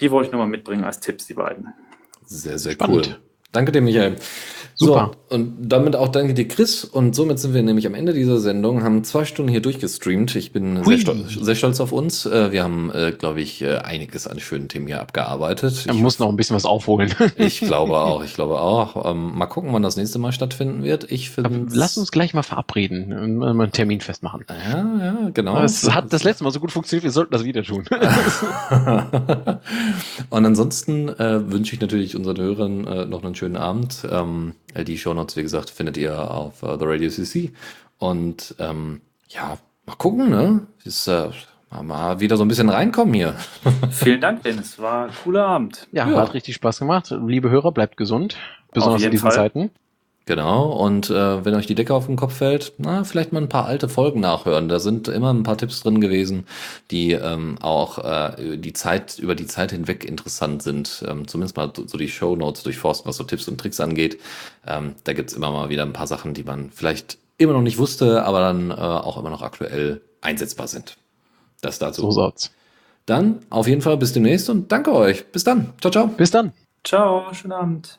Die wollte ich nochmal mitbringen als Tipps, die beiden. Sehr, sehr Spannend. cool. Danke dir, Michael. Super. So, und damit auch danke dir, Chris. Und somit sind wir nämlich am Ende dieser Sendung, haben zwei Stunden hier durchgestreamt. Ich bin sehr stolz, sehr stolz, auf uns. Äh, wir haben, äh, glaube ich, äh, einiges an schönen Themen hier abgearbeitet. Man muss noch ein bisschen was aufholen. ich glaube auch, ich glaube auch. Ähm, mal gucken, wann das nächste Mal stattfinden wird. Ich finde. Lass uns gleich mal verabreden und mal einen Termin festmachen. Ja, ja, genau. Es hat das letzte Mal so gut funktioniert, wir sollten das wieder tun. und ansonsten äh, wünsche ich natürlich unseren Hörern äh, noch einen schönen Abend. Ähm, die Shownotes, wie gesagt, findet ihr auf uh, The Radio CC. Und ähm, ja, mal gucken, ne? Ist äh, mal wieder so ein bisschen reinkommen hier. Vielen Dank, Dennis. War ein cooler Abend. Ja, ja, hat richtig Spaß gemacht. Liebe Hörer, bleibt gesund. Besonders in diesen Fall. Zeiten. Genau, und äh, wenn euch die Decke auf den Kopf fällt, na, vielleicht mal ein paar alte Folgen nachhören. Da sind immer ein paar Tipps drin gewesen, die ähm, auch äh, die Zeit, über die Zeit hinweg interessant sind. Ähm, zumindest mal so die Show Notes durchforsten, was so Tipps und Tricks angeht. Ähm, da gibt's immer mal wieder ein paar Sachen, die man vielleicht immer noch nicht wusste, aber dann äh, auch immer noch aktuell einsetzbar sind. Das dazu. So soll's. Dann auf jeden Fall bis demnächst und danke euch. Bis dann. Ciao, ciao. Bis dann. Ciao, schönen Abend.